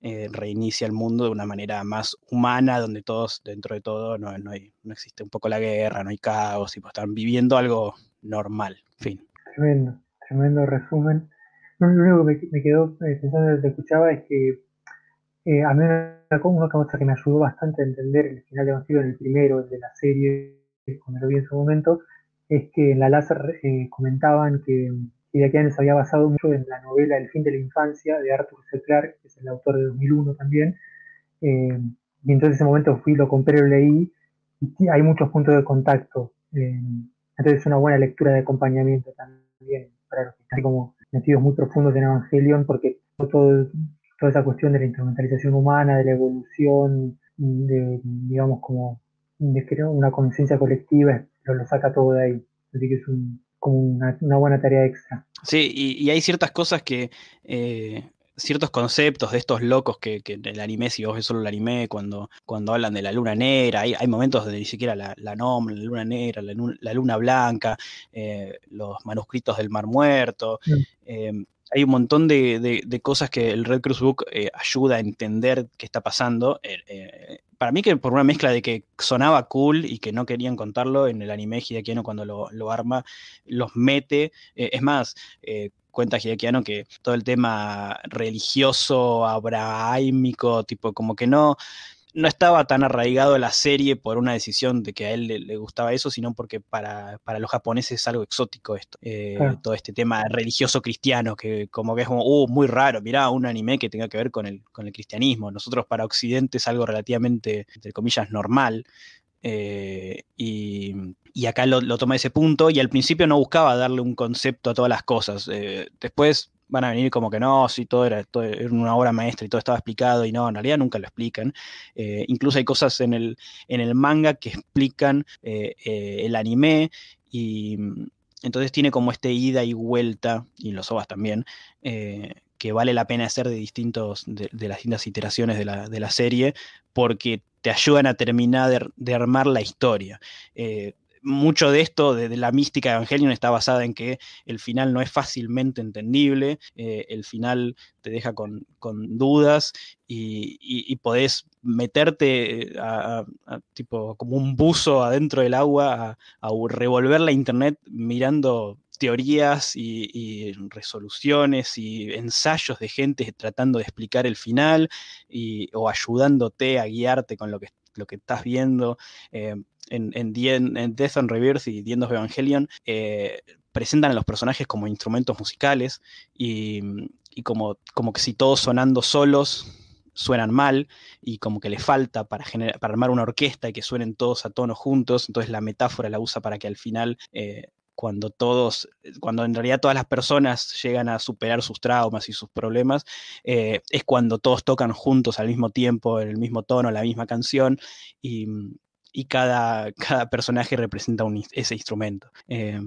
eh, reinicia el mundo de una manera más humana, donde todos, dentro de todo, no, no, hay, no existe un poco la guerra, no hay caos, y están viviendo algo normal. Fin. Tremendo, tremendo resumen. Lo único que me, quedó eh, pensando desde que escuchaba es que eh, a mí una cosa que me ayudó bastante a entender el final de Evangelion, el primero, el de la serie, cuando lo vi en su momento, es que en la láser eh, comentaban que Hideaki se había basado mucho en la novela El fin de la infancia de Arthur C. Clarke, que es el autor de 2001 también, eh, y entonces en ese momento fui, lo compré, lo leí, y hay muchos puntos de contacto, eh, entonces es una buena lectura de acompañamiento también para los que están como metidos muy profundos en Evangelion, porque todo, toda esa cuestión de la instrumentalización humana, de la evolución, de, digamos, como de crear una conciencia colectiva, lo, lo, saca todo de ahí. Así que es un, como una, una, buena tarea extra. Sí, y, y hay ciertas cosas que, eh, ciertos conceptos de estos locos que, que, el anime, si vos ves solo el anime, cuando, cuando hablan de la luna negra, hay, hay momentos donde ni siquiera la, la la luna negra, la, la luna blanca, eh, los manuscritos del Mar Muerto. Mm. Eh, hay un montón de, de, de, cosas que el Red Cross Book eh, ayuda a entender qué está pasando. Eh, eh, para mí que por una mezcla de que sonaba cool y que no querían contarlo, en el anime Hideakiano cuando lo, arma, los mete. es más, cuenta Hideakiano que todo el tema religioso, abrahámico, tipo como que no no estaba tan arraigado a la serie por una decisión de que a él le, le gustaba eso, sino porque para, para, los japoneses es algo exótico esto, eh, todo este tema religioso cristiano, que como que es como, uh, muy raro, mirá, un anime que tenga que ver con el, con el cristianismo. Nosotros para Occidente es algo relativamente, entre comillas, normal. Eh, y, y, acá lo, lo toma ese punto y al principio no buscaba darle un concepto a todas las cosas. Eh, después van a venir como que no, si todo era, era una obra maestra y todo estaba explicado y no, en realidad nunca lo explican. Eh, incluso hay cosas en el, en el manga que explican eh, eh, el anime y mm, entonces tiene como este ida y vuelta, y los ovas también, que vale la pena hacer de, distintos, de, las distintas iteraciones de la, de la, serie porque te ayudan a terminar de, armar la historia mucho de esto, de, la mística de Evangelion, está basada en que el final no es fácilmente entendible, eh, el final te deja con, con dudas y, y, podés meterte a, a, tipo como un buzo adentro del agua a, revolver la internet mirando teorías y, y, resoluciones y ensayos de gente tratando de explicar el final y, o ayudándote a guiarte con lo que, lo que estás viendo. Eh, en, en, en, Death and Rebirth y The Evangelion, eh, presentan a los personajes como instrumentos musicales y, como, que si todos sonando solos suenan mal y como que le falta para, generar, para armar una orquesta y que suenen todos a tono juntos, entonces la metáfora la usa para que al final eh, cuando todos, cuando en realidad todas las personas llegan a superar sus traumas y sus problemas, eh, es cuando todos tocan juntos al mismo tiempo, en el mismo tono, la misma canción, y, y cada, cada personaje representa un, ese instrumento. Eh,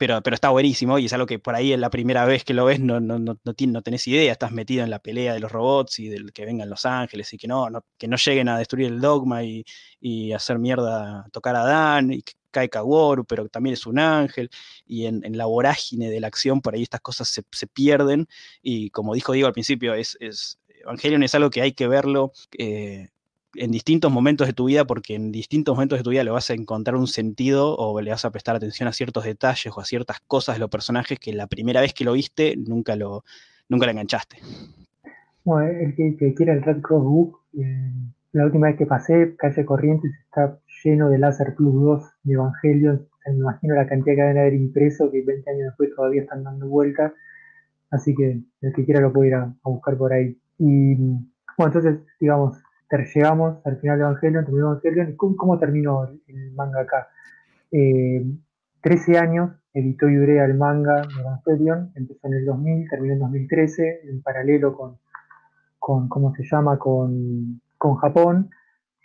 pero, pero está buenísimo y es algo que por ahí en la primera vez que lo ves no, no, no, no, no tenés idea, estás metido en la pelea de los robots y del que vengan los ángeles y que no, no que no lleguen a destruir el dogma y, y hacer mierda, tocar a Dan y que cae Kaworu, pero también es un ángel, y en, en, la vorágine de la acción por ahí estas cosas se, se pierden, y como dijo Diego al principio, es, es, Evangelion es algo que hay que verlo eh, en distintos momentos de tu vida, porque en distintos momentos de tu vida le vas a encontrar un sentido o le vas a prestar atención a ciertos detalles o a ciertas cosas de los personajes que la primera vez que lo viste nunca lo, nunca enganchaste. Bueno, el que, quiera el Red Cross Book, eh, la última vez que pasé, calle Corrientes, está lleno de Láser Plus 2 de Evangelion. me imagino la cantidad que deben haber impreso, que 20 años después todavía están dando vueltas. Así que el que quiera lo puede ir a, buscar por ahí. Y bueno, entonces, digamos, llegamos al final de Evangelion, terminó Evangelion. ¿Y cómo, terminó el, manga acá? Eh, 13 años editó Ibrea el manga de Evangelion, empezó en el 2000, terminó en 2013, en paralelo con, con ¿cómo se llama?, con, con Japón.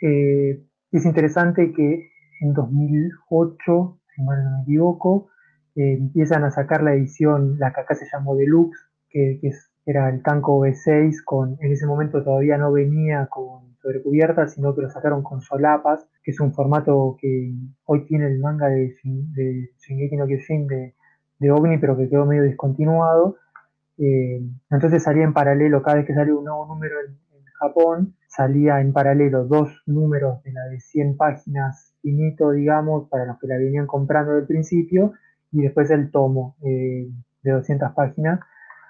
Eh, es interesante que en 2008, si mal no me equivoco, eh, empiezan a sacar la edición, la que acá se llamó Deluxe, que, era el Tanco V6, con, en ese momento todavía no venía con sobrecubierta, sino que lo sacaron con solapas, que es un formato que hoy tiene el manga de, de Shingeki no Kyojin de, de OVNI, pero que quedó medio discontinuado. Eh, entonces salía en paralelo, cada vez que salió un nuevo número en, Japón, salía en paralelo dos números de la de 100 páginas finito, digamos, para los que la venían comprando del principio, y después el tomo eh, de 200 páginas,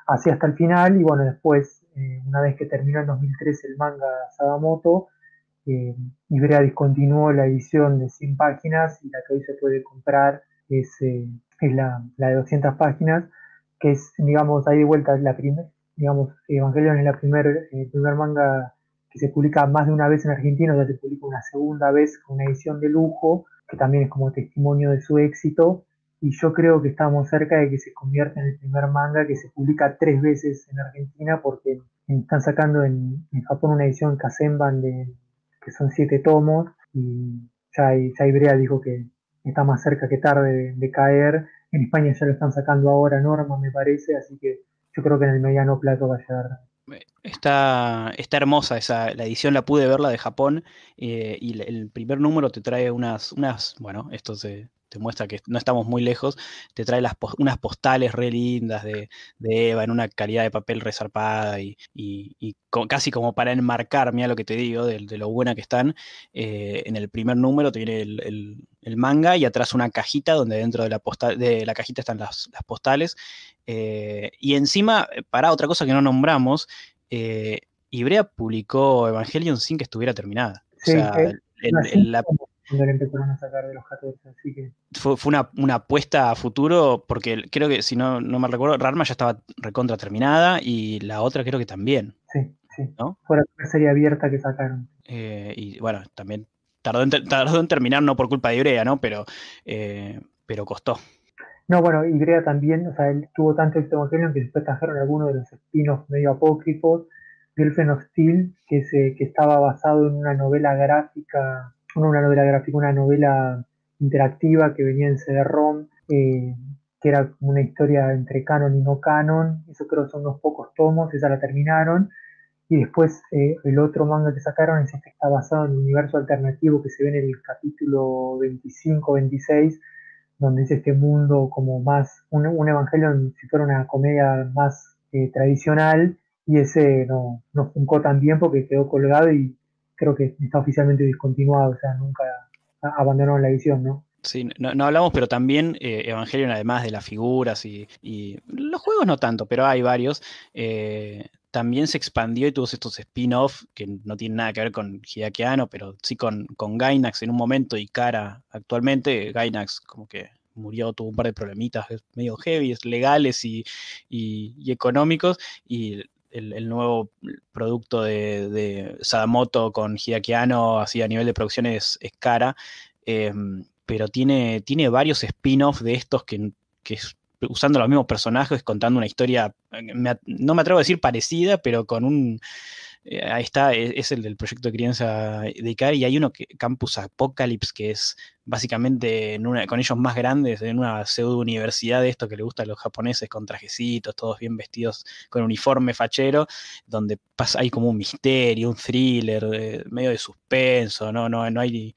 así hasta el final, y bueno, después, eh, una vez que terminó en 2013 el manga Sadamoto, eh, discontinuó la edición de 100 páginas y la que hoy se puede comprar es, eh, la, de 200 páginas, que es, digamos, ahí de vuelta la primera, digamos, Evangelion es la primer, el primer manga que se publica más de una vez en Argentina, ya se publica una segunda vez con una edición de lujo, que también es como testimonio de su éxito, y yo creo que estamos cerca de que se convierta en el primer manga que se publica tres veces en Argentina porque están sacando en, Japón una edición Kazenban de que son siete tomos y ya, Ibrea dijo que está más cerca que tarde de, caer. En España ya lo están sacando ahora Norma me parece, así que yo creo que en el mediano plazo va a llegar Está, está hermosa esa, la edición la pude verla de Japón eh, y el primer número te trae unas, unas bueno, esto se, te muestra que no estamos muy lejos, te trae las, unas postales re lindas de, Eva en una calidad de papel resarpada y, y, casi como para enmarcar, mira lo que te digo, de, lo buena que están. Eh, en el primer número tiene el, manga y atrás una cajita donde dentro de la, postal, de la cajita están las, postales. Eh, y encima, para otra cosa que no nombramos, eh, Ibrea publicó Evangelion sin que estuviera terminada. o sea, la, cuando le empezaron a sacar de los 14. Así que... Fue, una, apuesta a futuro, porque creo que, si no, no me recuerdo, Rarma ya estaba recontra terminada y la otra creo que también. Sí, sí. ¿no? Fue la serie abierta que sacaron. Eh, y bueno, también tardó en, tardó en terminar, no por culpa de Ibrea, ¿no? Pero, eh, pero costó. No, bueno, Ibrea también, o sea, él tuvo tanto éxito Evangelion que después trajeron algunos de los spin-offs medio apócrifos. Girlfriend of Steel, que, se, que estaba basado en una novela gráfica una novela gráfica, una novela interactiva que venía en CD-ROM, eh, que era una historia entre canon y no canon, eso creo son unos pocos tomos, esa la terminaron, y después eh, el otro manga que sacaron es este que está basado en un universo alternativo que se ve en el capítulo 25-26, donde es este mundo como más, un, un evangelio si fuera una comedia más eh, tradicional, y ese no, no funcó tan bien porque quedó colgado y creo que está oficialmente discontinuado, o sea, nunca abandonaron la edición, ¿no? Sí, no, hablamos, pero también eh, Evangelion, además de las figuras y, los juegos no tanto, pero hay varios, eh, también se expandió y tuvo estos spin-off que no tienen nada que ver con Hideakiano, pero sí con, con Gainax en un momento y Cara actualmente. Gainax como que murió, tuvo un par de problemitas medio heavy, legales y, y económicos, y el, nuevo producto de, Sadamoto con Hideakiano, así a nivel de producción es, cara, em, pero tiene, tiene varios spin-offs de estos que, usando los mismos personajes, contando una historia, no me atrevo a decir parecida, pero con un eh, ahí está, e, es, el del proyecto de crianza de Ikari, y hay uno que Campus Apocalypse, que es básicamente con ellos más grandes, en una pseudo universidad de esto que le gusta a los japoneses, con trajecitos, todos bien vestidos, con uniforme fachero, donde pasa, hay como un misterio, un thriller, eh, medio de suspenso, no, no, no hay...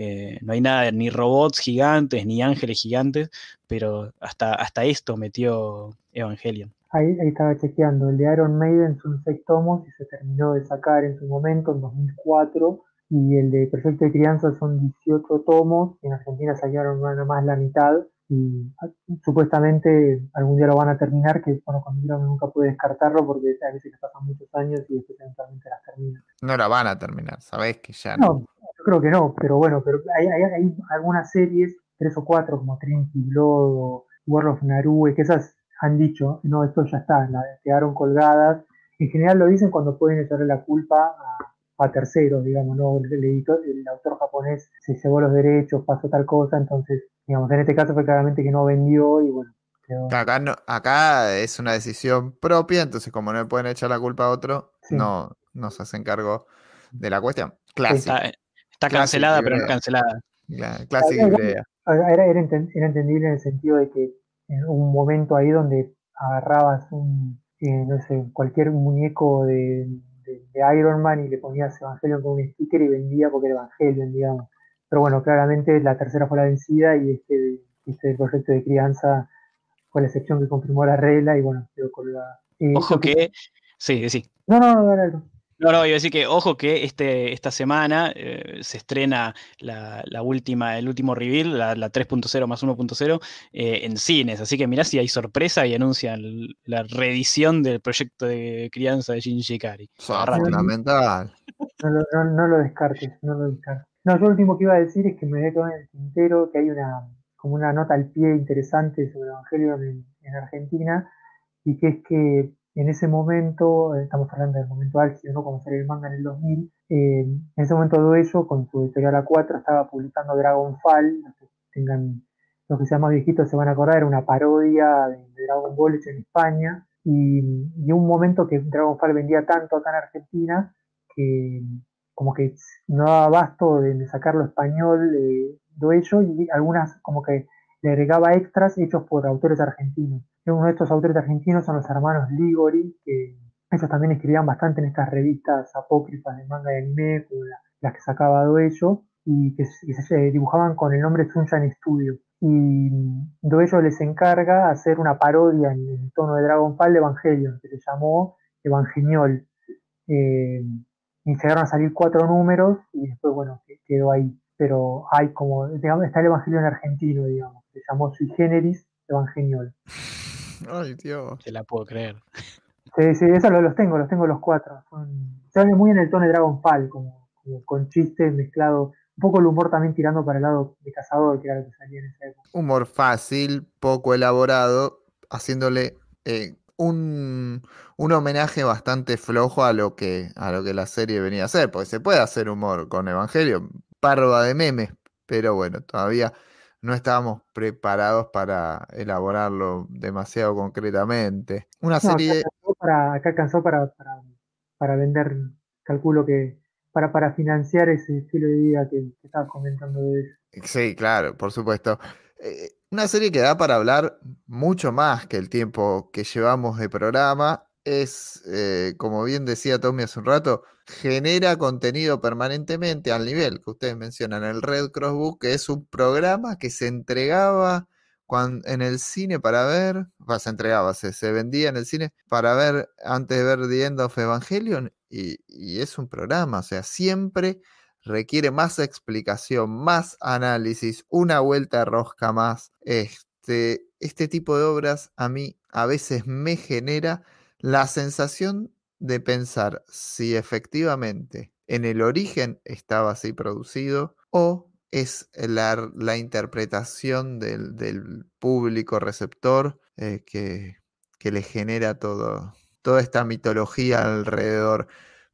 Eh, no hay nada, ni robots gigantes, ni ángeles gigantes, pero hasta, hasta esto metió Evangelion. Ahí, estaba chequeando, el de Iron Maiden son seis tomos y se terminó de sacar en su momento, en 2004, y el de Proyecto de Crianza son 18 tomos, en Argentina salieron nada más la mitad y ah, supuestamente algún día lo van a terminar, que bueno, libro nunca pude descartarlo porque a veces que pasan muchos años y después eventualmente las terminan. No la van a terminar, sabés que ya no. Yo creo que no, pero bueno, pero hay, hay, hay algunas series, tres o cuatro, como Trinity Blood o World of Narue, que esas han dicho, no, esto ya está, la, quedaron colgadas. En general lo dicen cuando pueden echarle la culpa a a terceros, digamos, ¿no? El, editor, el autor japonés se llevó los derechos, pasó tal cosa, entonces, digamos, en este caso fue claramente que no vendió y bueno. Acá, no, acá es una decisión propia, entonces como no le pueden echar la culpa a otro, no, no se hacen cargo de la cuestión. Clásica. Está, cancelada, pero no cancelada. clásica idea. Era, era, entendible en el sentido de que en un momento ahí donde agarrabas un, eh, no sé, cualquier muñeco de, de, Iron Man y le ponías Evangelion con un sticker y vendía porque era Evangelion, digamos. Pero bueno, claramente la tercera fue la vencida y este, este proyecto de crianza fue la excepción que confirmó la regla y bueno, quedó colgada. Ojo que... Sí, sí. No, no, no, no, no. No, no, iba a decir que, ojo, que este, esta semana eh, se estrena la, última, el último reveal, la, 3.0 más 1.0, eh, en cines. Así que mirá si hay sorpresa y anuncian la reedición del proyecto de crianza de Shinji Kari. Fundamental. No, no, no, lo descartes, no lo descartes. No, yo lo último que iba a decir es que me quedado en el tintero que hay una como una nota al pie interesante sobre Evangelion en, en Argentina y que es que en ese momento, eh, estamos hablando del momento álgido, ¿no? Cuando salió el manga en el 2000, eh, en ese momento todo ello, con su editorial A4, estaba publicando Dragonfall, los que tengan, los que sean más viejitos se van a acordar, era una parodia de, Dragon Ball hecha en España, y, y, un momento que Dragonfall vendía tanto acá en Argentina, que como que no daba abasto de, sacarlo español de, de ello, y algunas como que le agregaba extras hechos por autores argentinos. Uno de estos autores argentinos son los hermanos Ligori, que ellos también escribían bastante en estas revistas apócrifas de manga y anime, como las que sacaba Doello, y que, se dibujaban con el nombre Sunshine Studio. Y Doello les encarga hacer una parodia en el tono de Dragon Ball de Evangelion, que se llamó Evangeniol. Eh, y llegaron a salir cuatro números y después, bueno, quedó ahí. Pero hay como, digamos, está el Evangelion argentino, digamos, se llamó Sui Generis Evangeniol. Ay, Dios. Se la puedo creer. Sí, sí, esos los, tengo, los tengo los cuatro. Son, muy en el tono de Dragon Ball, como, con chistes mezclados. Un poco el humor también tirando para el lado de cazador, que era lo que salía en esa época. Humor fácil, poco elaborado, haciéndole eh, un, un, homenaje bastante flojo a lo, que, a lo que la serie venía a hacer, porque se puede hacer humor con Evangelio, parva de memes, pero bueno, todavía no estábamos preparados para elaborarlo demasiado concretamente. Una serie... Acá alcanzó para, para, vender, calculo que para, para financiar ese estilo de vida que, estabas comentando de eso. Sí, claro, por supuesto. Eh, una serie que da para hablar mucho más que el tiempo que llevamos de programa es, eh, como bien decía Tommy hace un rato, genera contenido permanentemente al nivel que ustedes mencionan, el Red Cross Book, que es un programa que se entregaba cuando, en el cine para ver, se entregaba, se, vendía en el cine para ver antes de ver The End of Evangelion, y, y es un programa, o sea, siempre requiere más explicación, más análisis, una vuelta de rosca más. Este, este tipo de obras a mí a veces me genera la sensación de pensar si efectivamente en el origen estaba así producido o es la, la interpretación del, público receptor eh, que, que, le genera todo, toda esta mitología alrededor.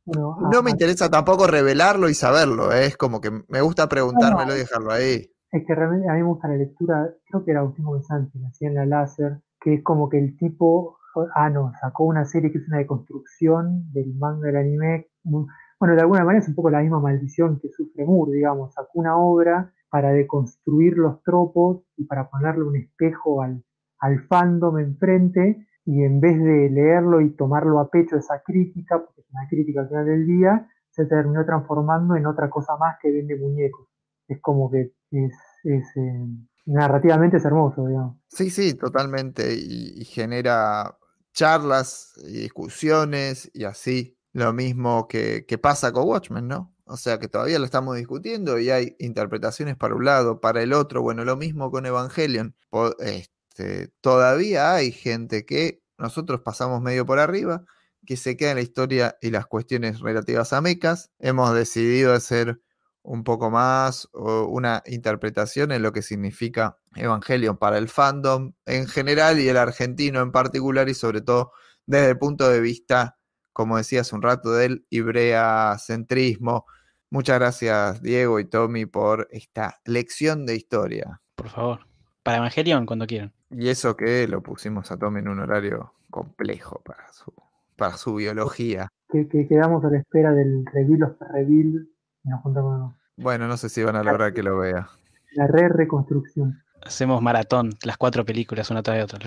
no me interesa tampoco revelarlo y saberlo, ¿eh? es como que me gusta preguntármelo y dejarlo ahí. Es que realmente a mí me gusta la lectura, creo que era Agustín González, hacía en la láser, que es como que el tipo ah, no, sacó una serie que es una deconstrucción del manga del anime. Bueno, de alguna manera es un poco la misma maldición que sufre Moore, digamos. Sacó una obra para deconstruir los tropos y para ponerle un espejo al, al fandom enfrente y en vez de leerlo y tomarlo a pecho esa crítica, porque es una crítica al final del día, se terminó transformando en otra cosa más que vende muñecos. Es como que es, eh, narrativamente es hermoso, digamos. Sí, sí, totalmente. y, genera charlas y discusiones y así. Lo mismo que, pasa con Watchmen, ¿no? O sea que todavía lo estamos discutiendo y hay interpretaciones para un lado, para el otro. Bueno, lo mismo con Evangelion. Este, todavía hay gente que nosotros pasamos medio por arriba, que se queda en la historia y las cuestiones relativas a mecas. Hemos decidido hacer un poco más o una interpretación en lo que significa Evangelion para el fandom en general y el argentino en particular y sobre todo desde el punto de vista, como decía hace un rato, del ibrea centrismo. Muchas gracias Diego y Tommy por esta lección de historia. Por favor, para Evangelion cuando quieran. Y eso que lo pusimos a Tommy en un horario complejo para su, para su biología. Que, que quedamos a la espera del reveal of reveal y nos juntamos. Bueno, no sé si van a lograr que lo vea. La re reconstrucción. Hacemos maratón, las cuatro películas una tras de otra.